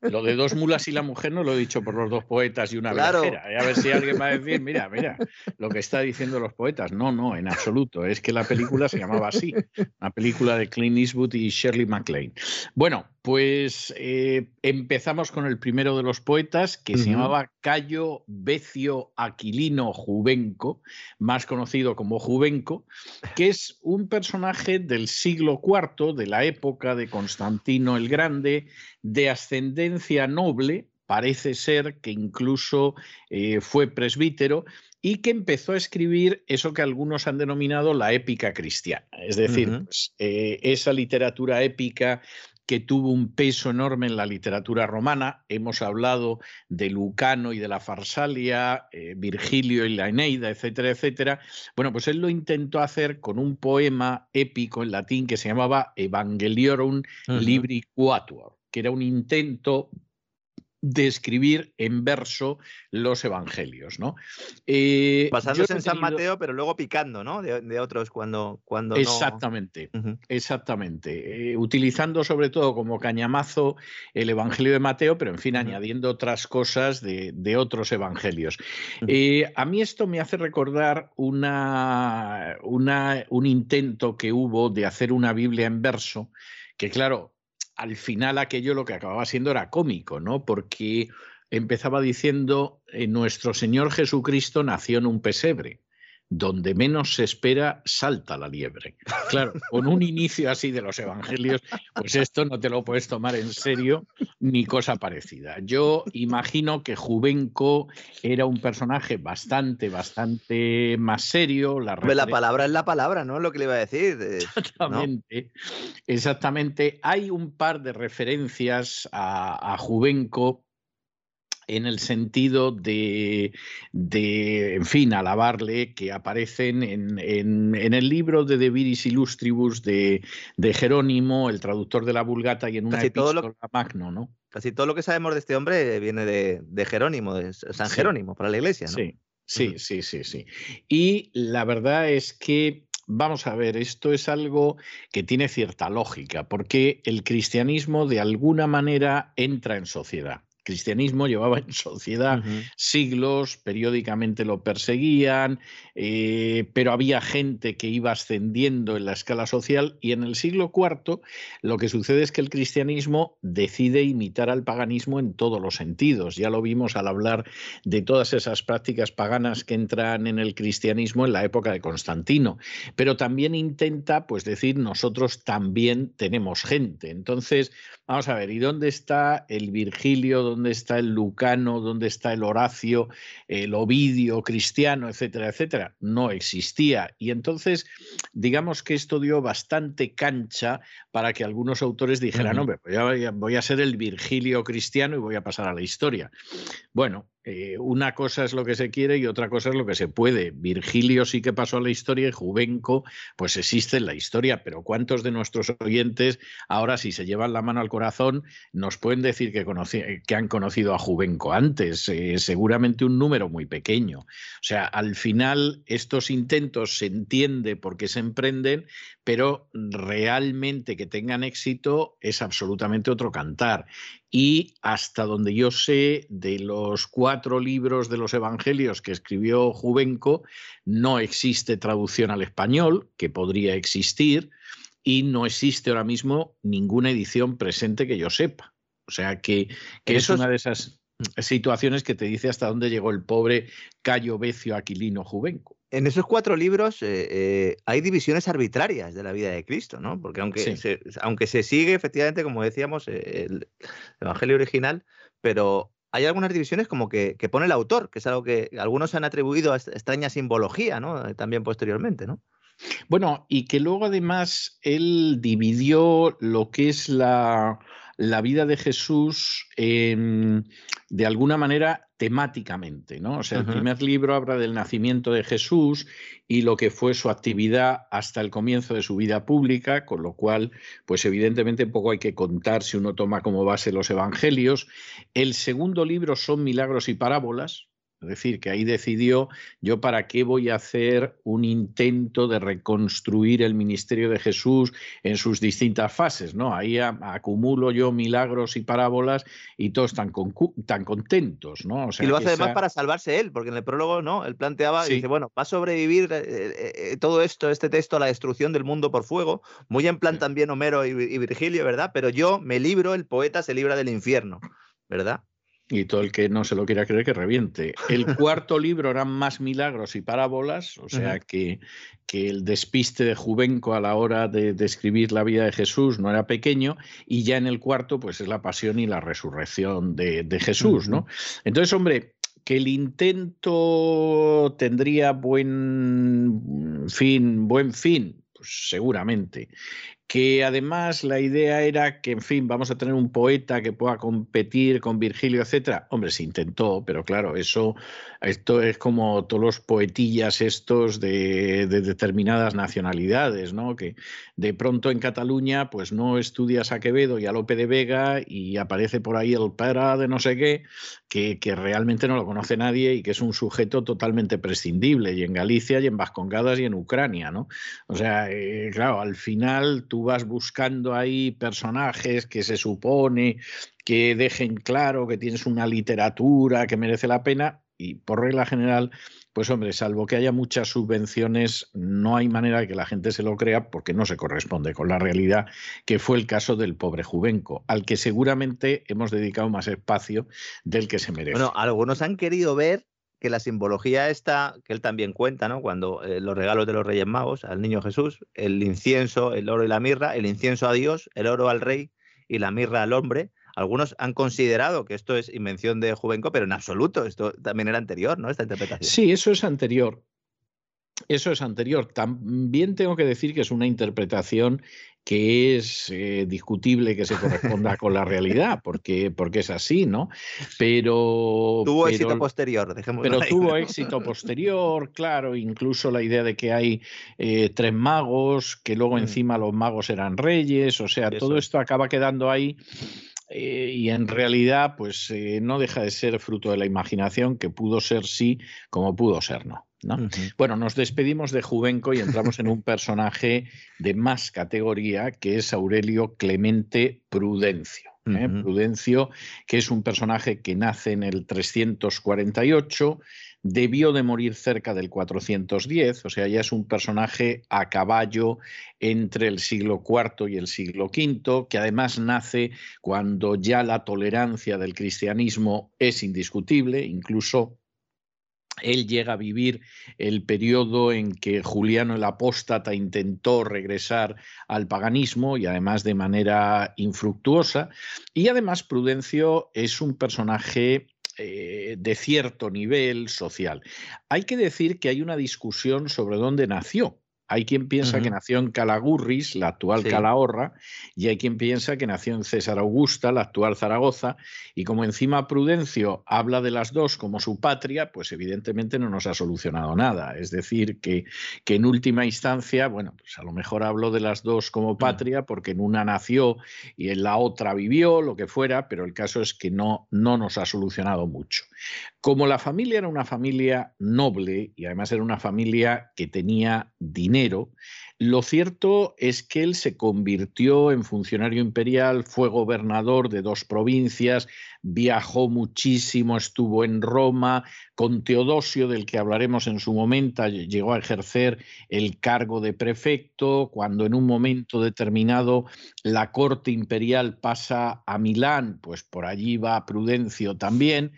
lo de dos mulas y la mujer no lo he dicho por los dos poetas y una Claro. viajera. Eh, A ver si alguien va a decir, mira, mira, lo que está diciendo los poetas. No, no, en absoluto. Es que la película se llamaba así. Una película de Clint Eastwood y Shirley MacLaine. Bueno, pues eh, empezamos con el primero de los poetas que se llamaba Cayo Becio Aquilino Juvenco, más conocido como Juvenco, que es un personaje del siglo IV, de la época de Constantino el Grande, de ascendencia noble, parece ser que incluso eh, fue presbítero, y que empezó a escribir eso que algunos han denominado la épica cristiana, es decir, pues, eh, esa literatura épica que tuvo un peso enorme en la literatura romana. Hemos hablado de Lucano y de la Farsalia, eh, Virgilio y la Eneida, etcétera, etcétera. Bueno, pues él lo intentó hacer con un poema épico en latín que se llamaba Evangeliorum. Libri Quatuor, que era un intento de escribir en verso los evangelios, ¿no? Eh, Basándose en San Mateo, pero luego picando, ¿no? De, de otros cuando, cuando no. Exactamente. Exactamente, eh, utilizando sobre todo como cañamazo el Evangelio de Mateo, pero en fin, añadiendo otras cosas de, de otros evangelios. Eh, a mí esto me hace recordar una, una- un intento que hubo de hacer una Biblia en verso, que claro, al final aquello lo que acababa siendo era cómico, ¿no? Porque empezaba diciendo, eh, nuestro Señor Jesucristo nació en un pesebre. Donde menos se espera, salta la liebre. Claro, con un inicio así de los evangelios, pues esto no te lo puedes tomar en serio ni cosa parecida. Yo imagino que Juvenco era un personaje bastante, bastante más serio. La la palabra es la palabra, ¿no? Es lo que le iba a decir. eh, Exactamente, exactamente. Hay un par de referencias a, a Juvenco en el sentido de, de, en fin, alabarle, que aparecen en, en- en el libro de De Viris Illustribus de, de Jerónimo, el traductor de la Vulgata, y en una Casi todo lo- epístola magno, ¿no? Casi todo lo que sabemos de este hombre viene de, de Jerónimo, de San Sí. Jerónimo, para la iglesia, ¿no? Sí, sí, sí, sí, sí. Y la verdad es que, vamos a ver, esto es algo que tiene cierta lógica, porque el cristianismo de alguna manera entra en sociedad. El cristianismo llevaba en sociedad siglos, periódicamente lo perseguían, eh, pero había gente que iba ascendiendo en la escala social y en el siglo IV lo que sucede es que el cristianismo decide imitar al paganismo en todos los sentidos. Ya lo vimos al hablar de todas esas prácticas paganas que entran en el cristianismo en la época de Constantino, pero también intenta pues decir nosotros también tenemos gente. Entonces, vamos a ver, ¿y dónde está el Virgilio, dónde está el Lucano, dónde está el Horacio, el Ovidio cristiano, etcétera, etcétera? No existía. Y entonces, digamos que esto dio bastante cancha para que algunos autores dijeran, Ujú. hombre, pues ya voy a- voy a ser el Virgilio cristiano y voy a pasar a la historia. Bueno, eh, una cosa es lo que se quiere y otra cosa es lo que se puede. Virgilio sí que pasó a la historia y Juvenco pues existe en la historia, pero ¿cuántos de nuestros oyentes ahora si se llevan la mano al corazón nos pueden decir que, han conocido a Juvenco antes? Eh, seguramente un número muy pequeño. O sea, al final estos intentos se entiende por qué se emprenden, pero realmente que tengan éxito es absolutamente otro cantar. Y hasta donde yo sé, de los cuatro libros de los evangelios que escribió Juvenco, no existe traducción al español, que podría existir, y no existe ahora mismo ninguna edición presente que yo sepa. O sea que, que es una de esas situaciones que te dice hasta dónde llegó el pobre Cayo Becio Aquilino Juvenco. En esos cuatro libros eh, eh, hay divisiones arbitrarias de la vida de Cristo, ¿no? Porque aunque, Sí. se, aunque se sigue, efectivamente, como decíamos, eh, el Evangelio original, pero hay algunas divisiones como que, que pone el autor, que es algo que algunos han atribuido a extraña simbología, ¿no? También posteriormente, ¿no? Bueno, y que luego además él dividió lo que es la, la vida de Jesús en, de alguna manera, temáticamente, ¿no? O sea, el primer libro habla del nacimiento de Jesús y lo que fue su actividad hasta el comienzo de su vida pública, con lo cual, pues evidentemente poco hay que contar si uno toma como base los evangelios. El segundo libro son milagros y parábolas, es decir, que ahí decidió yo para qué voy a hacer un intento de reconstruir el ministerio de Jesús en sus distintas fases, ¿no? Ahí acumulo yo milagros y parábolas y todos tan, tan contentos, ¿no? y lo hace además para salvarse él, porque en el prólogo, ¿no? Él planteaba y dice, bueno, va a sobrevivir eh, eh, eh, todo esto, este texto, a la destrucción del mundo por fuego, muy en plan también Homero y Virgilio, ¿verdad? Pero yo me libro, el poeta se libra del infierno, ¿verdad? Y todo el que no se lo quiera creer que reviente. El cuarto libro eran más milagros y parábolas, o sea que, que, el despiste de Juvenco a la hora de describir la vida de Jesús no era pequeño, y ya en el cuarto pues es la pasión y la resurrección de, Jesús, ¿no? Entonces, hombre, que el intento tendría buen fin, buen fin, pues seguramente que además la idea era que, en fin, vamos a tener un poeta que pueda competir con Virgilio, etcétera. Hombre, se intentó, pero claro, eso esto es como todos los poetillas estos de, determinadas nacionalidades, ¿no? Que de pronto en Cataluña, pues no estudias a Quevedo y a Lope de Vega y aparece por ahí el para de no sé qué, que, que realmente no lo conoce nadie y que es un sujeto totalmente prescindible, y en Galicia y en Vascongadas y en Ucrania, ¿no? O sea, eh, claro, al final tú vas buscando ahí personajes que se supone que dejen claro que tienes una literatura que merece la pena y por regla general, pues hombre, salvo que haya muchas subvenciones, no hay manera de que la gente se lo crea porque no se corresponde con la realidad, que fue el caso del pobre Juvenco, al que seguramente hemos dedicado más espacio del que se merece. Bueno, algunos han querido ver que la simbología esta, que él también cuenta, ¿no? Cuando eh, los regalos de los Reyes Magos al niño Jesús, el incienso, el oro y la mirra, el incienso a Dios, el oro al rey y la mirra al hombre. Algunos han considerado que esto es invención de Juvenco, pero en absoluto, esto también era anterior, ¿no? Esta interpretación. Sí, eso es anterior. Eso es anterior. También tengo que decir que es una interpretación que es eh, discutible que se corresponda con la realidad, porque, porque es así, ¿no? Pero. Tuvo éxito posterior, Pero tuvo éxito posterior, claro, incluso la idea de que hay eh, tres magos, que luego mm. encima los magos eran reyes, o sea, todo esto acaba quedando ahí. Eh, y en realidad, pues no deja de ser fruto de la imaginación, que pudo ser sí, como pudo ser no. Bueno, nos despedimos de Juvenco y entramos en un personaje de más categoría que es Aurelio Clemente Prudencio. ¿eh? Prudencio, que es un personaje que nace en el 348, debió de morir cerca del 410, o sea, ya es un personaje a caballo entre el siglo IV y el siglo V, que además nace cuando ya la tolerancia del cristianismo es indiscutible, incluso él llega a vivir el periodo en que Juliano el Apóstata intentó regresar al paganismo y además de manera infructuosa. Y además Prudencio es un personaje eh, de cierto nivel social. Hay que decir que hay una discusión sobre dónde nació. Hay quien piensa que nació en Calagurris, la actual Calahorra, y hay quien piensa que nació en César Augusta, la actual Zaragoza, y como encima Prudencio habla de las dos como su patria, pues evidentemente no nos ha solucionado nada. Es decir, que, que en última instancia, bueno, pues a lo mejor hablo de las dos como patria, porque en una nació y en la otra vivió, lo que fuera, pero el caso es que no, no nos ha solucionado mucho. Como la familia era una familia noble y además era una familia que tenía dinero, lo cierto es que él se convirtió en funcionario imperial, fue gobernador de dos provincias, viajó muchísimo, estuvo en Roma, con Teodosio, del que hablaremos en su momento, llegó a ejercer el cargo de prefecto, cuando en un momento determinado la corte imperial pasa a Milán, pues por allí va Prudencio también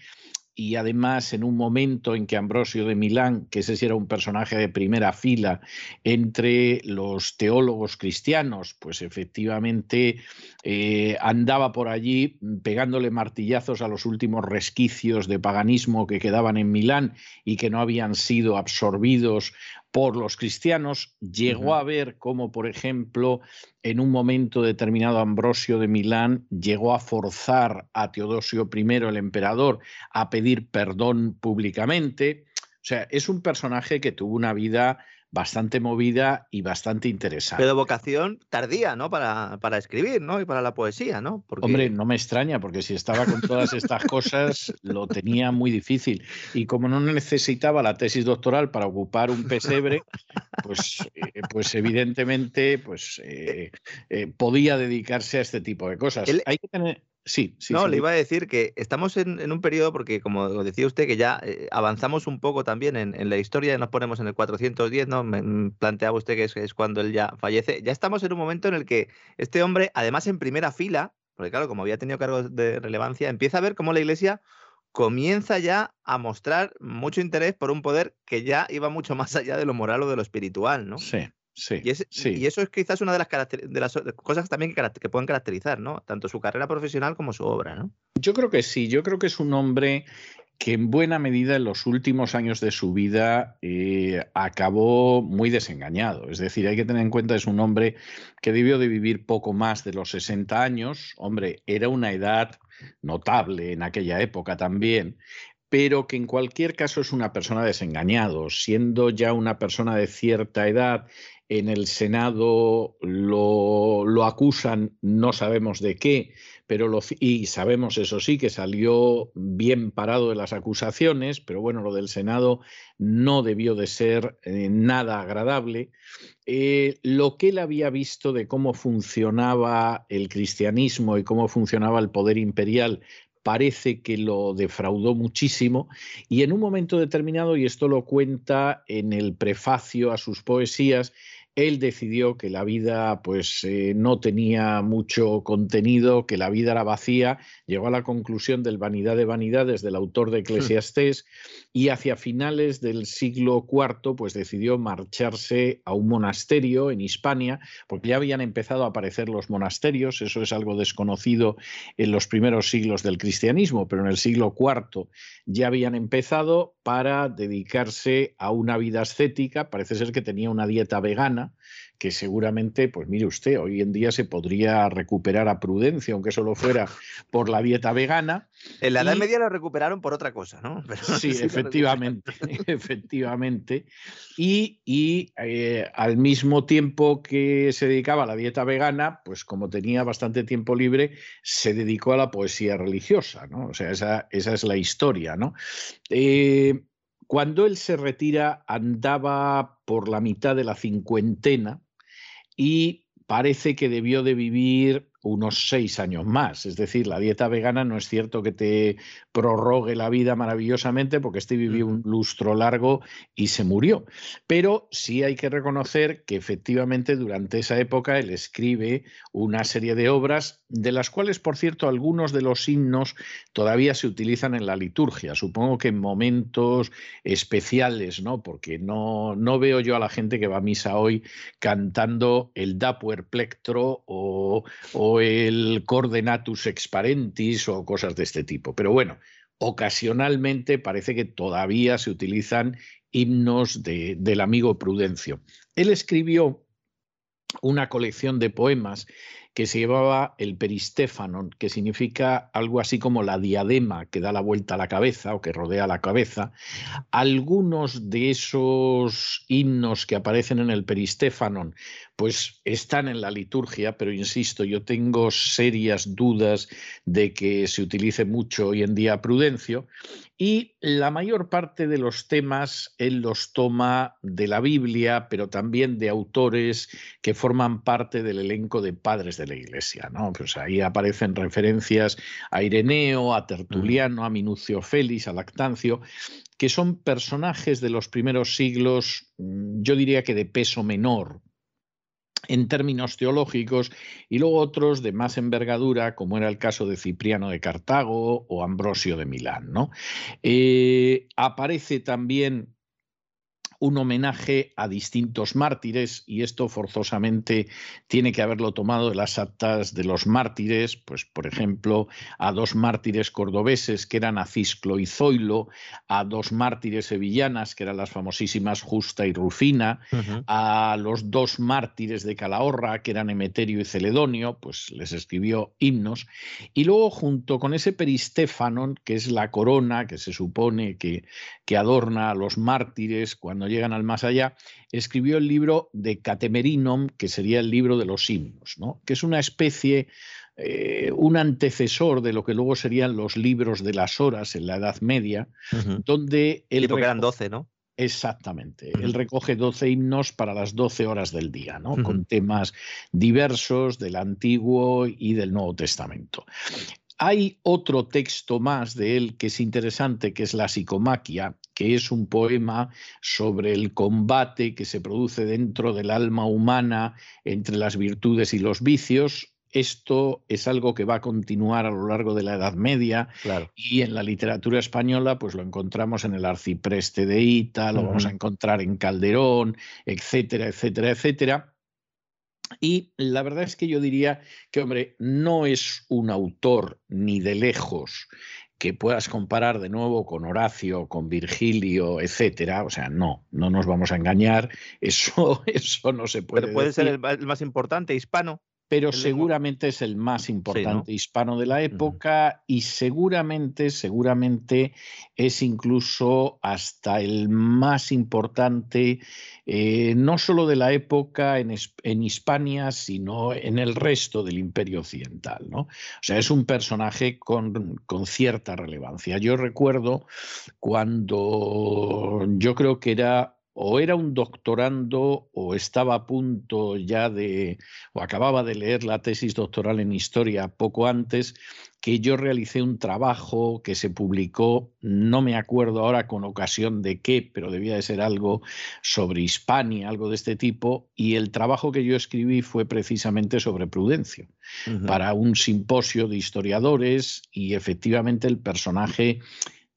y además en un momento en que Ambrosio de Milán, que ese era un personaje de primera fila entre los teólogos cristianos, pues efectivamente eh, andaba por allí pegándole martillazos a los últimos resquicios de paganismo que quedaban en Milán y que no habían sido absorbidos por los cristianos, llegó a ver cómo, por ejemplo, en un momento determinado Ambrosio de Milán llegó a forzar a Teodosio I, el emperador, a pedir perdón públicamente. O sea, es un personaje que tuvo una vida bastante movida y bastante interesante. Pero vocación tardía, ¿no? Para, para escribir, ¿no? Y para la poesía, ¿no? Hombre, no me extraña, porque si estaba con todas estas cosas, lo tenía muy difícil. Y como no necesitaba la tesis doctoral para ocupar un pesebre, pues, eh, pues evidentemente pues, eh, eh, podía dedicarse a este tipo de cosas. Hay que tener... Sí, sí. No, le iba a decir que estamos en, un periodo, porque como decía usted, que ya eh, avanzamos un poco también en, la historia, nos ponemos en el 410, ¿no? Me, mm, planteaba usted que es, cuando él ya fallece. Ya estamos en un momento en el que este hombre, además en primera fila, porque claro, como había tenido cargos de relevancia, empieza a ver cómo la iglesia comienza ya a mostrar mucho interés por un poder que ya iba mucho más allá de lo moral o de lo espiritual, ¿no? Sí. Sí, y, eso es quizás una de las, de las cosas también que, que, pueden caracterizar, ¿no? Tanto su carrera profesional como su obra, ¿no? Yo creo que sí, yo creo que es un hombre que en buena medida en los últimos años de su vida eh, acabó muy desengañado. Es decir, hay que tener en cuenta que es un hombre que debió de vivir poco más de los 60 años. Hombre, era una edad notable en aquella época también, pero que en cualquier caso es una persona desengañado, siendo ya una persona de cierta edad en el Senado lo, acusan, no sabemos de qué, pero lo, y sabemos eso sí, que salió bien parado de las acusaciones, pero bueno, lo del Senado no debió de ser eh, nada agradable. Eh, lo que él había visto de cómo funcionaba el cristianismo y cómo funcionaba el poder imperial parece que lo defraudó muchísimo y en un momento determinado, y esto lo cuenta en el prefacio a sus poesías, él decidió que la vida pues eh, no tenía mucho contenido, que la vida era vacía, llegó a la conclusión del vanidad de vanidades del autor de. Eclesiastés y hacia finales del siglo IV pues decidió marcharse a un monasterio en Hispania, porque ya habían empezado a aparecer los monasterios, eso es algo desconocido en los primeros siglos del cristianismo, pero en el siglo IV ya habían empezado para dedicarse a una vida ascética, parece ser que tenía una dieta vegana, que seguramente, pues mire usted, hoy en día se podría recuperar a Prudencia, aunque solo fuera por la dieta vegana. En la Edad Media lo recuperaron por otra cosa, ¿no? sí, efectivamente, efectivamente. Y, eh, al mismo tiempo que se dedicaba a la dieta vegana, pues como tenía bastante tiempo libre, se dedicó a la poesía religiosa, ¿no? O sea, esa, es la historia, ¿no? Eh, cuando él se retira andaba por la mitad de la cincuentena y parece que debió de vivir unos seis años más. Es decir, la dieta vegana no es cierto que te prorrogue la vida maravillosamente porque este vivió un lustro largo y se murió. Pero sí hay que reconocer que efectivamente durante esa época él escribe una serie de obras de las cuales, por cierto, algunos de los himnos todavía se utilizan en la liturgia. Supongo que en momentos especiales, ¿no? Porque no, no veo yo a la gente que va a misa hoy cantando el Dapuer Plectro o, o el Cordenatus Exparentis o cosas de este tipo. Pero bueno, ocasionalmente parece que todavía se utilizan himnos del amigo Prudencio. Él escribió una colección de poemas que se llevaba el peristéfanon, que significa algo así como la diadema que da la vuelta a la cabeza o que rodea la cabeza. Algunos de esos himnos que aparecen en el peristéfanon pues están en la liturgia, pero insisto, yo tengo serias dudas de que se utilice mucho hoy en día prudencio y la mayor parte de los temas él los toma de la Biblia, pero también de autores que forman parte del elenco de padres de la Iglesia, ¿no? Pues ahí aparecen referencias a Ireneo, a Tertuliano, a Minucio Félix, a Lactancio, que son personajes de los primeros siglos, mm, yo diría que de peso menor, en términos teológicos, y luego otros de más envergadura, como era el caso de Cipriano de Cartago o Ambrosio de Milán. ¿no? Eh, aparece también un homenaje a distintos mártires y esto forzosamente tiene que haberlo tomado de las actas de los mártires, pues por ejemplo a dos mártires cordobeses que eran Acisclo y Zoilo, a dos mártires sevillanas que eran las famosísimas Justa y Rufina, a los dos mártires de Calahorra que eran Emeterio y Celedonio, pues les escribió himnos. Y luego junto con ese peristéfanon que es la corona que se supone que, que adorna a los mártires cuando llegan al más allá, escribió el libro de Catemerinum, que sería el libro de los himnos, ¿no? que es una especie, eh, un antecesor de lo que luego serían los libros de las horas en la Edad Media, donde él... porque eran 12, ¿no? Exactamente. Él recoge 12 himnos para las 12 horas del día, ¿no? con temas diversos del Antiguo y del Nuevo Testamento. Hay otro texto más de él que es interesante, que es la psicomaquia, que es un poema sobre el combate que se produce dentro del alma humana entre las virtudes y los vicios. Esto es algo que va a continuar a lo largo de la Edad Media y en la literatura española pues lo encontramos en el Arcipreste de Ita, lo vamos a encontrar en Calderón, etcétera, etcétera, etcétera. Y la verdad es que yo diría que, hombre, no es un autor ni de lejos que puedas comparar de nuevo con Horacio, con Virgilio, etcétera. O sea, no, no nos vamos a engañar. Eso, eso no se puede. Pero puede ser el, más importante, hispano pero seguramente es el más importante hispano de la época y seguramente, seguramente es incluso hasta el más importante, eh, no solo de la época en, en, Hispania, sino en el resto del imperio occidental. ¿no? O sea, es un personaje con, con cierta relevancia. Yo recuerdo cuando yo creo que era o era un doctorando o estaba a punto ya de, o acababa de leer la tesis doctoral en historia poco antes, que yo realicé un trabajo que se publicó, no me acuerdo ahora con ocasión de qué, pero debía de ser algo sobre Hispania, algo de este tipo, y el trabajo que yo escribí fue precisamente sobre Prudencio, para un simposio de historiadores, y efectivamente el personaje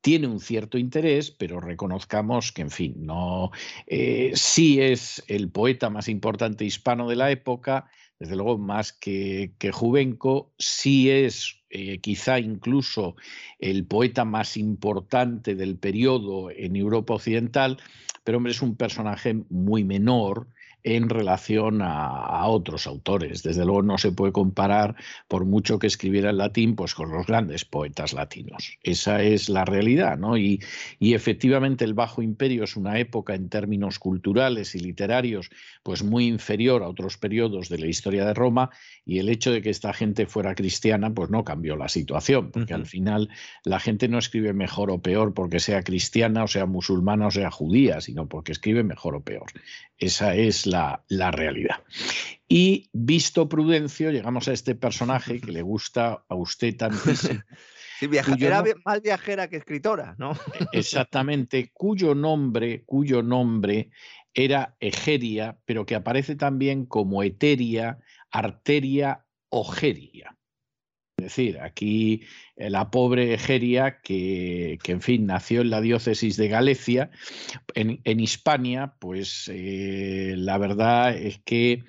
tiene un cierto interés, pero reconozcamos que, en fin, no eh, sí es el poeta más importante hispano de la época, desde luego más que, que Juvenco, sí es eh, quizá incluso el poeta más importante del periodo en Europa Occidental, pero hombre, es un personaje muy menor, en relación a, otros autores. Desde luego no se puede comparar, por mucho que escribiera en latín, pues con los grandes poetas latinos. Esa es la realidad, ¿no? Y, y efectivamente el Bajo Imperio es una época en términos culturales y literarios, pues muy inferior a otros periodos de la historia de Roma, y el hecho de que esta gente fuera cristiana, pues no cambió la situación, porque al final la gente no escribe mejor o peor porque sea cristiana o sea musulmana o sea judía, sino porque escribe mejor o peor. Esa es la, realidad. Y visto Prudencio, llegamos a este personaje que le gusta a usted tantísimo. Sí, era más viajera que escritora, ¿no? Exactamente, cuyo nombre, cuyo nombre era Egeria, pero que aparece también como Eteria, Arteria, Ogeria. Es decir, aquí eh, la pobre Egeria, que, en fin, nació en la diócesis de Galicia, en, en Hispania, pues eh, la verdad es que...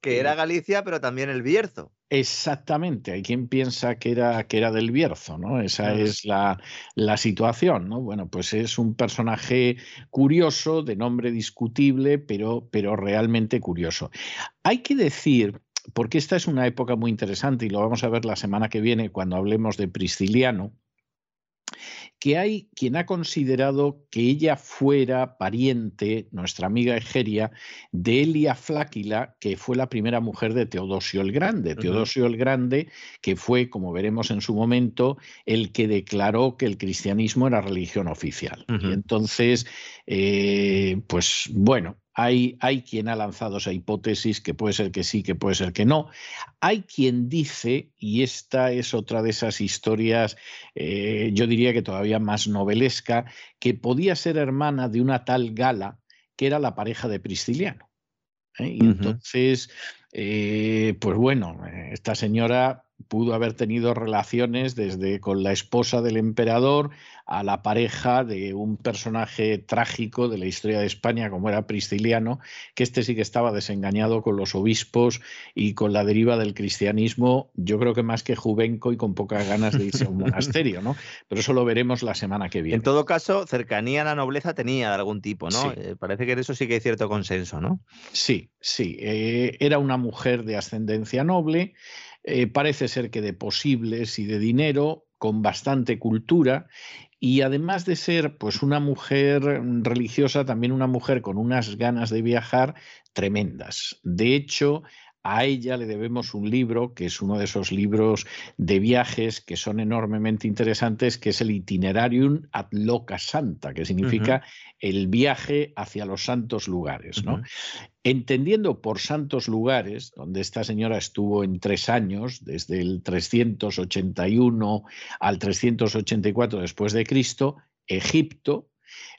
Que era eh, Galicia, pero también el Bierzo. Exactamente, hay quien piensa que era, que era del Bierzo, ¿no? Esa es la, la, situación, ¿no? Bueno, pues es un personaje curioso, de nombre discutible, pero, pero realmente curioso. Hay que decir porque esta es una época muy interesante y lo vamos a ver la semana que viene cuando hablemos de Prisciliano, que hay quien ha considerado que ella fuera pariente, nuestra amiga Egeria, de Elia Fláquila, que fue la primera mujer de Teodosio el Grande. Teodosio el Grande, que fue, como veremos en su momento, el que declaró que el cristianismo era religión oficial. Y entonces, eh, pues bueno, hay, quien ha lanzado esa hipótesis que puede ser que sí, que puede ser que no. Hay quien dice, y esta es otra de esas historias, eh, yo diría que todavía más novelesca, que podía ser hermana de una tal Gala que era la pareja de Prisciliano. ¿eh? Y entonces, eh, pues bueno, esta señora pudo haber tenido relaciones desde con la esposa del emperador a la pareja de un personaje trágico de la historia de España como era Prisciliano, que este sí que estaba desengañado con los obispos y con la deriva del cristianismo, yo creo que más que juvenco y con pocas ganas de irse a un monasterio, ¿no? Pero eso lo veremos la semana que viene. En todo caso, cercanía a la nobleza tenía de algún tipo, ¿no? Eh, parece que en eso sí que hay cierto consenso, ¿no? Sí, sí. Eh, era una mujer de ascendencia noble, eh, parece ser que de posibles y de dinero, con bastante cultura y además de ser pues una mujer religiosa, también una mujer con unas ganas de viajar tremendas. De hecho, a ella le debemos un libro, que es uno de esos libros de viajes que son enormemente interesantes, que es el Itinerarium ad Loca Santa, que significa el viaje hacia los santos lugares. ¿no? Entendiendo por santos lugares, donde esta señora estuvo en tres años, desde el 381 al 384 después de Cristo, Egipto,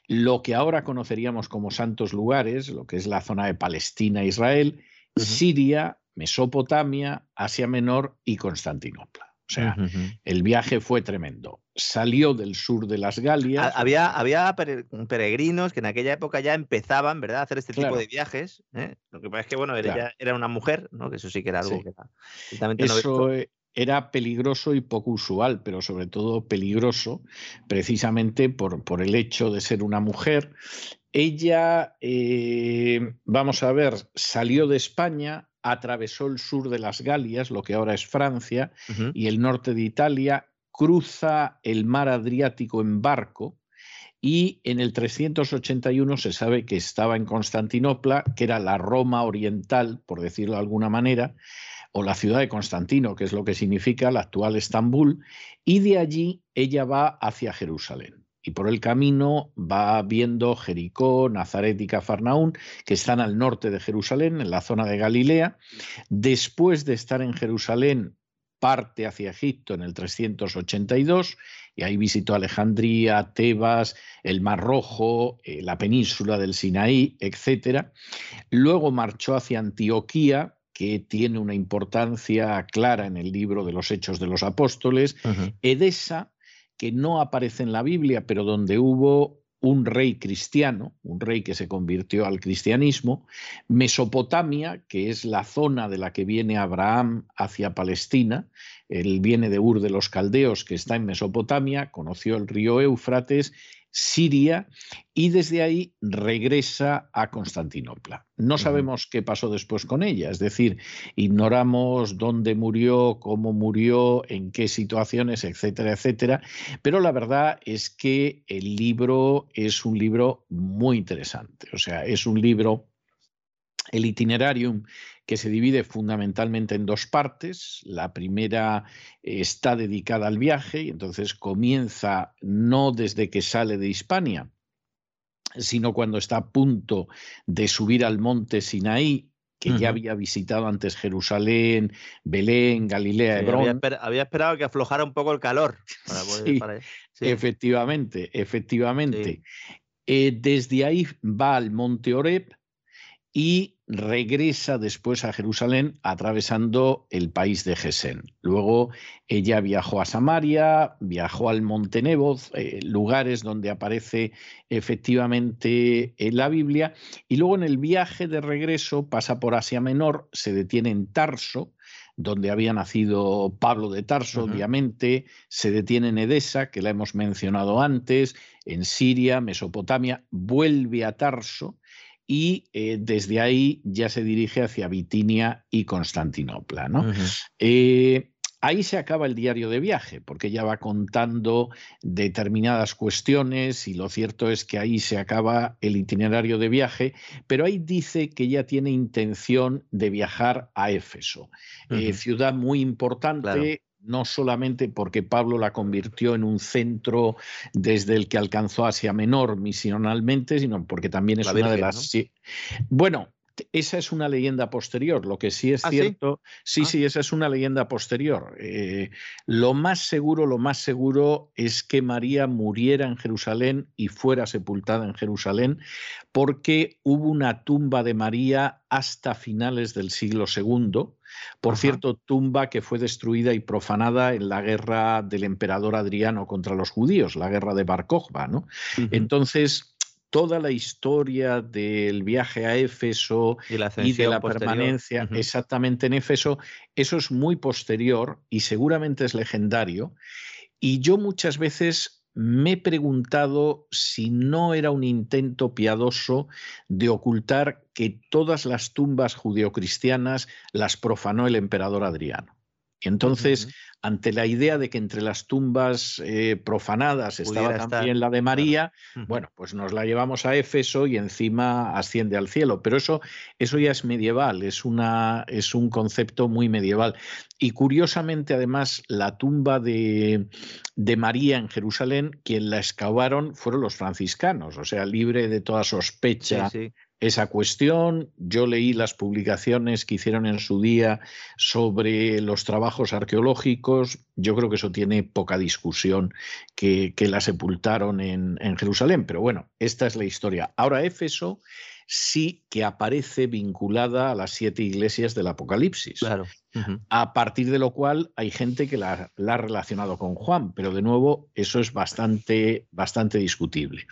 lo que ahora conoceríamos como santos lugares, lo que es la zona de Palestina e Israel, Siria, Mesopotamia, Asia Menor y Constantinopla. O sea, el viaje fue tremendo. Salió del sur de las Galias. Había, había peregrinos que en aquella época ya empezaban, ¿verdad?, a hacer este tipo de viajes. ¿eh? Lo que pasa es que, bueno, era, era, una mujer, ¿no? Que eso sí que era algo que era Eso e, era peligroso y poco usual, pero sobre todo peligroso precisamente por, por el hecho de ser una mujer ella, eh, vamos a ver, salió de España, atravesó el sur de las Galias, lo que ahora es Francia, y el norte de Italia, cruza el mar Adriático en barco y en el 381 se sabe que estaba en Constantinopla, que era la Roma oriental, por decirlo de alguna manera, o la ciudad de Constantino, que es lo que significa la actual Estambul, y de allí ella va hacia Jerusalén y por el camino va viendo Jericó, Nazaret y Cafarnaún, que están al norte de Jerusalén, en la zona de Galilea. Después de estar en Jerusalén, parte hacia Egipto en el 382 y ahí visitó Alejandría, Tebas, el Mar Rojo, eh, la península del Sinaí, etc. Luego marchó hacia Antioquía, que tiene una importancia clara en el libro de los Hechos de los Apóstoles, Edesa, que no aparece en la Biblia, pero donde hubo un rey cristiano, un rey que se convirtió al cristianismo, Mesopotamia, que es la zona de la que viene Abraham hacia Palestina, él viene de Ur de los Caldeos, que está en Mesopotamia, conoció el río Éufrates Siria y desde ahí regresa a Constantinopla. No sabemos qué pasó después con ella, es decir, ignoramos dónde murió, cómo murió, en qué situaciones, etcétera, etcétera, pero la verdad es que el libro es un libro muy interesante, o sea, es un libro el itinerarium que se divide fundamentalmente en dos partes. La primera está dedicada al viaje y entonces comienza no desde que sale de Hispania, sino cuando está a punto de subir al monte Sinaí, que ya había visitado antes Jerusalén, Belén, Galilea, Hebrón. Había, esperado que aflojara un poco el calor. Efectivamente, efectivamente. Eh, desde ahí va al monte Oreb y regresa después a Jerusalén atravesando el país de Gesén. Luego ella viajó a Samaria, viajó al Monte Nebo, eh, lugares donde aparece efectivamente en la Biblia, y luego en el viaje de regreso pasa por Asia Menor, se detiene en Tarso, donde había nacido Pablo de Tarso, obviamente, se detiene en Edesa, que la hemos mencionado antes, en Siria, Mesopotamia, vuelve a Tarso, y eh, desde ahí ya se dirige hacia Bitinia y Constantinopla. ¿no? Eh, ahí se acaba el diario de viaje, porque ya va contando determinadas cuestiones y lo cierto es que ahí se acaba el itinerario de viaje, pero ahí dice que ya tiene intención de viajar a Éfeso, eh, ciudad muy importante no solamente porque Pablo la convirtió en un centro desde el que alcanzó Asia Menor misionalmente, sino porque también es una de las... Bueno, esa es una leyenda posterior. Lo que sí es ¿Ah, sí? cierto, sí, Ah. sí, esa es una leyenda posterior. Eh, lo más seguro, lo más seguro es que María muriera en Jerusalén y fuera sepultada en Jerusalén, porque hubo una tumba de María hasta finales del siglo II. Por Ajá. cierto, tumba que fue destruida y profanada en la guerra del emperador Adriano contra los judíos, la guerra de Bar Kokhba, ¿no? Entonces, toda la historia del viaje a Éfeso y la y de la posterior. permanencia exactamente en Éfeso, eso es muy posterior y seguramente es legendario. Y yo muchas veces me he preguntado si no era un intento piadoso de ocultar que todas las tumbas judeocristianas las profanó el emperador Adriano. Y entonces, ante la idea de que entre las tumbas eh, profanadas estaba estar, también la de María, bueno, pues nos la llevamos a Éfeso y encima asciende al cielo. Pero eso, eso ya es medieval, es, una, es un concepto muy medieval. Y curiosamente, además, la tumba de, de María en Jerusalén, quien la excavaron fueron los franciscanos, o sea, libre de toda Sí, sospecha sí. Esa cuestión. Yo leí las publicaciones que hicieron en su día sobre los trabajos arqueológicos. Yo creo que eso tiene poca discusión que, que la sepultaron en, en Jerusalén. Pero bueno, esta es la historia. Ahora Éfeso sí que aparece vinculada a las siete iglesias del Apocalipsis. Claro. A partir de lo cual hay gente que la, la ha relacionado con Juan, pero de nuevo eso es bastante, bastante discutible.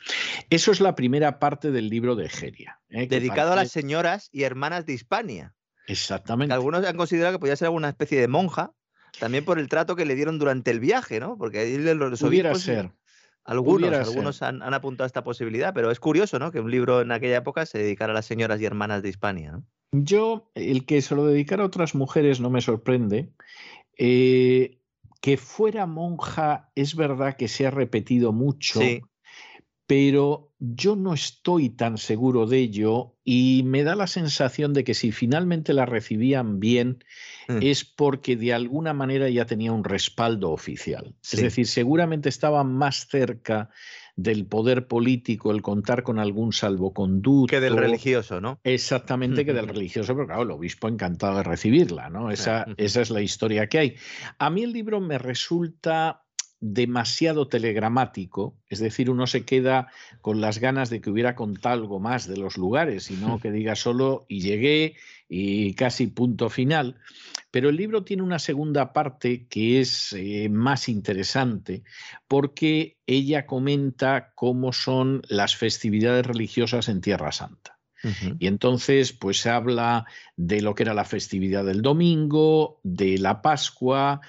Eso es la primera parte del libro de Egeria. ¿eh? Dedicado a las señoras y hermanas de Hispania. Que Exactamente. algunos han considerado que podía ser alguna especie de monja, también por el trato que le dieron durante el viaje, ¿no? Porque ahí los Pudiera ser. Algunos, pudiera algunos han, han apuntado a esta posibilidad, pero es curioso, ¿no? Que un libro en aquella época se dedicara a las señoras y hermanas de Hispania, ¿no? Yo, el que se lo dedicara a otras mujeres no me sorprende. Eh, que fuera monja es verdad que se ha repetido mucho, Sí. pero yo no estoy tan seguro de ello y me da la sensación de que si finalmente la recibían bien Mm. es porque de alguna manera ya tenía un respaldo oficial. Sí. Es decir, seguramente estaba más cerca del poder político el contar con algún salvoconducto. Que del religioso, ¿no? Exactamente que del Ujú. religioso, pero claro, el obispo encantado de recibirla, ¿no? Esa, esa es la historia que hay. A mí el libro me resulta demasiado telegramático, es decir, uno se queda con las ganas de que hubiera contado algo más de los lugares y no que diga solo y llegué y casi punto final. Pero el libro tiene una segunda parte que es eh, más interesante porque ella comenta cómo son las festividades religiosas en Tierra Santa. Y entonces, pues se habla de lo que era la festividad del domingo, de la Pascua,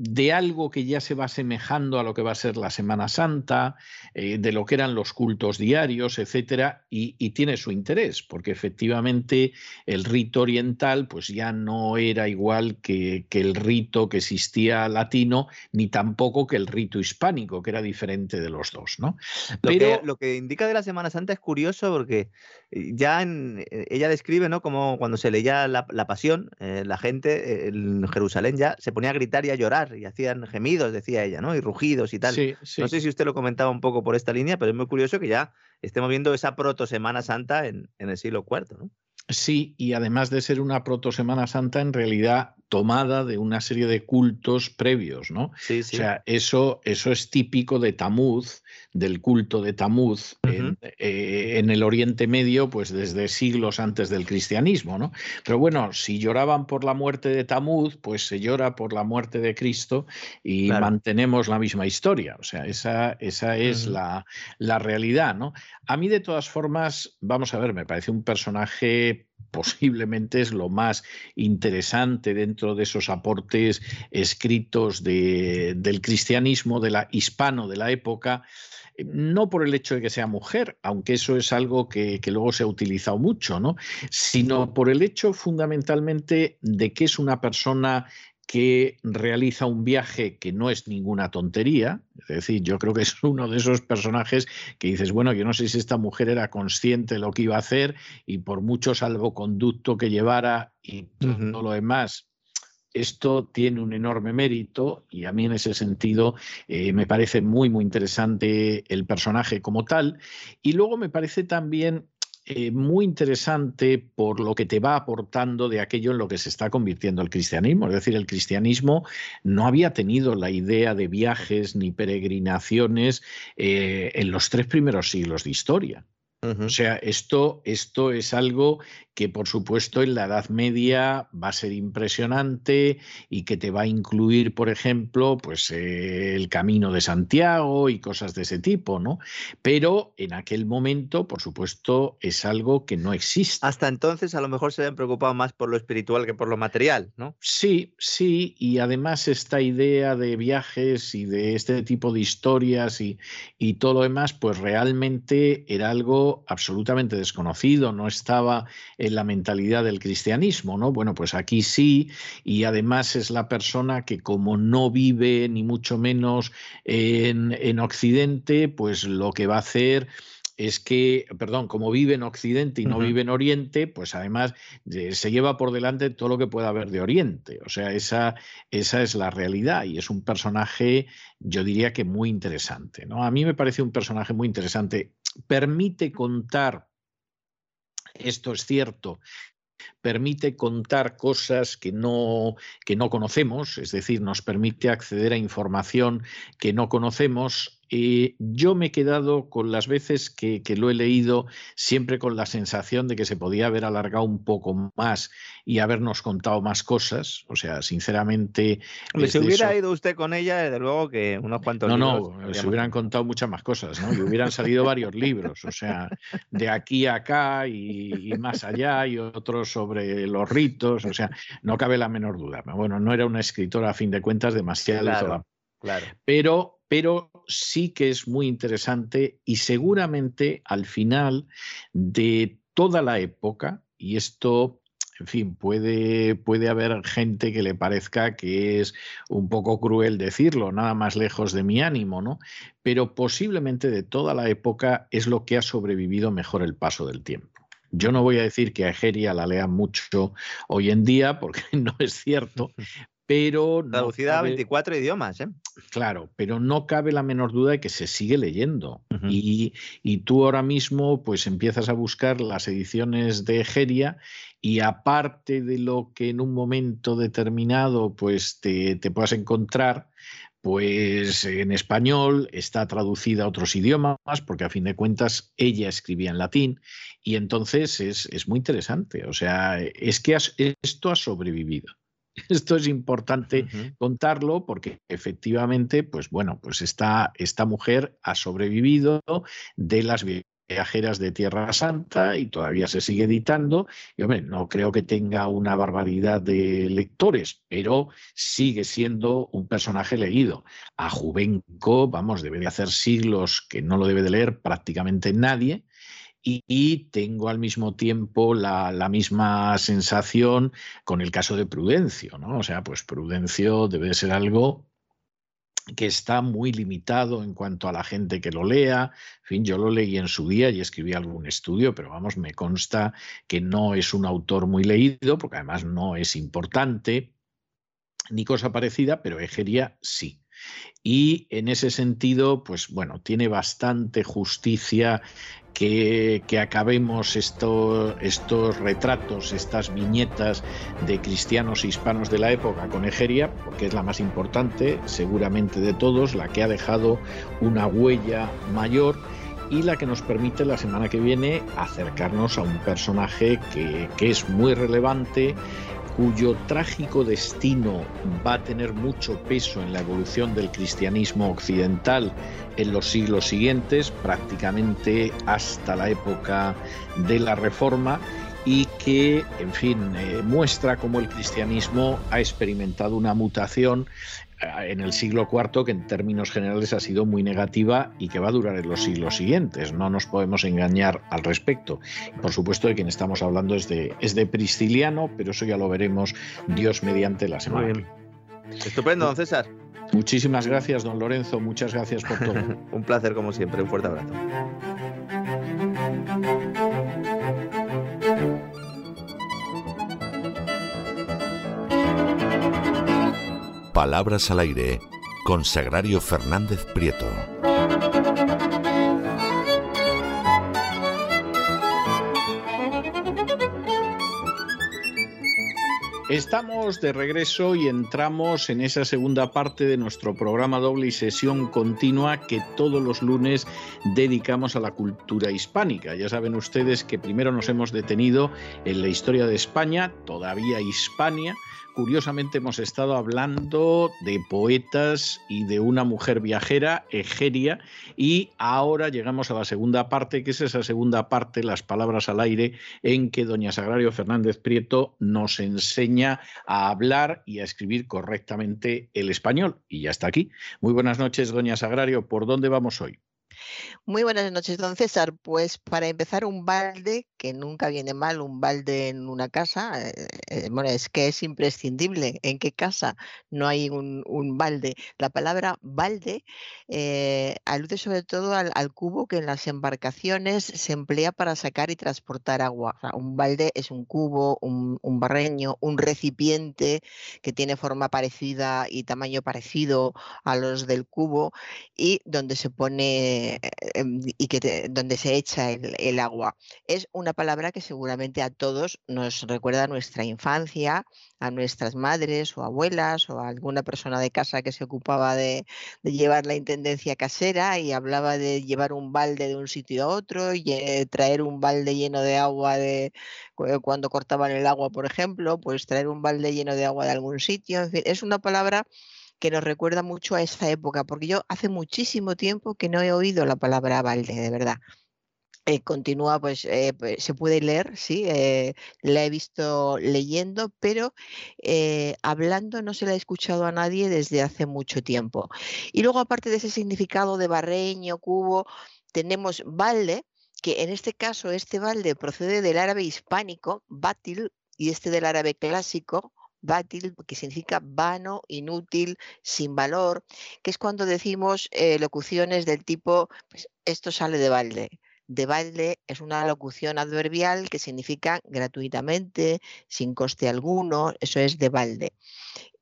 de algo que ya se va asemejando a lo que va a ser la Semana Santa, eh, de lo que eran los cultos diarios, etcétera, y, y tiene su interés, porque efectivamente el rito oriental, pues ya no era igual que, que el rito que existía latino, ni tampoco que el rito hispánico, que era diferente de los dos, ¿no? Lo, que, Pero lo que indica de la Semana Santa es curioso porque eh, ya en- eh, ella describe, ¿no? Como cuando se leía la, la pasión, eh, la gente en Jerusalén ya se ponía a gritar y a llorar y hacían gemidos, decía ella, ¿no? Y rugidos y tal. sí, sí. No sé si usted lo comentaba un poco por esta línea, pero es muy curioso que ya estemos viendo esa proto Semana Santa en, en el siglo IV, ¿no? Sí, y además de ser una proto Semana Santa, en realidad tomada de una serie de cultos previos, ¿no? Sí, sí. O sea, eso, eso es típico de Tamuz, del culto de Tamuz en, eh, en el Oriente Medio, pues desde siglos antes del cristianismo, ¿no? Pero bueno, si lloraban por la muerte de Tamuz, pues se llora por la muerte de Cristo y Claro. mantenemos la misma historia. O sea, esa, esa es la, la realidad, ¿no? A mí, de todas formas, vamos a ver, me parece un personaje posiblemente es lo más interesante dentro de esos aportes escritos de- del cristianismo, de la hispano de la época, eh, no por el hecho de que sea mujer, aunque eso es algo que, que luego se ha utilizado mucho, ¿no? sino por el hecho fundamentalmente de que es una persona que realiza un viaje que no es ninguna tontería, es decir, yo creo que es uno de esos personajes que dices, bueno, yo no sé si esta mujer era consciente de lo que iba a hacer y por mucho salvoconducto que llevara y todo lo demás, esto tiene un enorme mérito y a mí en ese sentido eh, me parece muy, muy interesante el personaje como tal. Y luego me parece también eh, muy interesante por lo que te va aportando de aquello en lo que se está convirtiendo el cristianismo. Es decir, el cristianismo no había tenido la idea de viajes ni peregrinaciones eh, en los tres primeros siglos de historia. O sea, esto, esto es algo que por supuesto en la Edad Media va a ser impresionante y que te va a incluir, por ejemplo, pues eh, el Camino de Santiago y cosas de ese tipo, ¿no? Pero en aquel momento, por supuesto, es algo que no existe. Hasta entonces a lo mejor se habían preocupado más por lo espiritual que por lo material, ¿no? Sí, sí, y además esta idea de viajes y de este tipo de historias y, y todo lo demás, pues realmente era algo absolutamente desconocido, no estaba en la mentalidad del cristianismo, ¿no? Bueno, pues aquí sí, y además es la persona que como no vive ni mucho menos en, en Occidente, pues lo que va a hacer es que, perdón, como vive en Occidente y no vive en Oriente, pues además eh, se lleva por delante todo lo que pueda haber de Oriente. O sea, esa, esa es la realidad y es un personaje, yo diría que muy interesante. ¿no? A mí me parece un personaje muy interesante. Permite contar, esto es cierto, permite contar cosas que no, que no conocemos, es decir, nos permite acceder a información que no conocemos eh, yo me he quedado con las veces que, lo he leído siempre con la sensación de que se podía haber alargado un poco más y habernos contado más cosas. O sea, sinceramente. Si hubiera ido usted con ella, desde luego que unos cuantos no, No, se hubieran contado muchas más cosas, ¿no? Y hubieran salido varios libros. O sea, de aquí a acá y, más allá, y otros sobre los ritos. O sea, no cabe la menor duda. Bueno, no era una escritora, a fin de cuentas, demasiado claro, claro. Pero pero sí que es muy interesante y seguramente al final de toda la época, y esto, en fin, puede, puede haber gente que le parezca que es un poco cruel decirlo, nada más lejos de mi ánimo, ¿no? Pero posiblemente de toda la época es lo que ha sobrevivido mejor el paso del tiempo. Yo no voy a decir que a Egeria la lea mucho hoy en día, porque no es cierto, pero... Traducida a 24 idiomas, ¿eh? Claro, pero no cabe la menor duda de que se sigue leyendo. y, tú ahora mismo pues empiezas a buscar las ediciones de Egeria y aparte de lo que en un momento determinado pues te, te puedas encontrar, pues en español está traducida a otros idiomas, porque a fin de cuentas ella escribía en latín, y entonces es, es muy interesante. O sea, es que esto ha sobrevivido. Esto es importante contarlo porque efectivamente, pues bueno, pues esta, esta mujer ha sobrevivido de las viajeras de Tierra Santa y todavía se sigue editando. Y hombre, no creo que tenga una barbaridad de lectores, pero sigue siendo un personaje leído. A Juvenco, vamos, debe de hacer siglos que no lo debe de leer prácticamente nadie y, tengo al mismo tiempo la, misma sensación con el caso de Prudencio, ¿no? O sea, pues Prudencio debe ser algo que está muy limitado en cuanto a la gente que lo lea. En fin, yo lo leí en su día y escribí algún estudio, pero vamos, me consta que no es un autor muy leído, porque además no es importante, ni cosa parecida, pero Egeria sí. Y en ese sentido, pues bueno, tiene bastante justicia que, acabemos estos retratos, estas viñetas de cristianos e hispanos de la época con Egeria, porque es la más importante, seguramente de todos, la que ha dejado una huella mayor y la que nos permite la semana que viene acercarnos a un personaje que, que es muy relevante cuyo trágico destino va a tener mucho peso en la evolución del cristianismo occidental en los siglos siguientes, prácticamente hasta la época de la Reforma, y que, en fin, eh, muestra cómo el cristianismo ha experimentado una mutación en el siglo IV que en términos generales ha sido muy negativa y que va a durar en los siglos siguientes. No nos podemos engañar al respecto. Por supuesto, de quien estamos hablando es de, es de Prisciliano, pero eso ya lo veremos Dios mediante la semana. Estupendo, don César. Muchísimas gracias, don Lorenzo. Muchas gracias por todo. Un placer, como siempre. Un fuerte abrazo. Palabras al aire con Sagrario Fernández Prieto. Estamos de regreso y entramos en esa segunda parte de nuestro programa doble y sesión continua que todos los lunes dedicamos a la cultura hispánica. Ya saben ustedes que primero nos hemos detenido en la historia de España, todavía Hispania, curiosamente hemos estado hablando de poetas y de una mujer viajera, Egeria, y ahora llegamos a la segunda parte, que es esa segunda parte, las palabras al aire, en que doña Sagrario Fernández Prieto nos enseña a hablar y a escribir correctamente el español. Y ya está aquí. Muy buenas noches, doña Sagrario. ¿Por dónde vamos hoy? Muy buenas noches, don César. Pues para empezar, un balde, que nunca viene mal, un balde en una casa, eh, eh, es que es imprescindible. ¿En qué casa no hay un, balde? La palabra balde eh, alude sobre todo al, cubo que en las embarcaciones se emplea para sacar y transportar agua. un balde es un cubo, un, un barreño, un recipiente que tiene forma parecida y tamaño parecido a los del cubo y donde se pone y que donde se echa el, agua. Es una palabra que seguramente a todos nos recuerda a nuestra infancia, a nuestras madres o abuelas o a alguna persona de casa que se ocupaba de, llevar la intendencia casera y hablaba de llevar un balde de un sitio a otro y eh, traer un balde lleno de agua de cuando cortaban el agua, por ejemplo, pues traer un balde lleno de agua de algún sitio. En fin, es una palabra que nos recuerda mucho a esa época, porque yo hace muchísimo tiempo que no he oído la palabra balde, de verdad. Eh, continúa, pues, eh, pues, se puede leer, sí, eh, la he visto leyendo, pero hablando no se la he escuchado a nadie desde hace mucho tiempo. Y luego, aparte de ese significado de barreño, cubo, tenemos balde, que en este caso este balde procede del árabe hispánico, batil, y este del árabe clásico, bátil, que significa vano, inútil, sin valor, que es cuando decimos eh, locuciones del tipo, pues, esto sale de balde. De balde es una locución adverbial que significa gratuitamente, sin coste alguno, eso es de balde.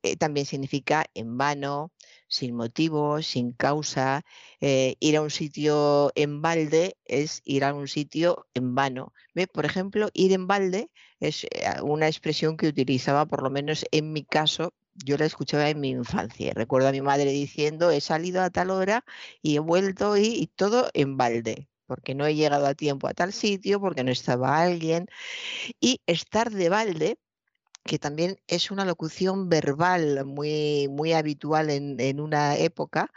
Eh, también significa en vano, sin motivo, sin causa. Eh, ir a un sitio en balde es ir a un sitio en vano. Por ejemplo, ir en balde es eh, una expresión que utilizaba, por lo menos en mi caso, yo la escuchaba en mi infancia. Recuerdo a mi madre diciendo, he salido a tal hora y he vuelto y todo en balde porque no he llegado a tiempo a tal sitio, porque no estaba alguien. Y estar de balde que también es una locución verbal muy, muy habitual en, una época,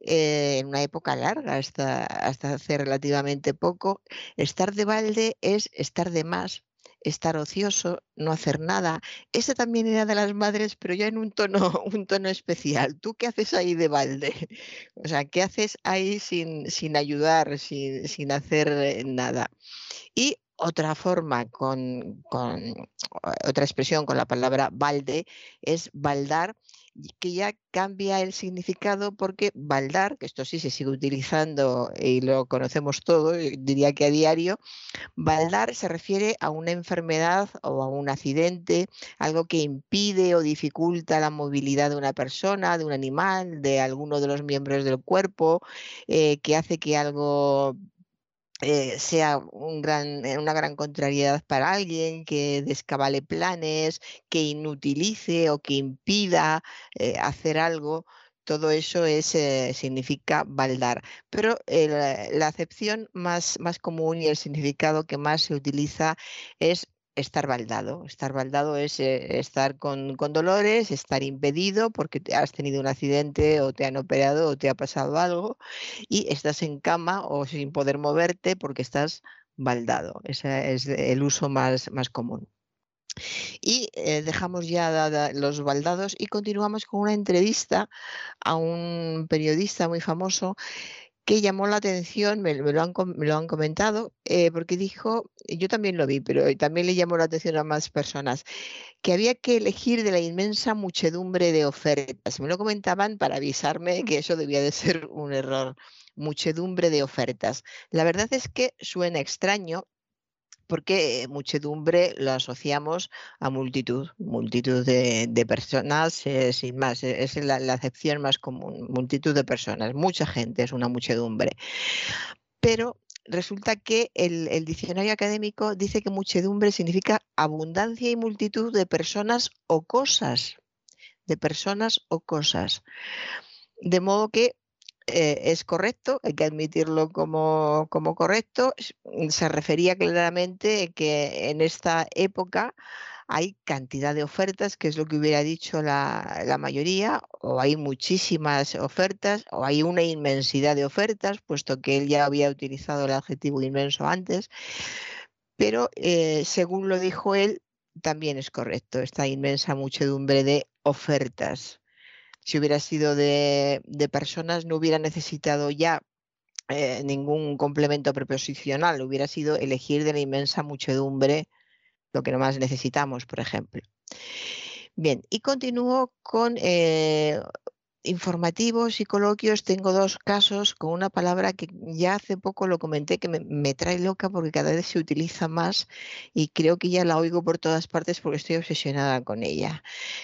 eh, en una época larga, hasta, hasta hace relativamente poco. Estar de balde es estar de más, estar ocioso, no hacer nada. Ese también era de las madres, pero ya en un tono, un tono especial. ¿Tú qué haces ahí de balde? O sea, ¿qué haces ahí sin, sin ayudar, sin, sin hacer eh, nada? Y otra forma con, otra expresión con la palabra balde es baldar, que ya cambia el significado porque baldar, que esto sí se sigue utilizando y lo conocemos todo, diría que a diario, baldar se refiere a una enfermedad o a un accidente, algo que impide o dificulta la movilidad de una persona, de un animal, de alguno de los miembros del cuerpo, eh, que hace que algo eh, sea un gran, eh, una gran contrariedad para alguien, que descabale planes, que inutilice o que impida eh, hacer algo. Todo eso es, significa baldar. Pero la acepción más, más común y el significado que más se utiliza es estar baldado. Estar baldado es eh, estar con, dolores, estar impedido porque has tenido un accidente o te han operado o te ha pasado algo y estás en cama o sin poder moverte porque estás baldado. Ese es el uso más, más común. Y eh, dejamos ya los baldados y continuamos con una entrevista a un periodista muy famoso que llamó la atención, me, lo, han, lo, han, comentado, eh, porque dijo, yo también lo vi, pero también le llamó la atención a más personas, que había que elegir de la inmensa muchedumbre de ofertas. Me lo comentaban para avisarme mm. que eso debía de ser un error, muchedumbre de ofertas. La verdad es que suena extraño, porque muchedumbre lo asociamos a multitud, multitud de, personas, sin más, es la, acepción más común, multitud de personas, mucha gente es una muchedumbre. Pero resulta que el, diccionario académico dice que muchedumbre significa abundancia y multitud de personas o cosas, de personas o cosas. De modo que eh, es correcto, hay que admitirlo como, como, correcto. Se refería claramente que en esta época hay cantidad de ofertas, que es lo que hubiera dicho la, la, mayoría, o hay muchísimas ofertas, o hay una inmensidad de ofertas, puesto que él ya había utilizado el adjetivo inmenso antes. Pero eh, según lo dijo él, también es correcto esta inmensa muchedumbre de ofertas si hubiera sido de, personas, no hubiera necesitado ya eh, ningún complemento preposicional, hubiera sido elegir de la inmensa muchedumbre lo que más necesitamos, por ejemplo. Bien, y continúo con eh, informativos y coloquios. Tengo dos casos con una palabra que ya hace poco lo comenté que me, me, trae loca porque cada vez se utiliza más y creo que ya la oigo por todas partes porque estoy obsesionada con ella.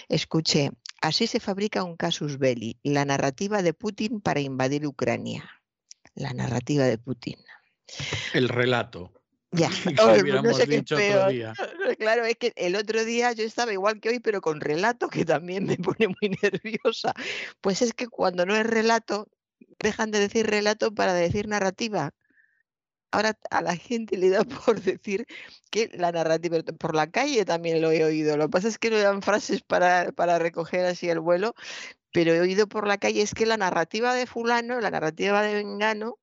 Escuché, Así se fabrica un casus belli, la narrativa de Putin para invadir Ucrania. La narrativa de Putin. El relato. Ya, no sé qué peor. Claro, es que el otro día yo estaba igual que hoy, pero con relato, que también me pone muy nerviosa. Pues es que cuando no es relato, dejan de decir relato para decir narrativa ahora a la gente le da por decir que la narrativa, por la calle también lo he oído, lo que pasa es que no dan frases para, para recoger así el vuelo, pero he oído por la calle es que la narrativa de fulano, la narrativa de Vengano,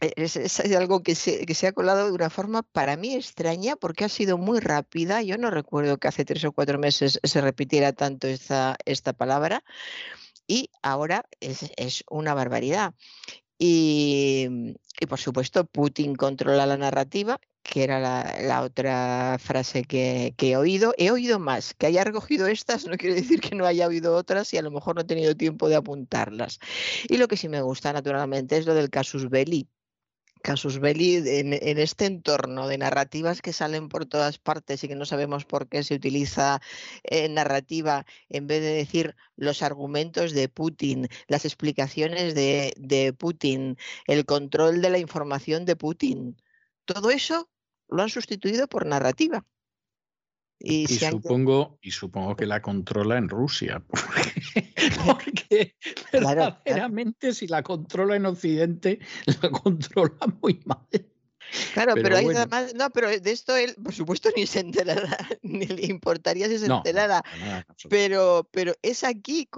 e, es, es, algo que se, que se, ha colado de una forma para mí extraña porque ha sido muy rápida. Yo no recuerdo que hace tres o cuatro meses se repitiera tanto esta, esta palabra y ahora es, es una barbaridad. Y, por supuesto, Putin controla la narrativa, que era la, la otra frase que, que, he oído. He oído más. Que haya recogido estas no quiere decir que no haya oído otras y a lo mejor no he tenido tiempo de apuntarlas. Y lo que sí me gusta, naturalmente, es lo del casus belli, casus belli en, este entorno de narrativas que salen por todas partes y que no sabemos por qué se utiliza eh, narrativa en vez de decir los argumentos de Putin, las explicaciones de Putin, el control de la información de Putin. Todo eso lo han sustituido por narrativa. Y, y supongo, y supongo que la controla en Rusia, porque, verdaderamente si la controla en Occidente, la controla muy mal. Claro, pero, hay además, no, pero de esto él, por supuesto, ni se enterará, ni le importaría si se no, enterara. pero, pero es aquí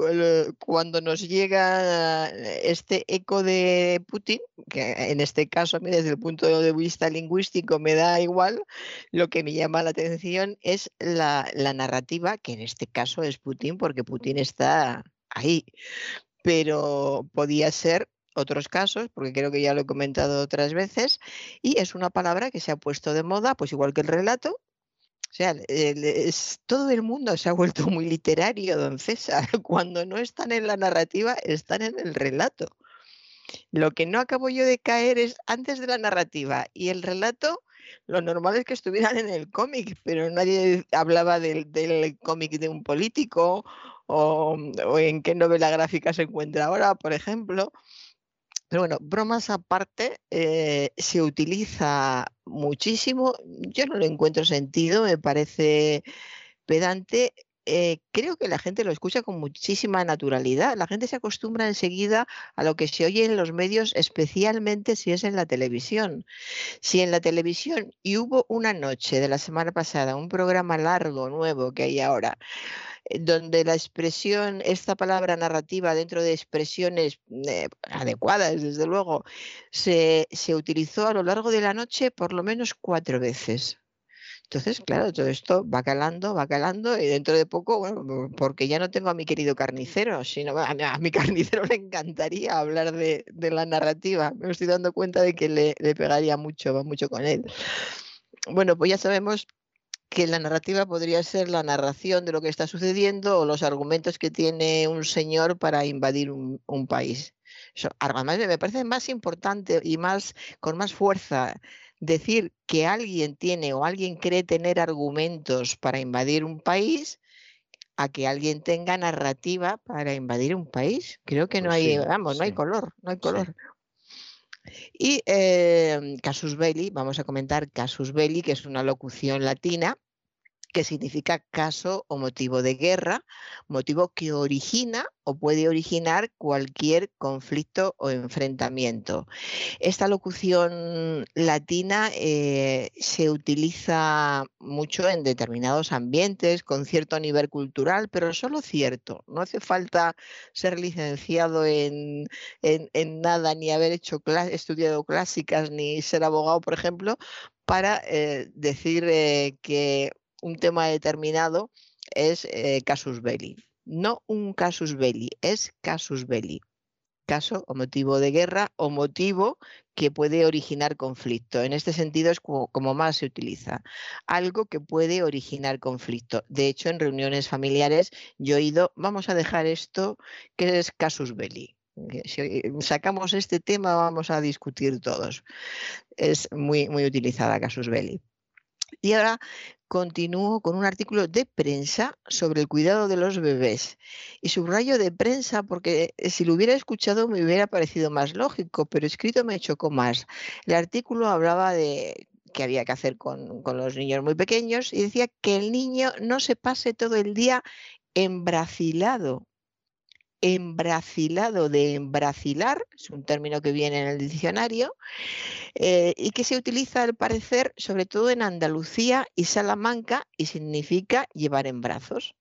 cuando nos llega este eco de Putin, que en este caso a mí desde el punto de vista lingüístico me da igual, lo que me llama la atención es la, la narrativa, que en este caso es Putin, porque Putin está ahí. Pero podía ser otros casos, porque creo que ya lo he comentado otras veces, y es una palabra que se ha puesto de moda, pues igual que el relato. O sea, es, todo el mundo se ha vuelto muy literario, don César. Cuando no están en la narrativa, están en el relato. Lo que no acabo yo de caer es antes de la narrativa y el relato, lo normal es que estuvieran en el cómic, pero nadie hablaba del, cómic de un político o, en qué novela gráfica se encuentra ahora, por ejemplo. Pero bueno, bromas aparte, eh, se utiliza muchísimo. Yo no le encuentro sentido, me parece pedante. Eh, creo que la gente lo escucha con muchísima naturalidad. La gente se acostumbra enseguida a lo que se oye en los medios, especialmente si es en la televisión. Si en la televisión y hubo una noche de la semana pasada, un programa largo, nuevo que hay ahora, donde la expresión, esta palabra narrativa dentro de expresiones eh, adecuadas, desde luego, se, se utilizó a lo largo de la noche por lo menos cuatro veces. Entonces, claro, todo esto va calando, va calando y dentro de poco, bueno, porque ya no tengo a mi querido carnicero, sino a, a mi carnicero le encantaría hablar de, de, la narrativa. Me estoy dando cuenta de que le, le pegaría mucho, va mucho con él. Bueno, pues ya sabemos que la narrativa podría ser la narración de lo que está sucediendo o los argumentos que tiene un señor para invadir un, un país. Eso, además, me parece más importante y más con más fuerza decir que alguien tiene o alguien cree tener argumentos para invadir un país a que alguien tenga narrativa para invadir un país. Creo que no pues hay, sí, vamos, sí. no hay color, no hay color. Sí. Y eh, casus belli, vamos a comentar casus belli, que es una locución latina que significa caso o motivo de guerra, motivo que origina o puede originar cualquier conflicto o enfrentamiento. Esta locución latina eh, se utiliza mucho en determinados ambientes, con cierto nivel cultural, pero solo cierto. No hace falta ser licenciado en, nada, ni haber hecho estudiado clásicas, ni ser abogado, por ejemplo, para eh, decir eh, que un tema determinado es eh, casus belli. No un casus belli, es casus belli. Caso o motivo de guerra o motivo que puede originar conflicto. En este sentido es como, más se utiliza. Algo que puede originar conflicto. De hecho, en reuniones familiares yo he oído, vamos a dejar esto que es casus belli. Si sacamos este tema vamos a discutir todos. Es muy, muy utilizada casus belli. Y ahora continúo con un artículo de prensa sobre el cuidado de los bebés. Y subrayo de prensa porque eh, si lo hubiera escuchado me hubiera parecido más lógico, pero escrito me chocó más. El artículo hablaba de qué había que hacer con, con los niños muy pequeños y decía que el niño no se pase todo el día embracilado embracilado de embracilar, es un término que viene en el diccionario, eh, y que se utiliza al parecer sobre todo en Andalucía y Salamanca y significa llevar en brazos.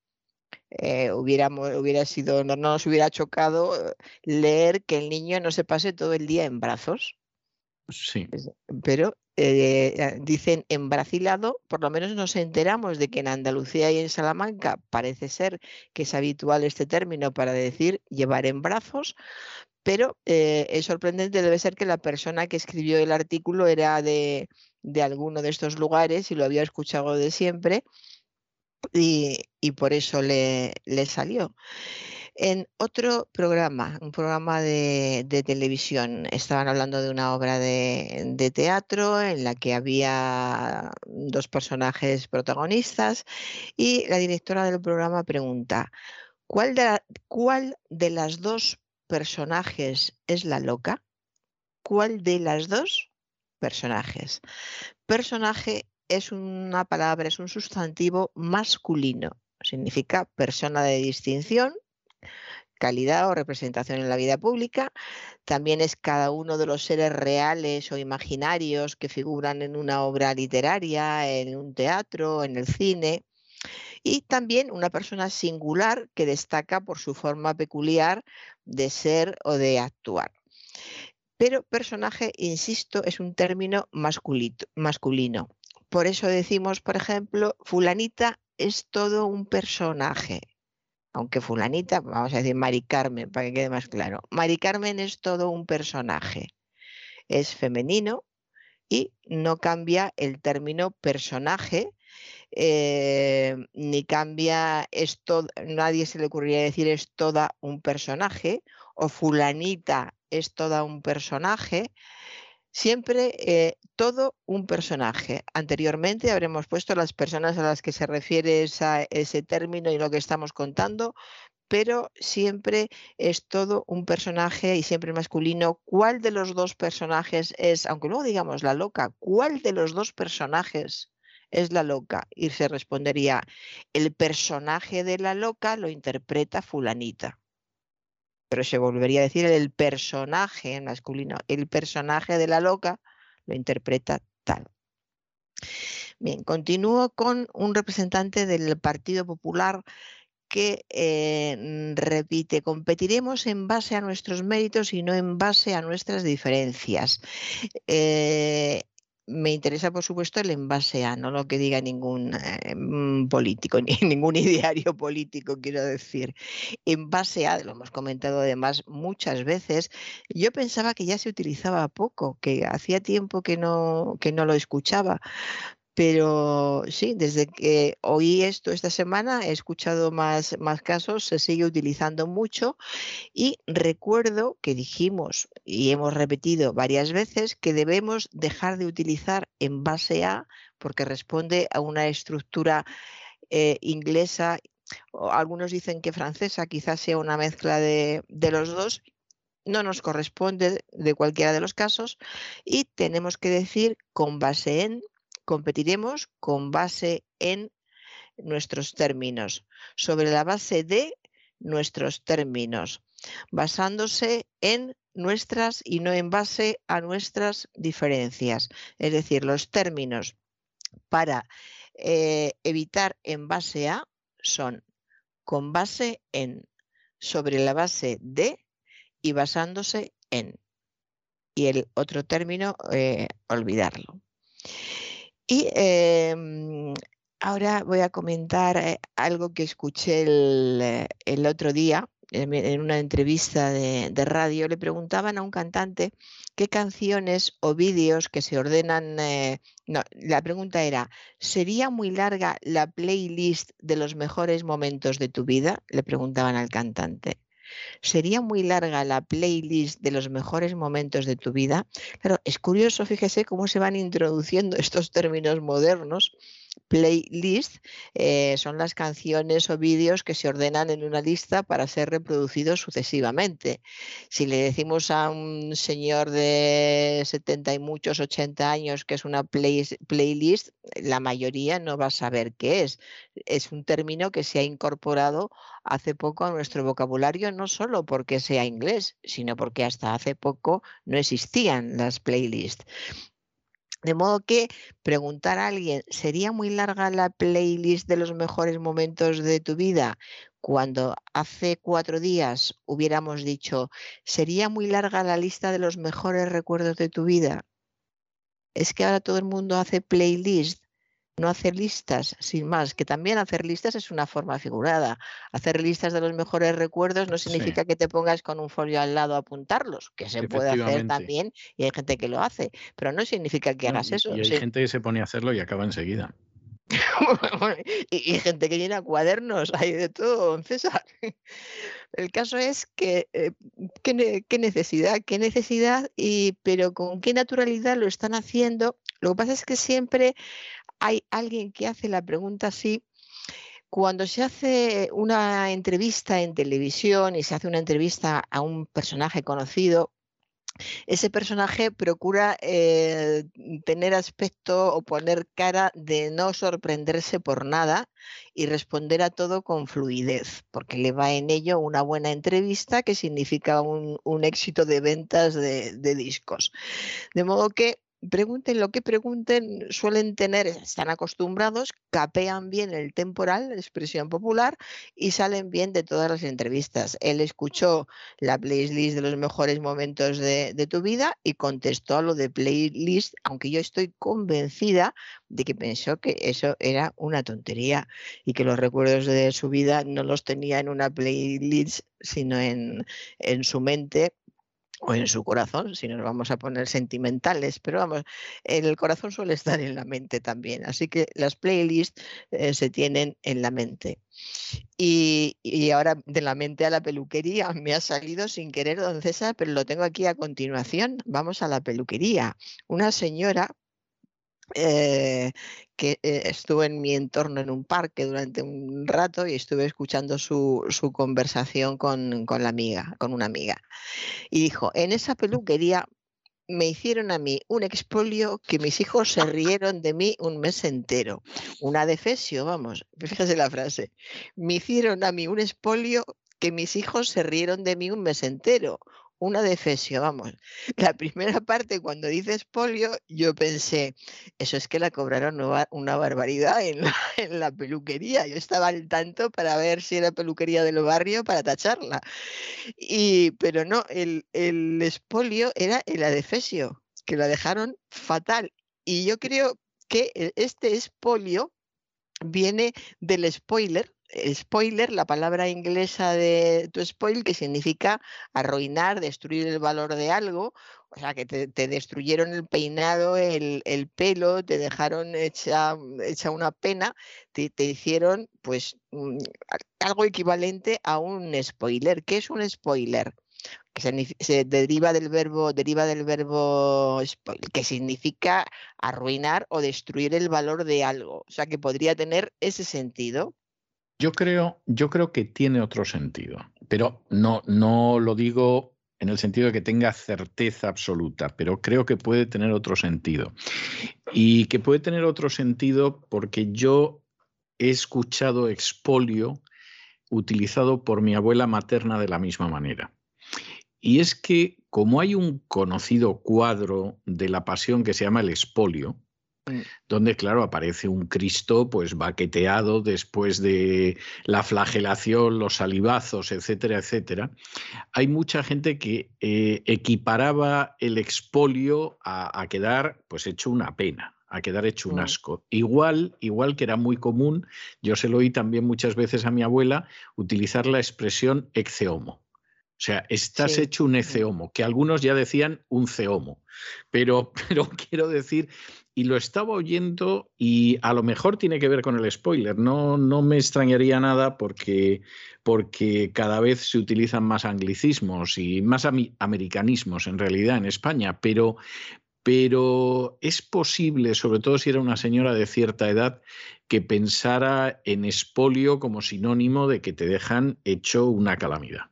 Eh, hubiera sido, no nos hubiera chocado eh, leer que el niño no se pase todo el día en brazos. Sí. Pero eh, dicen embracilado, por lo menos nos enteramos de que en Andalucía y en Salamanca parece ser que es habitual este término para decir llevar en brazos, pero eh, es sorprendente, debe ser que la persona que escribió el artículo era de, alguno de estos lugares y lo había escuchado de siempre y, por eso le, le salió. En otro programa, un programa de, televisión, estaban hablando de una obra de, teatro en la que había dos personajes protagonistas y la directora del programa pregunta, ¿cuál de, ¿cuál de las dos personajes es la loca? ¿Cuál de las dos personajes? Personaje es una palabra, es un sustantivo masculino, significa persona de distinción calidad o representación en la vida pública. También es cada uno de los seres reales o imaginarios que figuran en una obra literaria, en un teatro, en el cine. Y también una persona singular que destaca por su forma peculiar de ser o de actuar. Pero personaje, insisto, es un término masculino. Por eso decimos, por ejemplo, fulanita es todo un personaje aunque fulanita, vamos a decir Mari Carmen, para que quede más claro. Mari Carmen es todo un personaje, es femenino y no cambia el término personaje, eh, ni cambia esto, nadie se le ocurriría decir es toda un personaje, o fulanita es toda un personaje, Siempre eh, todo un personaje. Anteriormente habremos puesto las personas a las que se refiere ese término y lo que estamos contando, pero siempre es todo un personaje y siempre masculino. ¿Cuál de los dos personajes es, aunque luego digamos la loca, cuál de los dos personajes es la loca? Y se respondería, el personaje de la loca lo interpreta fulanita pero se volvería a decir el personaje masculino, el personaje de la loca lo interpreta tal. Bien, continúo con un representante del Partido Popular que eh, repite, competiremos en base a nuestros méritos y no en base a nuestras diferencias. Eh, me interesa, por supuesto, el envase a, no lo que diga ningún eh, mm, político, ni ningún ideario político, quiero decir. En base a, lo hemos comentado además muchas veces, yo pensaba que ya se utilizaba poco, que hacía tiempo que no, que no lo escuchaba, pero sí, desde que oí esto esta semana he escuchado más, más casos, se sigue utilizando mucho y recuerdo que dijimos y hemos repetido varias veces que debemos dejar de utilizar en base a porque responde a una estructura eh, inglesa, algunos dicen que francesa, quizás sea una mezcla de los dos no nos corresponde de cualquiera de los casos y tenemos que decir con base en, competiremos con base en nuestros términos, sobre la base de nuestros términos, basándose en nuestras y no en base a nuestras diferencias. Es decir, los términos para eh, evitar en base a son con base en, sobre la base de y basándose en. Y el otro término, eh, olvidarlo. Y em, ahora voy a comentar eh, algo que escuché el otro día en una entrevista de, radio, le preguntaban a un cantante qué canciones o vídeos que se ordenan. Eh, no, la pregunta era: ¿sería muy larga la playlist de los mejores momentos de tu vida? Le preguntaban al cantante. ¿Sería muy larga la playlist de los mejores momentos de tu vida? Claro, es curioso, fíjese cómo se van introduciendo estos términos modernos playlist eh, son las canciones o vídeos que se ordenan en una lista para ser reproducidos sucesivamente. Si le decimos a un señor de 70 y muchos, 80 años que es una playlist, la mayoría no va a saber qué es. Es un término que se ha incorporado hace poco a nuestro vocabulario, no solo porque sea inglés, sino porque hasta hace poco no existían las playlists. De modo que preguntar a alguien, ¿sería muy larga la playlist de los mejores momentos de tu vida? Cuando hace cuatro días hubiéramos dicho, ¿sería muy larga la lista de los mejores recuerdos de tu vida? Es que ahora todo el mundo hace playlist no hacer listas, sin más, que también hacer listas es una forma figurada. Hacer listas de los mejores recuerdos no significa que te pongas con un folio al lado a apuntarlos, que se puede hacer también y hay gente que lo hace, pero no significa que hagas eso. Y hay gente que se pone a hacerlo y acaba enseguida. y, gente que llena cuadernos, hay de todo, César. El caso es que, eh, ¿qué, necesidad, qué necesidad, y, pero con qué naturalidad lo están haciendo. Lo que pasa es que siempre hay alguien que hace la pregunta así. Cuando se hace una entrevista en televisión y se hace una entrevista a un personaje conocido, ese personaje procura eh, tener aspecto o poner cara de no sorprenderse por nada y responder a todo con fluidez, porque le va en ello una buena entrevista que significa un, éxito de ventas de discos. De modo que pregunten lo que pregunten, suelen tener, están acostumbrados, capean bien el temporal, la expresión popular, y salen bien de todas las entrevistas. Él escuchó la playlist de los mejores momentos de, tu vida y contestó a lo de playlist, aunque yo estoy convencida de que pensó que eso era una tontería y que los recuerdos de su vida no los tenía en una playlist, sino en, en su mente o en su corazón, si nos vamos a poner sentimentales, pero vamos, el corazón suele estar en la mente también, así que las playlists eh, se tienen en la mente. Y, y, ahora de la mente a la peluquería me ha salido sin querer, don César, pero lo tengo aquí a continuación. Vamos a la peluquería. Una señora eh, que eh, estuve en mi entorno en un parque durante un rato y estuve escuchando su, conversación con, la amiga, con una amiga. Y dijo, en esa peluquería me hicieron a mí un expolio que mis hijos se rieron de mí un mes entero. Una defesio, vamos, fíjese la frase. Me hicieron a mí un expolio que mis hijos se rieron de mí un mes entero una defesio, vamos. La primera parte, cuando dices polio, yo pensé, eso es que la cobraron una barbaridad en la, peluquería. Yo estaba al tanto para ver si era peluquería del barrio para tacharla. Y, pero no, el, el espolio era el adefesio, que la dejaron fatal. Y yo creo que e, este espolio viene del spoiler, spoiler, la palabra inglesa de tu spoil, que significa arruinar, destruir el valor de algo, o sea, que te, destruyeron el peinado, el, pelo, te dejaron hecha, hecha una pena, te, hicieron pues mm, algo equivalente a un spoiler. ¿Qué es un spoiler? que se, deriva del verbo deriva del verbo spoil, que significa arruinar o destruir el valor de algo, o sea que podría tener ese sentido. Yo creo, yo creo que tiene otro sentido, pero no, no lo digo en el sentido de que tenga certeza absoluta, pero creo que puede tener otro sentido. Y que puede tener otro sentido porque yo he escuchado expolio utilizado por mi abuela materna de la misma manera. Y es que como hay un conocido cuadro de la pasión que se llama el expolio. Donde, claro, aparece un Cristo pues baqueteado después de la flagelación, los salivazos, etcétera, etcétera. Hay mucha gente que eh, equiparaba el expolio a, quedar pues hecho una pena a quedar hecho un mm. asco. Igual, igual que era muy común, yo se lo oí también muchas veces a mi abuela, utilizar la expresión exeomo. O sea, estás hecho un mm. eceomo, que algunos ya decían un ceomo, pero, pero quiero decir y lo estaba oyendo y a lo mejor tiene que ver con el spoiler. No, no me extrañaría nada porque, porque cada vez se utilizan más anglicismos y más americanismos en realidad en España, pero, pero es posible, sobre todo si era una señora de cierta edad, que pensara en espolio como sinónimo de que te dejan hecho una calamidad.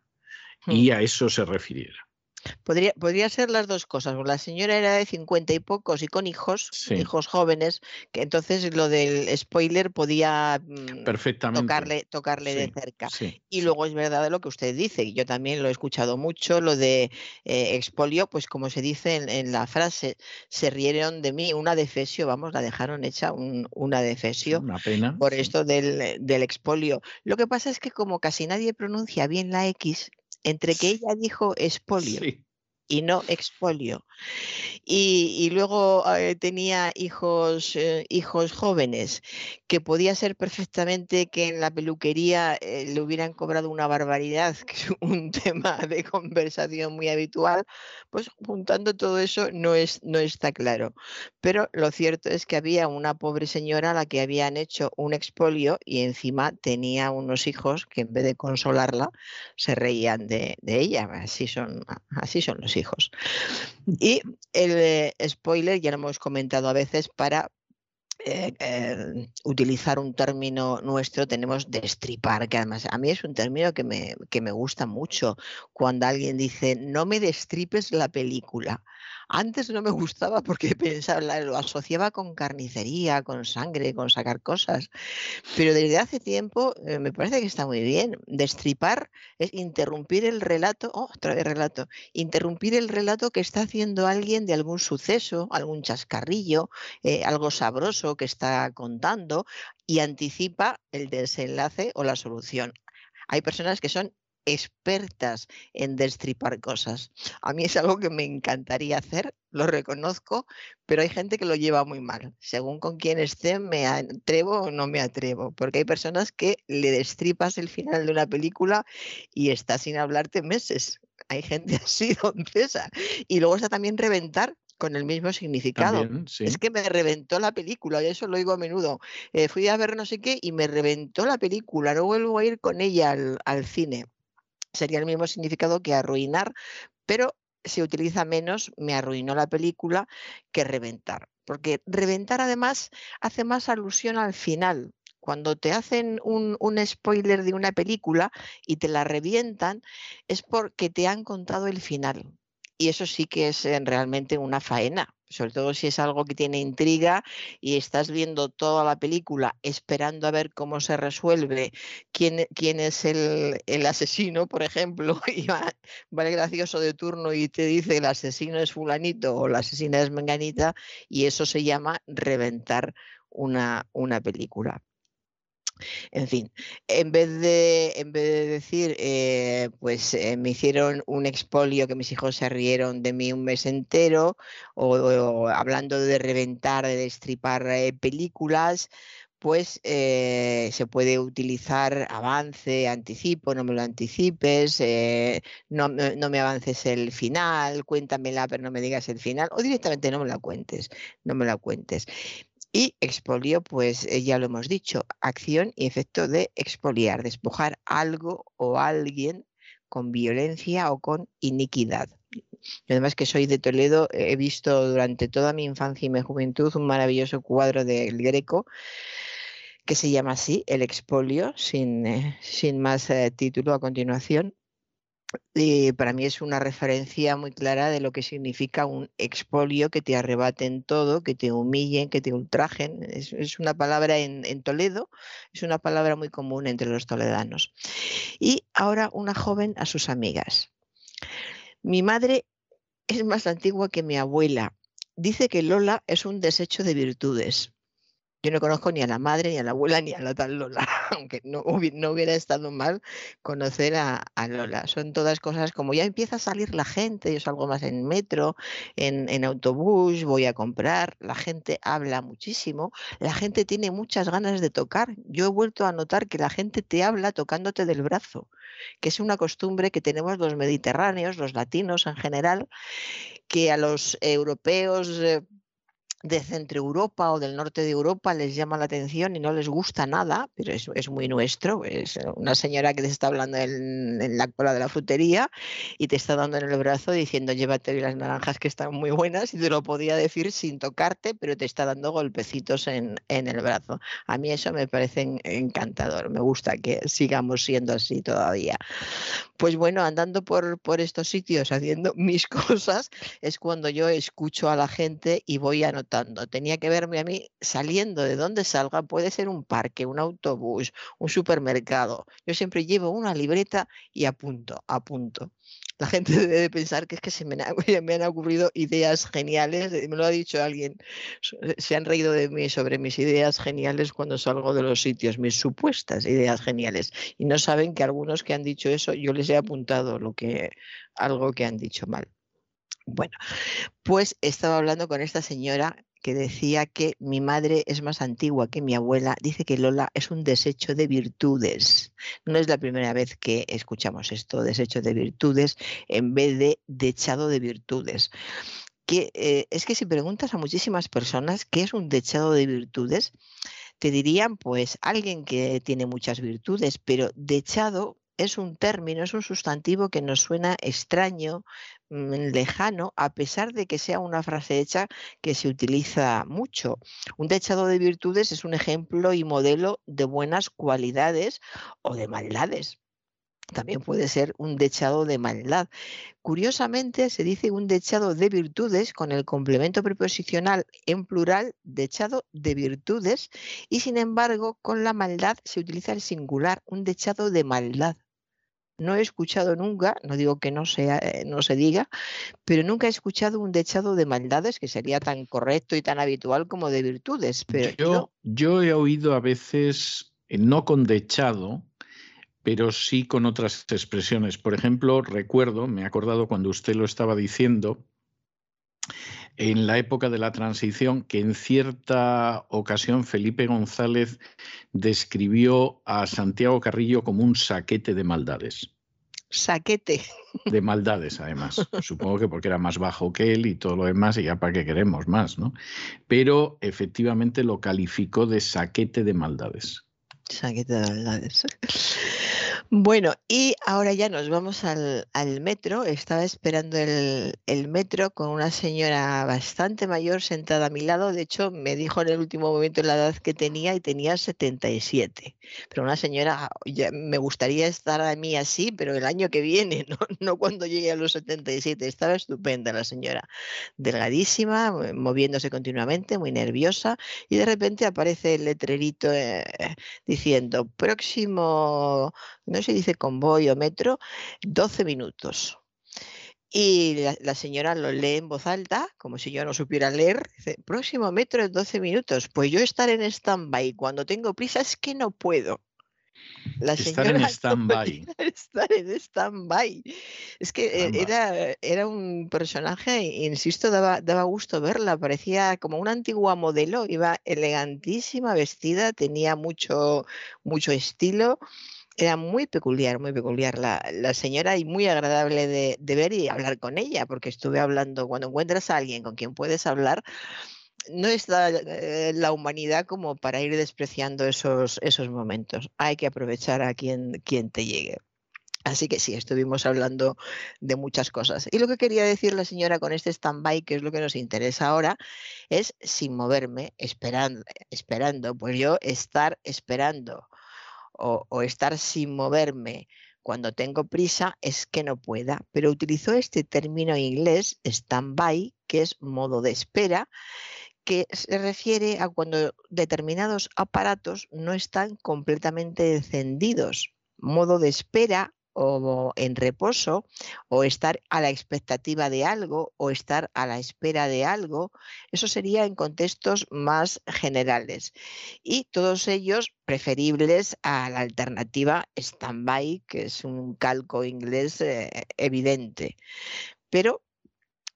Y hmm. a eso se refiriera. Podría, podría ser las dos cosas. La señora era de cincuenta y pocos y con hijos, hijos jóvenes, que entonces lo del spoiler podía mm, tocarle, tocarle de cerca. y luego es verdad lo que usted dice, y yo también lo he escuchado mucho, lo de eh, expolio, pues como se dice en, la frase, se rieron de mí, una defesio, vamos, la dejaron hecha un, una defesio. Una pena. Por esto del, del expolio. Lo que pasa es que como casi nadie pronuncia bien la X, entre que ella dijo expolio y no expolio. Y, luego eh, tenía hijos, eh, hijos jóvenes, que podía ser perfectamente que en la peluquería eh, le hubieran cobrado una barbaridad, que es un tema de conversación muy habitual, pues juntando todo eso no, es, no está claro. Pero lo cierto es que había una pobre señora a la que habían hecho un expolio y encima tenía unos hijos que en vez de consolarla se reían de, de ella. Así son, así son los hijos. Y el eh, spoiler, ya lo hemos comentado a veces, para eh, eh, utilizar un término nuestro, tenemos destripar, que además a mí es un término que me, que me gusta mucho. Cuando alguien dice, no me destripes la película. Antes no me gustaba porque pensaba, lo asociaba con carnicería, con sangre, con sacar cosas. Pero desde hace tiempo eh, me parece que está muy bien. Destripar es interrumpir el relato, oh, otra vez relato, interrumpir el relato que está haciendo alguien de algún suceso, algún chascarrillo, eh, algo sabroso que está contando y anticipa el desenlace o la solución. Hay personas que son expertas en destripar cosas. A mí es algo que me encantaría hacer, lo reconozco, pero hay gente que lo lleva muy mal. Según con quién esté, me atrevo o no me atrevo, porque hay personas que le destripas el final de una película y está sin hablarte meses. Hay gente así, don César. Y luego está también reventar con el mismo significado. Es que me reventó la película, y eso lo digo a menudo. Eh, fui a ver no sé qué y me reventó la película, no vuelvo a ir con ella al cine sería el mismo significado que arruinar, pero se utiliza menos, me arruinó la película, que reventar. Porque reventar además hace más alusión al final. Cuando te hacen un, un spoiler de una película y te la revientan, es porque te han contado el final. Y eso sí que es eh, realmente una faena sobre todo si es algo que tiene intriga y estás viendo toda la película esperando a ver cómo se resuelve, quién, quién es el, asesino, por ejemplo, y va, el gracioso de turno y te dice el asesino es fulanito o la asesina es menganita, y eso se llama reventar una, una película. En fin, en vez de, en vez de decir, eh, pues eh, me hicieron un expolio que mis hijos se rieron de mí un mes entero, o, hablando de reventar, de destripar eh, películas, pues se puede utilizar avance, anticipo, no me lo anticipes, no, no, me avances el final, cuéntamela pero no me digas el final, o directamente no me la cuentes, no me la cuentes. Y expolio, pues eh, ya lo hemos dicho, acción y efecto de expoliar, despojar algo o alguien con violencia o con iniquidad. Y además que soy de Toledo, he visto durante toda mi infancia y mi juventud un maravilloso cuadro del Greco que se llama así, El expolio, sin, eh, sin más eh, título a continuación, Y para mí es una referencia muy clara de lo que significa un expolio que te arrebaten todo, que te humillen, que te ultrajen. Es, una palabra en, Toledo, es una palabra muy común entre los toledanos. Y ahora una joven a sus amigas. Mi madre es más antigua que mi abuela. Dice que Lola es un desecho de virtudes. Yo no conozco ni a la madre, ni a la abuela, ni a la tal Lola, aunque no, hubiera estado mal conocer a, Lola. Son todas cosas como ya empieza a salir la gente, yo salgo más en metro, en, en autobús, voy a comprar, la gente habla muchísimo, la gente tiene muchas ganas de tocar. Yo he vuelto a notar que la gente te habla tocándote del brazo, que es una costumbre que tenemos los mediterráneos, los latinos en general, que a los europeos... Eh, de Centro Europa o del norte de Europa les llama la atención y no les gusta nada, pero es, es muy nuestro. Es una señora que te está hablando en, la cola de la frutería y te está dando en el brazo diciendo llévate las naranjas que están muy buenas y te lo podía decir sin tocarte, pero te está dando golpecitos en, en el brazo. A mí eso me parece encantador, me gusta que sigamos siendo así todavía. Pues bueno, andando por, por estos sitios haciendo mis cosas es cuando yo escucho a la gente y voy a notar Tenía que verme a mí saliendo de donde salga, puede ser un parque, un autobús, un supermercado. Yo siempre llevo una libreta y apunto, apunto. La gente debe pensar que es que se me, me, han ocurrido ideas geniales, eh, me lo ha dicho alguien, se han reído de mí sobre mis ideas geniales cuando salgo de los sitios, mis supuestas ideas geniales. Y no saben que algunos que han dicho eso, yo les he apuntado lo que, algo que han dicho mal. Bueno, pues estaba hablando con esta señora que decía que mi madre es más antigua que mi abuela, dice que Lola es un desecho de virtudes. No es la primera vez que escuchamos esto, desecho de virtudes, en vez de dechado de virtudes. Que, eh, es que si preguntas a muchísimas personas qué es un dechado de virtudes, te dirían pues alguien que tiene muchas virtudes, pero dechado es un término, es un sustantivo que nos suena extraño, mm, lejano, a pesar de que sea una frase hecha que se utiliza mucho. Un dechado de virtudes es un ejemplo y modelo de buenas cualidades o de maldades. También puede ser un dechado de maldad. Curiosamente, se dice un dechado de virtudes con el complemento preposicional en plural, dechado de virtudes, y sin embargo, con la maldad se utiliza el singular, un dechado de maldad no he escuchado nunca, no digo que no, sea, eh, no se diga, pero nunca he escuchado un dechado de maldades que sería tan correcto y tan habitual como de virtudes. Pero yo, yo he oído a veces, eh, no con dechado, pero sí con otras expresiones. Por ejemplo, recuerdo, me he acordado cuando usted lo estaba diciendo, en la época de la transición, que en cierta ocasión Felipe González describió a Santiago Carrillo como un saquete de maldades. Saquete. De maldades, además. Supongo que porque era más bajo que él y todo lo demás, y ya para qué queremos más, ¿no? Pero efectivamente lo calificó de saquete de maldades. Saquete de maldades. Bueno, y ahora ya nos vamos al, metro. Estaba esperando el, metro con una señora bastante mayor sentada a mi lado. De hecho, me dijo en el último momento la edad que tenía y tenía 77. Pero una señora, me gustaría estar a mí así, pero el año que viene, no, cuando llegue a los 77. Estaba estupenda la señora, delgadísima, moviéndose continuamente, muy nerviosa. Y de repente aparece el letrerito eh, diciendo, próximo no se dice convoy o metro, 12 minutos. Y la, señora lo lee en voz alta, como si yo no supiera leer. Dice, próximo metro es 12 minutos. Pues yo estar en stand-by cuando tengo prisa es que no puedo. La estar en stand-by. Estar en stand-by. Es que e, era, era un personaje, insisto, daba, daba gusto verla. Parecía como una antigua modelo. Iba elegantísima, vestida, tenía mucho, mucho estilo era muy peculiar, muy peculiar la, la señora y muy agradable de, de, ver y hablar con ella, porque estuve hablando, cuando encuentras a alguien con quien puedes hablar, no está eh, la humanidad como para ir despreciando esos, esos momentos. Hay que aprovechar a quien, quien te llegue. Así que sí, estuvimos hablando de muchas cosas. Y lo que quería decir la señora con este stand-by, que es lo que nos interesa ahora, es sin moverme, esperando, esperando, pues yo estar esperando o, estar sin moverme cuando tengo prisa es que no pueda, pero utilizó este término inglés, stand-by, que es modo de espera, que se refiere a cuando determinados aparatos no están completamente encendidos. Modo de espera o en reposo, o estar a la expectativa de algo, o estar a la espera de algo. Eso sería en contextos más generales. Y todos ellos preferibles a la alternativa stand-by, que es un calco inglés eh, evidente. Pero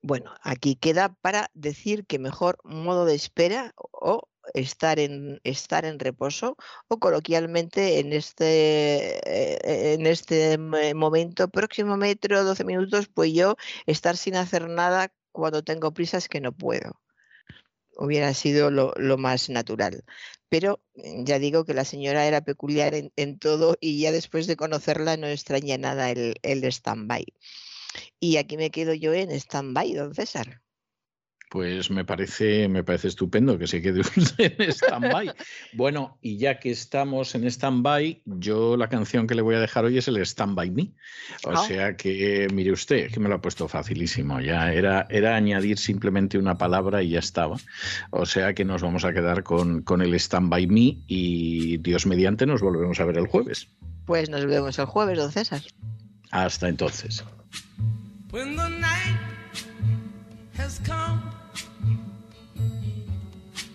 bueno, aquí queda para decir que mejor modo de espera o estar en, estar en reposo o coloquialmente en este, eh, en este momento, próximo metro, 12 minutos, pues yo estar sin hacer nada cuando tengo prisa es que no puedo. Hubiera sido lo, más natural. Pero mm, ya digo que la señora era peculiar en, todo y ya después de conocerla no extraña nada el, el stand-by. Y aquí me quedo yo en stand-by, don César. Pues me parece, me parece estupendo que se quede usted en stand-by. bueno, y ya que estamos en stand-by, yo la canción que le voy a dejar hoy es el Stand By Me. O ah. sea que, mire usted, que me lo ha puesto facilísimo. Ya era, era añadir simplemente una palabra y ya estaba. O sea que nos vamos a quedar con, con el Stand By Me y Dios mediante nos volvemos a ver el jueves. Pues nos vemos el jueves, don César. Hasta entonces.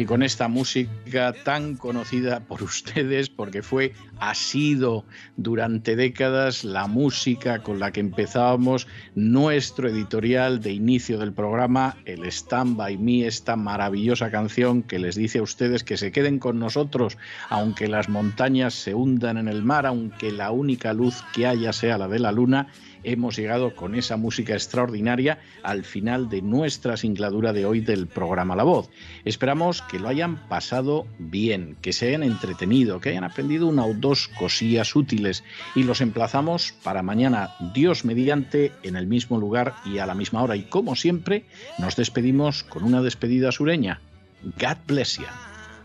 Y con esta música tan conocida por ustedes, porque fue, ha sido durante décadas la música con la que empezábamos nuestro editorial de inicio del programa, el Stand By Me, esta maravillosa canción que les dice a ustedes que se queden con nosotros, aunque las montañas se hundan en el mar, aunque la única luz que haya sea la de la luna hemos llegado con esa música extraordinaria al final de nuestra singladura de hoy del programa La Voz. Esperamos que lo hayan pasado bien, que se hayan entretenido, que hayan aprendido una o dos cosillas útiles y los emplazamos para mañana, Dios mediante, en el mismo lugar y a la misma hora. Y como siempre, nos despedimos con una despedida sureña. God bless you.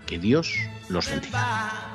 Que Dios los bendiga.